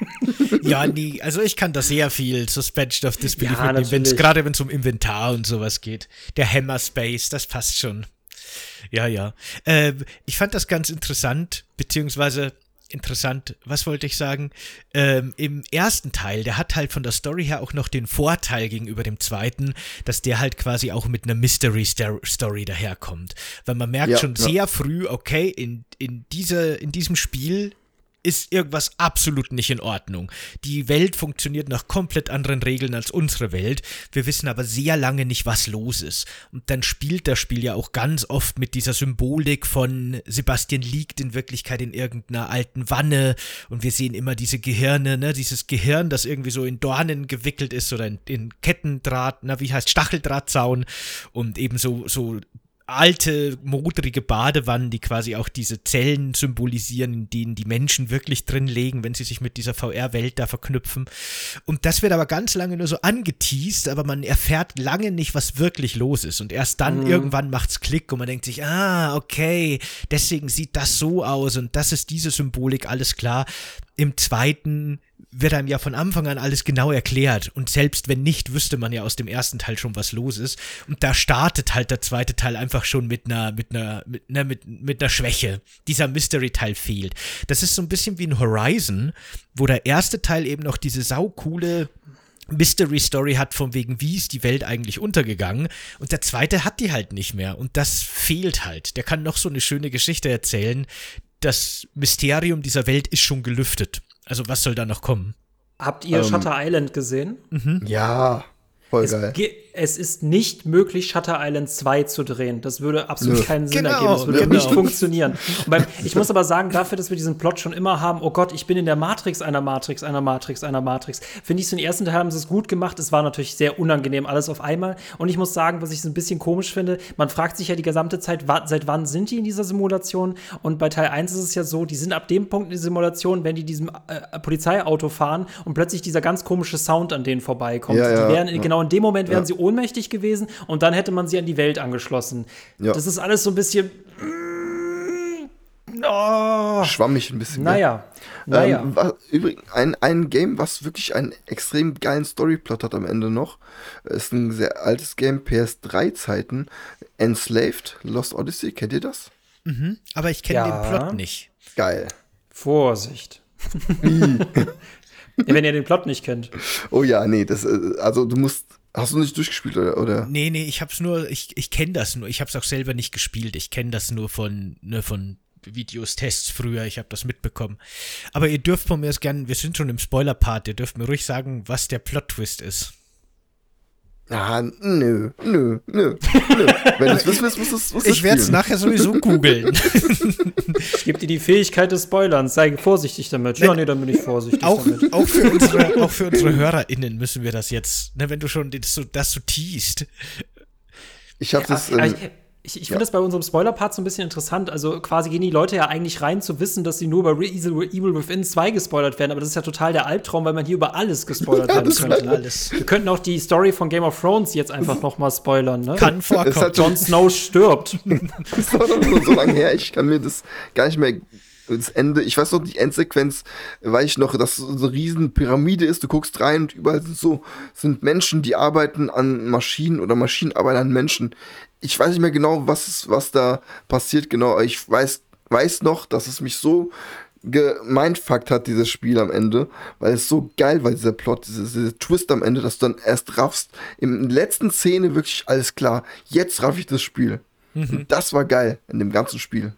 Ja, nee, also ich kann da sehr viel Suspension of Disbelief Ja, mitnehmen, gerade wenn es um Inventar und sowas geht. Der Hammer Space, das passt schon. Ja, ja. Ähm, ich fand das ganz interessant, beziehungsweise interessant, was wollte ich sagen? Ähm, Im ersten Teil, der hat halt von der Story her auch noch den Vorteil gegenüber dem zweiten, dass der halt quasi auch mit einer Mystery Star- Story daherkommt. Weil man merkt Ja, schon ja. sehr früh, okay, in, in, diese, in diesem Spiel ist irgendwas absolut nicht in Ordnung. Die Welt funktioniert nach komplett anderen Regeln als unsere Welt. Wir wissen aber sehr lange nicht, was los ist. Und dann spielt das Spiel ja auch ganz oft mit dieser Symbolik von Sebastian liegt in Wirklichkeit in irgendeiner alten Wanne und wir sehen immer diese Gehirne, ne, dieses Gehirn, das irgendwie so in Dornen gewickelt ist oder in, in Kettendraht, na, wie heißt Stacheldrahtzaun und eben so, so alte, modrige Badewannen, die quasi auch diese Zellen symbolisieren, in denen die Menschen wirklich drin legen, wenn sie sich mit dieser VR-Welt da verknüpfen. Und das wird aber ganz lange nur so angeteased, aber man erfährt lange nicht, was wirklich los ist. Und erst dann irgendwann macht's Klick und man denkt sich, ah, okay, deswegen sieht das so aus und das ist diese Symbolik, alles klar. Im zweiten wird einem ja von Anfang an alles genau erklärt. Und selbst wenn nicht, wüsste man ja aus dem ersten Teil schon, was los ist. Und da startet halt der zweite Teil einfach schon mit einer, mit einer, mit, ne, mit, mit einer Schwäche. Dieser Mystery-Teil fehlt. Das ist so ein bisschen wie ein Horizon, wo der erste Teil eben noch diese saukoole Mystery Story hat, von wegen, wie ist die Welt eigentlich untergegangen. Und der zweite hat die halt nicht mehr. Und das fehlt halt. Der kann noch so eine schöne Geschichte erzählen. Das Mysterium dieser Welt ist schon gelüftet. Also was soll da noch kommen? Habt ihr Ähm. Shutter Island gesehen? ja, voll Es, geil. Es ist nicht möglich, Shutter Island 2 zu drehen. Das würde absolut Nö. keinen Sinn Genau, ergeben. Das würde genau. nicht funktionieren. Beim, ich muss aber sagen, dafür, dass wir diesen Plot schon immer haben, oh Gott, ich bin in der Matrix einer Matrix, einer Matrix, einer Matrix, finde ich, so den ersten Teil haben sie es gut gemacht. Es war natürlich sehr unangenehm, alles auf einmal. Und ich muss sagen, was ich so ein bisschen komisch finde, man fragt sich ja die gesamte Zeit, seit wann sind die in dieser Simulation? Und bei Teil 1 ist es ja so, die sind ab dem Punkt in der Simulation, wenn die diesem äh, Polizeiauto fahren und plötzlich dieser ganz komische Sound an denen vorbeikommt. Ja, ja, die wären, ja. Genau in dem Moment wären Ja. sie ohnmächtig gewesen und dann hätte man sie an die Welt angeschlossen. Ja. Das ist alles so ein bisschen. Oh, Schwammig ein bisschen. naja, naja. Ähm, wa- übrigens, ein, ein Game, was wirklich einen extrem geilen Storyplot hat am Ende noch, ist ein sehr altes Game, PS3-Zeiten, Enslaved, Lost Odyssey, kennt ihr das? Mhm. Aber ich kenne Ja. den Plot nicht. Geil. Vorsicht. ja, wenn ihr den Plot nicht kennt. Oh ja, nee, das, äh, also du musst, hast du nicht durchgespielt oder? oder? Nee, nee, ich hab's nur, ich, ich kenne das nur. Ich hab's auch selber nicht gespielt. Ich kenne das nur von, nur von Videos, Tests früher. Ich habe das mitbekommen. Aber ihr dürft von mir aus gern, wir sind schon im Spoiler-Part, ihr dürft mir ruhig sagen, was der Plot-Twist ist. Ah, nö, nö, nö, nö. Wenn du es wissen willst, musst du es Ich werde es nachher sowieso googeln. Ich gebe dir die Fähigkeit des Spoilerns. Sei vorsichtig damit. Ja, nee, dann bin ich vorsichtig auch, damit. auch, für unsere, auch für unsere HörerInnen müssen wir das jetzt, ne, wenn du schon das so, das so teast. Ich habe das, ähm, ich ich, ich ja. finde das bei unserem Spoiler-Part so ein bisschen interessant. Also quasi gehen die Leute ja eigentlich rein zu wissen, dass sie nur bei Re- Evil, Evil Within 2 gespoilert werden. Aber das ist ja total der Albtraum, weil man hier über alles gespoilert Ja, werden das könnte. Alles. Wir könnten auch die Story von Game of Thrones jetzt einfach noch mal spoilern. Ne? Kann vorkommen. halt Jon Snow stirbt. Das ist doch noch so, so lange her, ich kann mir das gar nicht mehr. Das Ende, ich weiß noch, die Endsequenz, weiß ich noch, dass so eine riesen Pyramide ist, du guckst rein und überall sind so, sind Menschen, die arbeiten an Maschinen oder Maschinen arbeiten an Menschen. Ich weiß nicht mehr genau, was, ist, was da passiert, genau, ich weiß, weiß noch, dass es mich so gemindfuckt hat, dieses Spiel am Ende, weil es so geil war, dieser Plot, dieser, dieser Twist am Ende, dass du dann erst raffst, in der letzten Szene wirklich alles klar, jetzt raff ich das Spiel. Und das war geil in dem ganzen Spiel.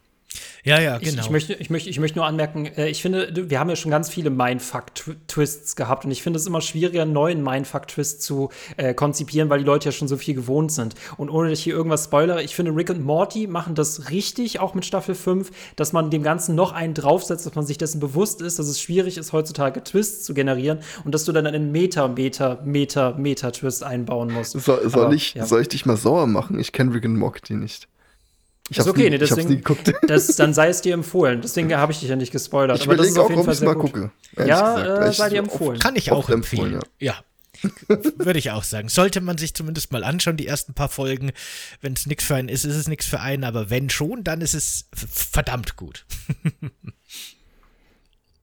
Ja, ja, Ich, genau. ich, möchte, ich, möchte, ich möchte nur anmerken, äh, ich finde, wir haben ja schon ganz viele Mindfuck-Twists gehabt und ich finde es immer schwieriger, einen neuen Mindfuck-Twist zu äh, konzipieren, weil die Leute ja schon so viel gewohnt sind. Und ohne dass ich hier irgendwas spoilere, ich finde, Rick und Morty machen das richtig, auch mit Staffel 5, dass man dem Ganzen noch einen draufsetzt, dass man sich dessen bewusst ist, dass es schwierig ist, heutzutage Twists zu generieren und dass du dann einen Meta, Meta, Meta, Meta-Twist einbauen musst. Soll, soll, Aber, ich, ja. soll ich dich mal sauer machen? Ich kenne Rick and Morty nicht. Ich Ist okay, nie, nee, deswegen, nie geguckt. Das, dann sei es dir empfohlen. Deswegen habe ich dich ja nicht gespoilert. Ich aber das ist überlege auf auch, jeden ob Fall ich sehr mal gut. gucke. Ja, äh, sei dir empfohlen. Kann ich auch empfehlen. empfohlen, ja. Würde ich auch sagen. Sollte man sich zumindest mal anschauen, die ersten paar Folgen. Wenn es nichts für einen ist, ist es nichts für einen. Aber wenn schon, dann ist es verdammt gut.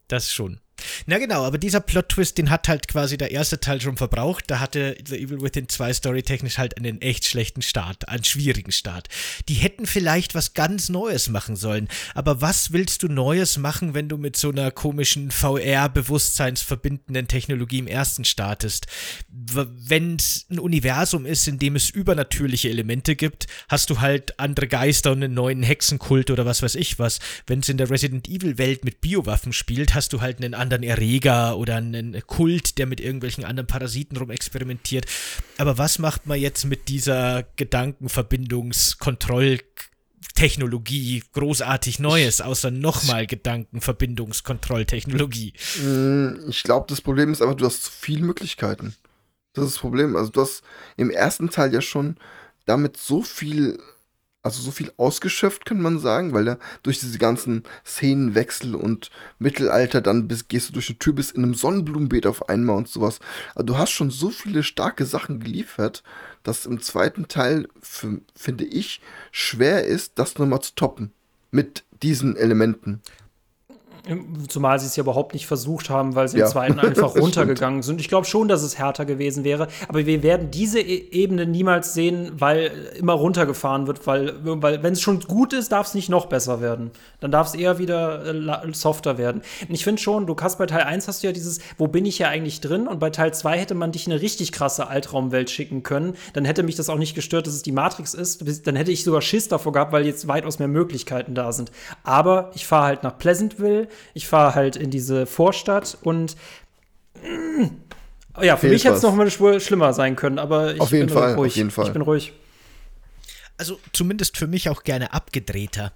Das schon. Na genau, aber dieser Plot-Twist, den hat halt quasi der erste Teil schon verbraucht. Da hatte The Evil Within 2 storytechnisch halt einen echt schlechten Start, einen schwierigen Start. Die hätten vielleicht was ganz Neues machen sollen. Aber was willst du Neues machen, wenn du mit so einer komischen VR-bewusstseinsverbindenden Technologie im ersten startest? Wenn es ein Universum ist, in dem es übernatürliche Elemente gibt, hast du halt andere Geister und einen neuen Hexenkult oder was weiß ich was. Wenn es in der Resident Evil-Welt mit Biowaffen spielt, hast du halt einen anderen Erreger oder einen Kult, der mit irgendwelchen anderen Parasiten rumexperimentiert. Aber was macht man jetzt mit dieser Gedankenverbindungskontrolltechnologie großartig Neues, außer nochmal Gedankenverbindungskontrolltechnologie? Mm, ich glaube, das Problem ist einfach, du hast zu viele Möglichkeiten. Das ist das Problem. Also du hast im ersten Teil ja schon damit so viel also so viel ausgeschöpft, kann man sagen, weil da durch diese ganzen Szenenwechsel und Mittelalter dann bis, gehst du durch eine Tür bis in einem Sonnenblumenbeet auf einmal und sowas. Also du hast schon so viele starke Sachen geliefert, dass im zweiten Teil, für, finde ich, schwer ist, das nochmal zu toppen. Mit diesen Elementen. Zumal sie es ja überhaupt nicht versucht haben, weil sie ja. im zweiten einfach runtergegangen sind. Ich glaube schon, dass es härter gewesen wäre, aber wir werden diese e Ebene niemals sehen, weil immer runtergefahren wird, weil, weil wenn es schon gut ist, darf es nicht noch besser werden. Dann darf es eher wieder äh, softer werden. Und ich finde schon, du hast bei Teil 1 hast du ja dieses, wo bin ich ja eigentlich drin? Und bei Teil 2 hätte man dich in eine richtig krasse Altraumwelt schicken können. Dann hätte mich das auch nicht gestört, dass es die Matrix ist. Dann hätte ich sogar Schiss davor gehabt, weil jetzt weitaus mehr Möglichkeiten da sind. Aber ich fahre halt nach Pleasantville ich fahre halt in diese Vorstadt und mh, mm, ja, für Fehlt mich hätte es noch mal schlimmer sein können, aber ich auf jeden bin Fall, ruhig. Auf jeden Fall. Ich bin ruhig. Also zumindest für mich auch gerne abgedrehter.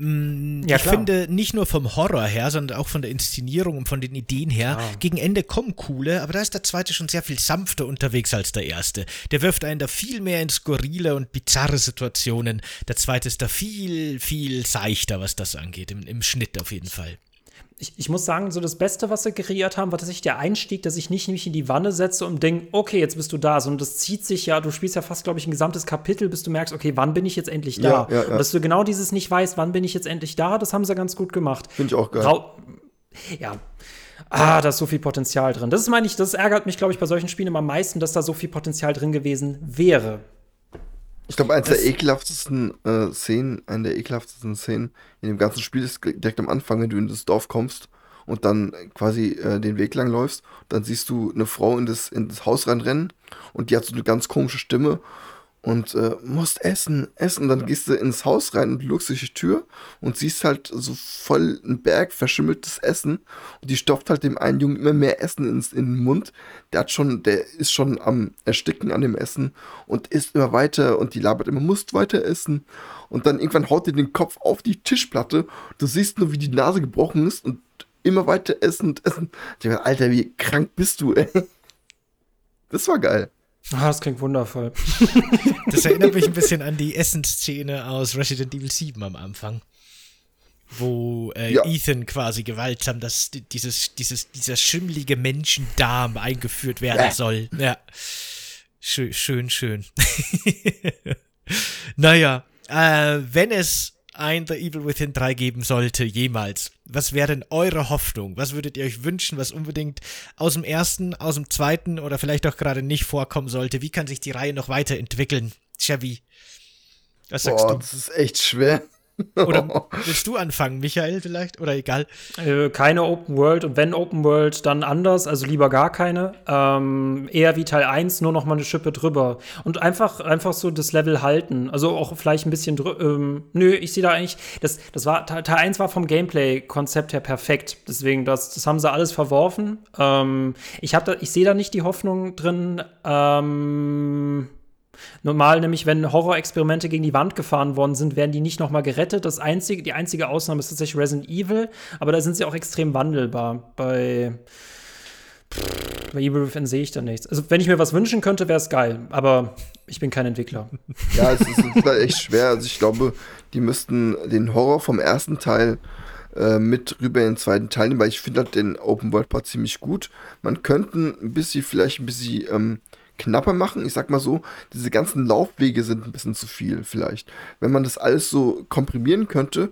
Mm, ja, ich klar. finde, nicht nur vom Horror her, sondern auch von der Inszenierung und von den Ideen her, ja. gegen Ende kommen coole, aber da ist der zweite schon sehr viel sanfter unterwegs als der erste. Der wirft einen da viel mehr in skurrile und bizarre Situationen. Der zweite ist da viel, viel seichter, was das angeht, im, im Schnitt auf jeden Fall ich, ich, muss sagen, so das Beste, was sie kreiert haben, war tatsächlich der Einstieg, dass ich nicht mich in die Wanne setze und denke, okay, jetzt bist du da, sondern das zieht sich ja, du spielst ja fast, glaube ich, ein gesamtes Kapitel, bis du merkst, okay, wann bin ich jetzt endlich da? Ja, ja, ja. Und dass du genau dieses nicht weißt, wann bin ich jetzt endlich da, das haben sie ganz gut gemacht. Finde ich auch geil. Rau ja. Ah, da ist so viel Potenzial drin. Das ist, meine ich, das ärgert mich, glaube ich, bei solchen Spielen immer am meisten, dass da so viel Potenzial drin gewesen wäre. Ich glaube, eines der ekelhaftesten äh, Szenen, eine der ekelhaftesten Szenen in dem ganzen Spiel ist direkt am Anfang, wenn du in das Dorf kommst und dann quasi äh, den Weg lang läufst, dann siehst du eine Frau in das, in das Haus reinrennen und die hat so eine ganz komische Stimme und äh, musst essen, essen. Dann gehst du ins Haus rein und lugst durch die Tür und siehst halt so voll einen Berg verschimmeltes Essen. Und die stopft halt dem einen Jungen immer mehr Essen ins, in den Mund. Der hat schon, der ist schon am Ersticken an dem Essen und isst immer weiter und die labert immer, musst weiter essen. Und dann irgendwann haut dir den Kopf auf die Tischplatte. Du siehst nur, wie die Nase gebrochen ist und immer weiter essen und essen. Ich dachte, Alter, wie krank bist du, ey. Das war geil. Ah, das klingt wundervoll. Das erinnert mich ein bisschen an die Essensszene aus Resident Evil 7 am Anfang. Wo äh, ja. Ethan quasi gewaltsam das, dieses, dieses, dieser schimmlige Menschendarm eingeführt werden ja. soll. Ja. Schön, schön, schön. naja, äh, wenn es ein The Evil Within 3 geben sollte, jemals, was wäre denn eure Hoffnung? Was würdet ihr euch wünschen, was unbedingt aus dem ersten, aus dem zweiten oder vielleicht auch gerade nicht vorkommen sollte? Wie kann sich die Reihe noch weiterentwickeln? Chevy, was sagst Boah, du? Das ist echt schwer. Oder willst du anfangen, Michael, vielleicht? Oder egal? Äh, keine Open World und wenn Open World, dann anders, also lieber gar keine. Ähm, eher wie Teil 1, nur noch mal eine Schippe drüber. Und einfach, einfach so das Level halten. Also auch vielleicht ein bisschen ähm, Nö, ich sehe da eigentlich, das, das war, Teil 1 war vom Gameplay-Konzept her perfekt. Deswegen, das, das haben sie alles verworfen. Ähm, ich, ich sehe da nicht die Hoffnung drin, ähm, Normal nämlich, wenn Horrorexperimente gegen die Wand gefahren worden sind, werden die nicht nochmal gerettet. Das einzige, die einzige Ausnahme ist tatsächlich Resident Evil, aber da sind sie auch extrem wandelbar. Bei, bei Evil Within sehe ich da nichts. Also, wenn ich mir was wünschen könnte, wäre es geil, aber ich bin kein Entwickler. Ja, es ist, echt schwer. Also, ich glaube, die müssten den Horror vom ersten Teil äh, mit rüber in den zweiten Teil nehmen, weil ich finde halt den Open World Part ziemlich gut. Man könnte ein bisschen, vielleicht ein bisschen ähm, knapper machen. Ich sag mal so, diese ganzen Laufwege sind ein bisschen zu viel vielleicht. Wenn man das alles so komprimieren könnte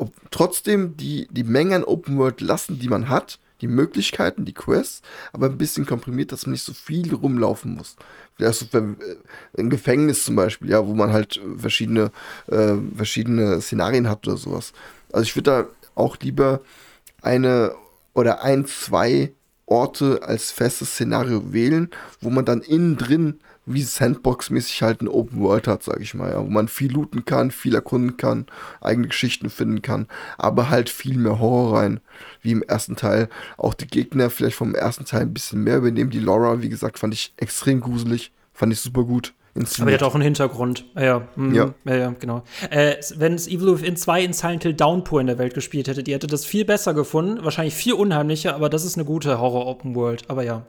ob, trotzdem die, die Menge an Open World lassen, die man hat, die Möglichkeiten, die Quests, aber ein bisschen komprimiert, dass man nicht so viel rumlaufen muss. Vielleicht so für, äh, ein Gefängnis zum Beispiel, ja, wo man halt verschiedene, äh, verschiedene Szenarien hat oder sowas. Also ich würde da auch lieber eine oder ein, zwei Orte als festes Szenario wählen, wo man dann innen drin wie Sandbox-mäßig halt ein Open World hat, sag ich mal, ja, wo man viel looten kann, viel erkunden kann, eigene Geschichten finden kann, aber halt viel mehr Horror rein, wie im ersten Teil. Auch die Gegner vielleicht vom ersten Teil ein bisschen mehr übernehmen. Die Laura, wie gesagt, fand ich extrem gruselig, fand ich super gut. Inszeniert. Aber die hat auch einen Hintergrund. Ja, mhm. ja. ja, ja genau. Äh, wenn es Evil Within 2 in Silent Hill Downpour in der Welt gespielt hätte, die hätte das viel besser gefunden, wahrscheinlich viel unheimlicher, aber das ist eine gute Horror-Open World. Aber ja.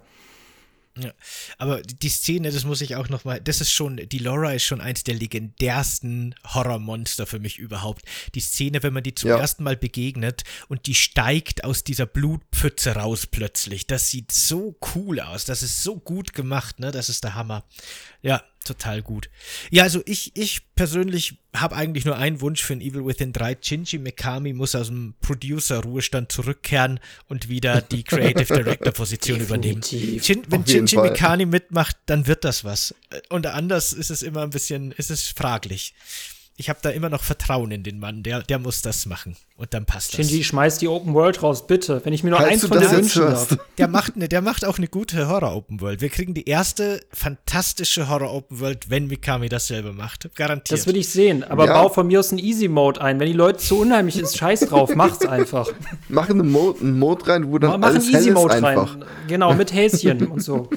Ja, aber die Szene, das muss ich auch noch mal, das ist schon, die Laura ist schon eins der legendärsten Horrormonster für mich überhaupt. Die Szene, wenn man die zum ja. ersten Mal begegnet und die steigt aus dieser Blutpfütze raus plötzlich, das sieht so cool aus, das ist so gut gemacht, ne, das ist der Hammer. Ja, total gut. Ja, also ich, ich persönlich habe eigentlich nur einen Wunsch für ein Evil Within 3. Shinji Mikami muss aus dem Producer-Ruhestand zurückkehren und wieder die Creative Director-Position übernehmen. Shin, wenn Shinji Mikami mitmacht, dann wird das was. Und anders ist es immer ein bisschen, ist es fraglich ich habe da immer noch Vertrauen in den Mann. Der, der muss das machen. Und dann passt Shinji, das. Shinji, schmeiß die Open World raus, bitte. Wenn ich mir nur Falls eins von dir wünschen darf. Der macht, ne, der macht auch eine gute Horror-Open World. Wir kriegen die erste fantastische Horror-Open World, wenn Mikami dasselbe macht. Garantiert. Das will ich sehen. Aber ja. bau von mir aus einen Easy-Mode ein. Wenn die Leute zu unheimlich ist, scheiß drauf. Macht's einfach. Mach einen Mode, einen Mode rein, wo dann Mach alles einen Easy-Mode rein. Genau, mit Häschen und so.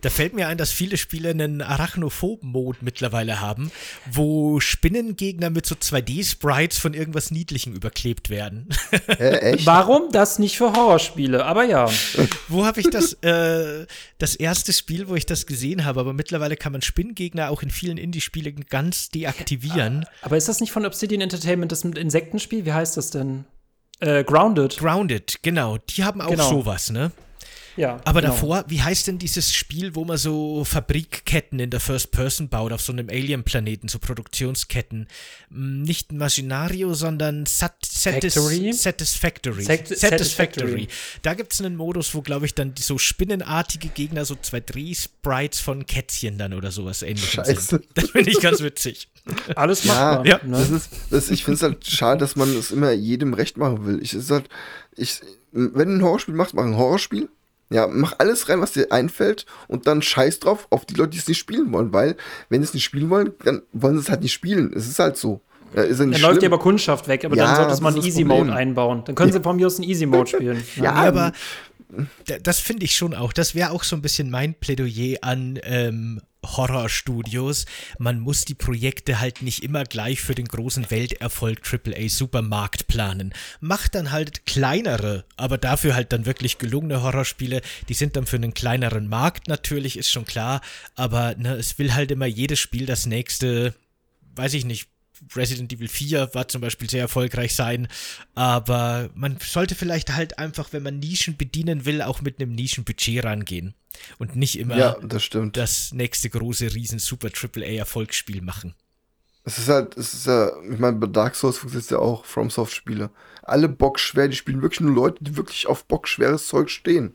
Da fällt mir ein, dass viele Spieler einen Arachnophoben-Mode mittlerweile haben, wo Spinnengegner mit so 2D-Sprites von irgendwas Niedlichem überklebt werden. Äh, Warum das nicht für Horrorspiele? Aber ja. wo habe ich das, äh, das erste Spiel, wo ich das gesehen habe, aber mittlerweile kann man Spinnengegner auch in vielen Indie-Spielen ganz deaktivieren. Aber ist das nicht von Obsidian Entertainment, das mit Insektenspiel? Wie heißt das denn? Äh, Grounded. Grounded, genau. Die haben auch genau. sowas, ne? Ja. Aber genau. davor, wie heißt denn dieses Spiel, wo man so Fabrikketten in der First Person baut, auf so einem Alien-Planeten, so Produktionsketten? Hm, nicht Imaginario, sondern Sat Satis Factory? Satisfactory. Sat Satisfactory. Da gibt es einen Modus, wo, glaube ich, dann so spinnenartige Gegner, so zwei Dreh-Sprites von Kätzchen dann oder sowas ähnliches Scheiße. sind. Das finde ich ganz witzig. Alles machbar. Ja, ne? das ist, das, ich finde es halt schade, dass man es immer jedem recht machen will. Ich, ist halt, ich, wenn du ein Horrorspiel machst, mach ein Horrorspiel ja, mach alles rein, was dir einfällt und dann scheiß drauf auf die Leute, die es nicht spielen wollen, weil wenn sie es nicht spielen wollen, dann wollen sie es halt nicht spielen. Es ist halt so. Ja, ist ja dann schlimm. läuft ja aber Kundschaft weg, aber ja, dann sollte man einen Easy-Mode einbauen. Dann können sie von mir aus einen Easy-Mode spielen. ja, aber das finde ich schon auch. Das wäre auch so ein bisschen mein Plädoyer an ähm, Horrorstudios. Man muss die Projekte halt nicht immer gleich für den großen Welterfolg AAA Supermarkt planen. Macht dann halt kleinere, aber dafür halt dann wirklich gelungene Horrorspiele. Die sind dann für einen kleineren Markt natürlich, ist schon klar. Aber ne, es will halt immer jedes Spiel das nächste, weiß ich nicht, Resident Evil 4 war zum Beispiel sehr erfolgreich sein, aber man sollte vielleicht halt einfach, wenn man Nischen bedienen will, auch mit einem Nischenbudget rangehen und nicht immer ja, das, das, nächste große riesen super AAA Erfolgsspiel machen. Es ist halt, es ist ja, ich meine, bei Dark Souls funktioniert es ja auch, FromSoft Spiele. Alle bockschwer, die spielen wirklich nur Leute, die wirklich auf bockschweres Zeug stehen.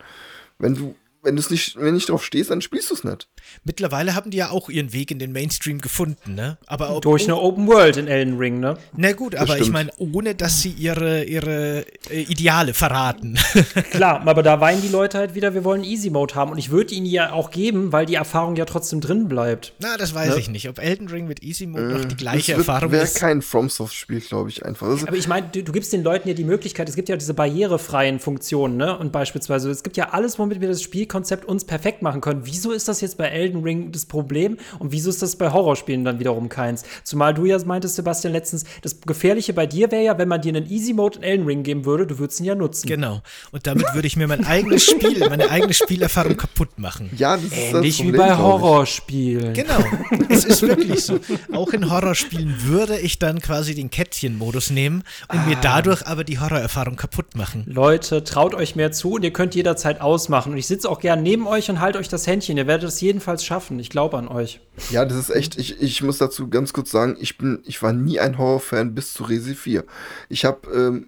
Wenn du wenn du es nicht, wenn nicht drauf stehst, dann spielst du es nicht. Mittlerweile haben die ja auch ihren Weg in den Mainstream gefunden, ne? Aber ob, durch eine Open World in Elden Ring, ne? Na gut, aber ich meine, ohne dass sie ihre, ihre äh, Ideale verraten. Klar, aber da weinen die Leute halt wieder, wir wollen Easy Mode haben und ich würde ihnen ja auch geben, weil die Erfahrung ja trotzdem drin bleibt. Na, das weiß ne? ich nicht, ob Elden Ring mit Easy Mode äh, noch die gleiche wird, Erfahrung ist. wäre kein FromSoft Spiel, glaube ich einfach. Also aber ich meine, du, du, gibst den Leuten ja die Möglichkeit, es gibt ja diese barrierefreien Funktionen, ne? Und beispielsweise es gibt ja alles, womit wir das Spielkonzept uns perfekt perfekt machen können. Wieso ist das jetzt bei Elden Ring das Problem und wieso ist das bei Horrorspielen dann wiederum keins? Zumal du ja meintest, Sebastian, letztens, das Gefährliche bei dir wäre ja, wenn man dir einen Easy Mode in Elden Ring geben würde, du würdest ihn ja nutzen. Genau. Und damit würde ich mir mein eigenes Spiel, meine eigene Spielerfahrung kaputt machen. Ja, das ist Ähnlich das Problem, wie bei Horrorspielen. Genau. es ist wirklich so. Auch in Horrorspielen würde ich dann quasi den Kätzchen-Modus nehmen und ah. mir dadurch aber die Horrorerfahrung kaputt machen. Leute, traut euch mehr zu und ihr könnt jederzeit ausmachen. Und ich sitze auch gern neben euch und halt euch das Händchen. Ihr werdet es jeden, jedenfalls schaffen. Ich glaube an euch. Ja, das ist echt, ich, ich muss dazu ganz kurz sagen, ich bin, ich war nie ein Horrorfan bis zu Resi 4. Ich habe ähm,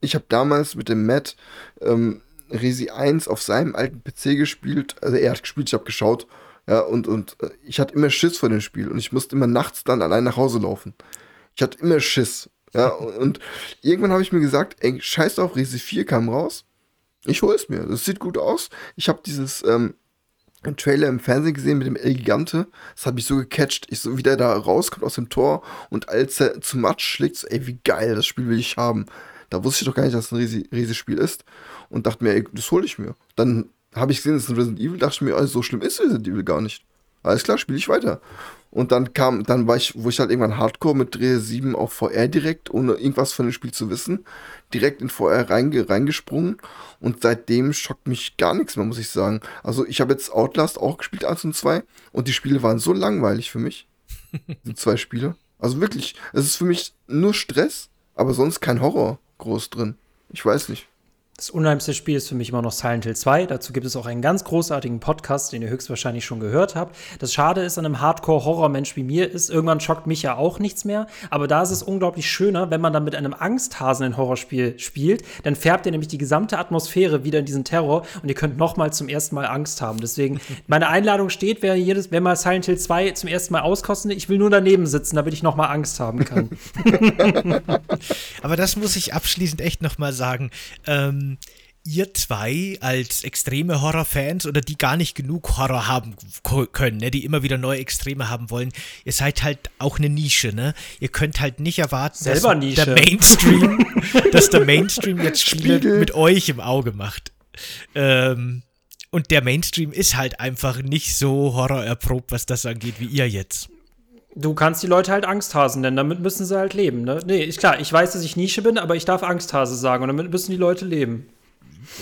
ich habe damals mit dem Matt ähm, Resi 1 auf seinem alten PC gespielt. Also er hat gespielt, ich habe geschaut. Ja, und, und äh, ich hatte immer Schiss vor dem Spiel und ich musste immer nachts dann allein nach Hause laufen. Ich hatte immer Schiss. Ja, und, und irgendwann habe ich mir gesagt, ey, scheiß auf, Resi 4 kam raus. Ich hole es mir. Das sieht gut aus. Ich habe dieses ähm, Trailer im Fernsehen gesehen mit dem El Gigante. Das hat mich so gecatcht. Ich so wieder da rauskommt aus dem Tor und als er zu Matsch schlägt, so, ey, wie geil, das Spiel will ich haben. Da wusste ich doch gar nicht, dass es ein Riesenspiel ist und dachte mir, ey, das hole ich mir. Dann habe ich gesehen, es ist ein Resident Evil, dachte mir, also, so schlimm ist Resident Evil gar nicht. Alles klar, spiele ich weiter. Und dann kam, dann war ich, wo ich halt irgendwann Hardcore mit Dreh 7 auf VR direkt, ohne irgendwas von dem Spiel zu wissen, direkt in VR reinge, reingesprungen. Und seitdem schockt mich gar nichts mehr, muss ich sagen. Also ich habe jetzt Outlast auch gespielt, 1 und 2, und die Spiele waren so langweilig für mich. die zwei Spiele. Also wirklich, es ist für mich nur Stress, aber sonst kein Horror groß drin. Ich weiß nicht. Das unheimlichste Spiel ist für mich immer noch Silent Hill 2. Dazu gibt es auch einen ganz großartigen Podcast, den ihr höchstwahrscheinlich schon gehört habt. Das Schade ist an einem Hardcore-Horror-Mensch wie mir ist, irgendwann schockt mich ja auch nichts mehr. Aber da ist es unglaublich schöner, wenn man dann mit einem Angsthasen ein Horrorspiel spielt. Dann färbt ihr nämlich die gesamte Atmosphäre wieder in diesen Terror und ihr könnt nochmal zum ersten Mal Angst haben. Deswegen, meine Einladung steht, wer, jedes, wer mal Silent Hill 2 zum ersten Mal auskosten, ich will nur daneben sitzen, damit ich nochmal Angst haben kann. Aber das muss ich abschließend echt nochmal sagen. Ähm ihr zwei als extreme Horrorfans oder die gar nicht genug Horror haben können, ne, die immer wieder neue Extreme haben wollen, ihr seid halt auch eine Nische, ne? Ihr könnt halt nicht erwarten, Selber dass Nische. der Mainstream, dass der Mainstream jetzt Spiele Spiegel. mit euch im Auge macht. Ähm, und der Mainstream ist halt einfach nicht so horrorerprobt, was das angeht, wie ihr jetzt. Du kannst die Leute halt Angsthasen nennen, damit müssen sie halt leben, ne? Nee, ist klar, ich weiß, dass ich Nische bin, aber ich darf Angsthase sagen und damit müssen die Leute leben.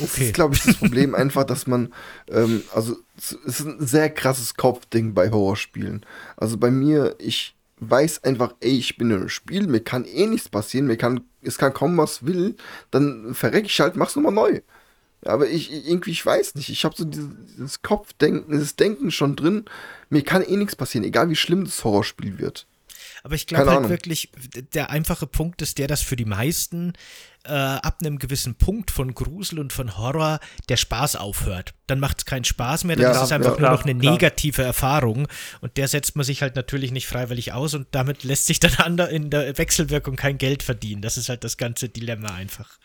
Das ist, glaube ich, das Problem einfach, dass man, ähm, also es ist ein sehr krasses Kopfding bei Horrorspielen. Also bei mir, ich weiß einfach, ey, ich bin in einem Spiel, mir kann eh nichts passieren, mir kann, es kann kommen, was will, dann verreck ich halt, mach's nochmal neu. Aber ich, irgendwie, ich weiß nicht, ich habe so dieses, dieses Kopfdenken, dieses Denken schon drin, mir kann eh nichts passieren, egal wie schlimm das Horrorspiel wird. Aber ich glaube halt Ahnung. wirklich, der einfache Punkt ist der, dass für die meisten äh, ab einem gewissen Punkt von Grusel und von Horror der Spaß aufhört. Dann macht es keinen Spaß mehr, dann Ja, ist es einfach ja, nur klar, noch eine klar. negative Erfahrung und der setzt man sich halt natürlich nicht freiwillig aus und damit lässt sich dann in der Wechselwirkung kein Geld verdienen. Das ist halt das ganze Dilemma einfach.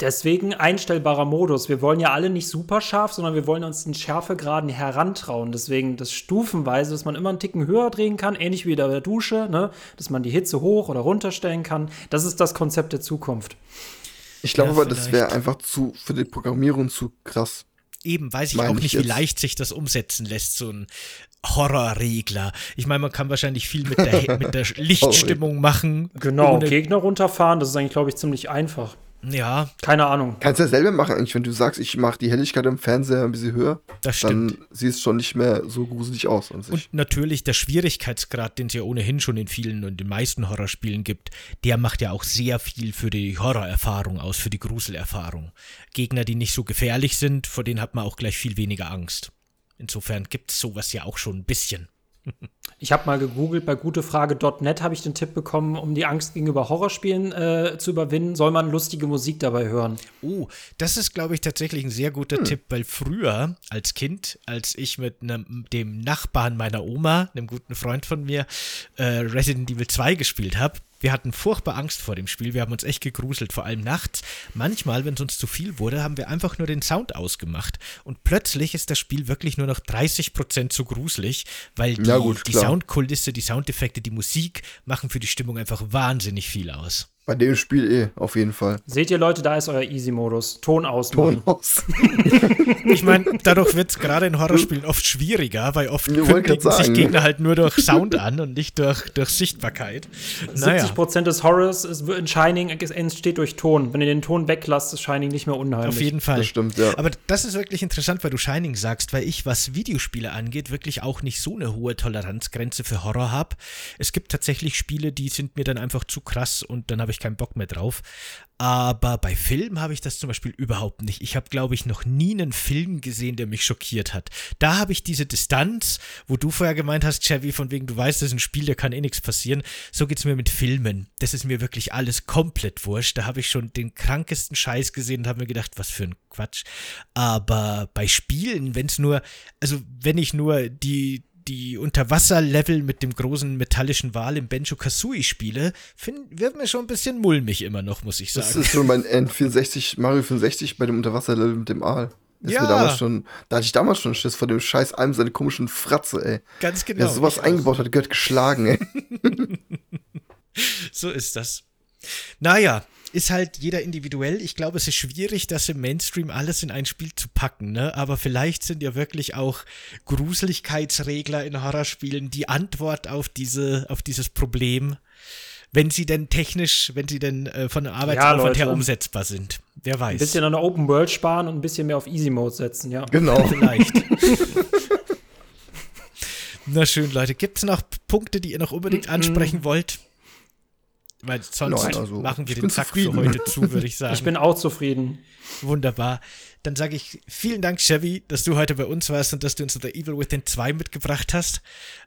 Deswegen einstellbarer Modus. Wir wollen ja alle nicht super scharf, sondern wir wollen uns den Schärfegraden herantrauen. Deswegen das stufenweise, dass man immer einen Ticken höher drehen kann, ähnlich wie bei der Dusche, ne? dass man die Hitze hoch oder runter stellen kann. Das ist das Konzept der Zukunft. Ich glaube Ja, aber, das wäre einfach zu, für die Programmierung zu krass. Eben, weiß ich Meine auch ich nicht, wie jetzt. leicht sich das umsetzen lässt, so ein Horrorregler. Ich meine, man kann wahrscheinlich viel mit der, mit der Lichtstimmung machen. Genau, Gegner runterfahren, das ist eigentlich, glaube ich, ziemlich einfach. Ja, Keine Ahnung. Kannst ja selber machen, eigentlich, wenn du sagst, ich mache die Helligkeit im Fernseher ein bisschen höher, das stimmt. dann sieht es schon nicht mehr so gruselig aus an sich. Und natürlich der Schwierigkeitsgrad, den es ja ohnehin schon in vielen und den meisten Horrorspielen gibt, der macht ja auch sehr viel für die Horrorerfahrung aus, für die Gruselerfahrung. Gegner, die nicht so gefährlich sind, vor denen hat man auch gleich viel weniger Angst. Insofern gibt es sowas ja auch schon ein bisschen. Ich habe mal gegoogelt, bei gutefrage.net habe ich den Tipp bekommen, um die Angst gegenüber Horrorspielen äh, zu überwinden, soll man lustige Musik dabei hören. Oh, das ist, glaube ich, tatsächlich ein sehr Hm. guter Tipp, weil früher als Kind, als ich mit nem, dem Nachbarn meiner Oma, einem guten Freund von mir, äh, Resident Evil 2 gespielt habe, wir hatten furchtbar Angst vor dem Spiel. Wir haben uns echt gegruselt, vor allem nachts. Manchmal, wenn es uns zu viel wurde, haben wir einfach nur den Sound ausgemacht. Und plötzlich ist das Spiel wirklich nur noch 30% zu gruselig, weil die, Ja, gut, die. Soundkulisse, die Soundeffekte, die Musik machen für die Stimmung einfach wahnsinnig viel aus. Bei dem Spiel eh, auf jeden Fall. Seht ihr, Leute, da ist euer Easy-Modus. Ton ausmachen. Ton aus. Ich meine, dadurch wird es gerade in Horrorspielen oft schwieriger, weil oft kündigen sich. Gegner halt nur durch Sound an und nicht durch, durch Sichtbarkeit. Naja, 70% des Horrors ist, in Shining entsteht durch Ton. Wenn ihr den Ton weglasst, ist Shining nicht mehr unheimlich. auf jeden Fall. Das stimmt, ja. Aber das ist wirklich interessant, weil du Shining sagst, weil ich, was Videospiele angeht, wirklich auch nicht so eine hohe Toleranzgrenze für Horror habe. Es gibt tatsächlich Spiele, die sind mir dann einfach zu krass und dann habe ich ich keinen Bock mehr drauf. Aber bei Filmen habe ich das zum Beispiel überhaupt nicht. Ich habe, glaube ich, noch nie einen Film gesehen, der mich schockiert hat. Da habe ich diese Distanz, wo du vorher gemeint hast, Chevy, von wegen, du weißt, das ist ein Spiel, da kann eh nichts passieren. So geht es mir mit Filmen. Das ist mir wirklich alles komplett wurscht. Da habe ich schon den krankesten Scheiß gesehen und habe mir gedacht, was für ein Quatsch. Aber bei Spielen, wenn es nur, also wenn ich nur die, die Unterwasserlevel mit dem großen metallischen Wal im Benjo Kazooie spiele, find, wird mir schon ein bisschen mulmig immer noch, muss ich sagen. Das ist schon mein N64, Mario 64 bei dem Unterwasserlevel mit dem Aal. Das ja. damals schon, da hatte ich damals schon Schiss vor dem scheiß Alm, seine komischen Fratze, ey. Ganz genau. Wer sowas eingebaut hat, gehört geschlagen, ey. so ist das. Naja, ist halt jeder individuell. Ich glaube, es ist schwierig, das im Mainstream alles in ein Spiel zu packen, ne? Aber vielleicht sind ja wirklich auch Gruseligkeitsregler in Horrorspielen die Antwort auf diese, auf dieses Problem, wenn sie denn technisch, wenn sie denn äh, von der Arbeitsaufwand ja, her umsetzbar sind. Wer weiß. Ein bisschen an der Open World sparen und ein bisschen mehr auf Easy Mode setzen, ja. Genau. Vielleicht. Na schön, Leute. Gibt es noch Punkte, die ihr noch unbedingt ansprechen wollt? Weil sonst Nein, also, machen wir den Zack zufrieden. für heute zu, würde ich sagen. Ich bin auch zufrieden. Wunderbar. Dann sage ich vielen Dank, Chevy, dass du heute bei uns warst und dass du uns The Evil Within 2 mitgebracht hast.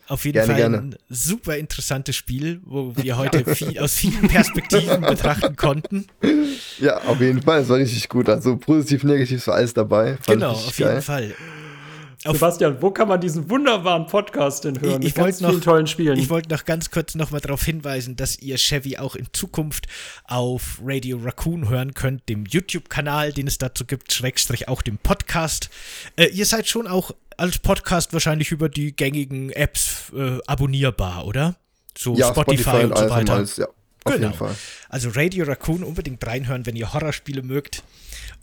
Auf jeden gerne, Fall gerne. ein super interessantes Spiel, wo wir heute viel, aus vielen Perspektiven betrachten konnten. Ja, auf jeden Fall. Es war richtig gut. Also positiv, negativ war alles dabei. Fand genau, auf jeden geil. Sebastian, wo kann man diesen wunderbaren Podcast denn hören? Ich, ich wollte noch, tollen Spielen. Ich wollte noch ganz kurz noch mal darauf hinweisen, dass ihr Chevy auch in Zukunft auf Radio Raccoon hören könnt, dem YouTube-Kanal, den es dazu gibt, Schrägstrich auch dem Podcast. Äh, ihr seid schon auch als Podcast wahrscheinlich über die gängigen Apps äh, abonnierbar, oder? So ja, Spotify, Spotify und, und so weiter. Alles, ja, auf genau. jeden Fall. Also Radio Raccoon unbedingt reinhören, wenn ihr Horrorspiele mögt.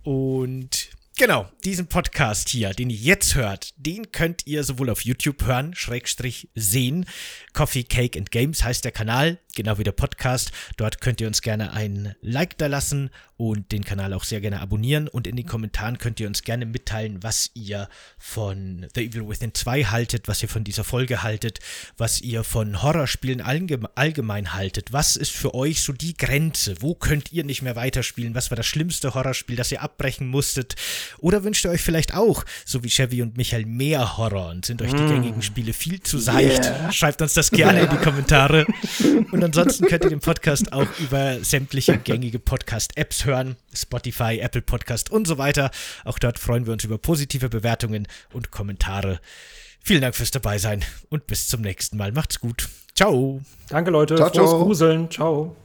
Und Genau, diesen Podcast hier, den ihr jetzt hört, den könnt ihr sowohl auf YouTube hören, Schrägstrich sehen. Coffee, Cake and Games heißt der Kanal, genau wie der Podcast. Dort könnt ihr uns gerne ein Like da lassen und den Kanal auch sehr gerne abonnieren. Und in den Kommentaren könnt ihr uns gerne mitteilen, was ihr von The Evil Within 2 haltet, was ihr von dieser Folge haltet, was ihr von Horrorspielen allgemein haltet. Was ist für euch so die Grenze? Wo könnt ihr nicht mehr weiterspielen? Was war das schlimmste Horrorspiel, das ihr abbrechen musstet? Oder wünscht ihr euch vielleicht auch, so wie Chevy und Michael, mehr Horror und sind euch die mm. gängigen Spiele viel zu seicht? Yeah. Schreibt uns das gerne in die Kommentare. Und ansonsten könnt ihr den Podcast auch über sämtliche gängige Podcast-Apps hören hören, Spotify, Apple Podcast und so weiter. Auch dort freuen wir uns über positive Bewertungen und Kommentare. Vielen Dank fürs Dabeisein und bis zum nächsten Mal. Macht's gut. Ciao. Danke, Leute. Ciao, Frohes ciao. Gruseln. Ciao.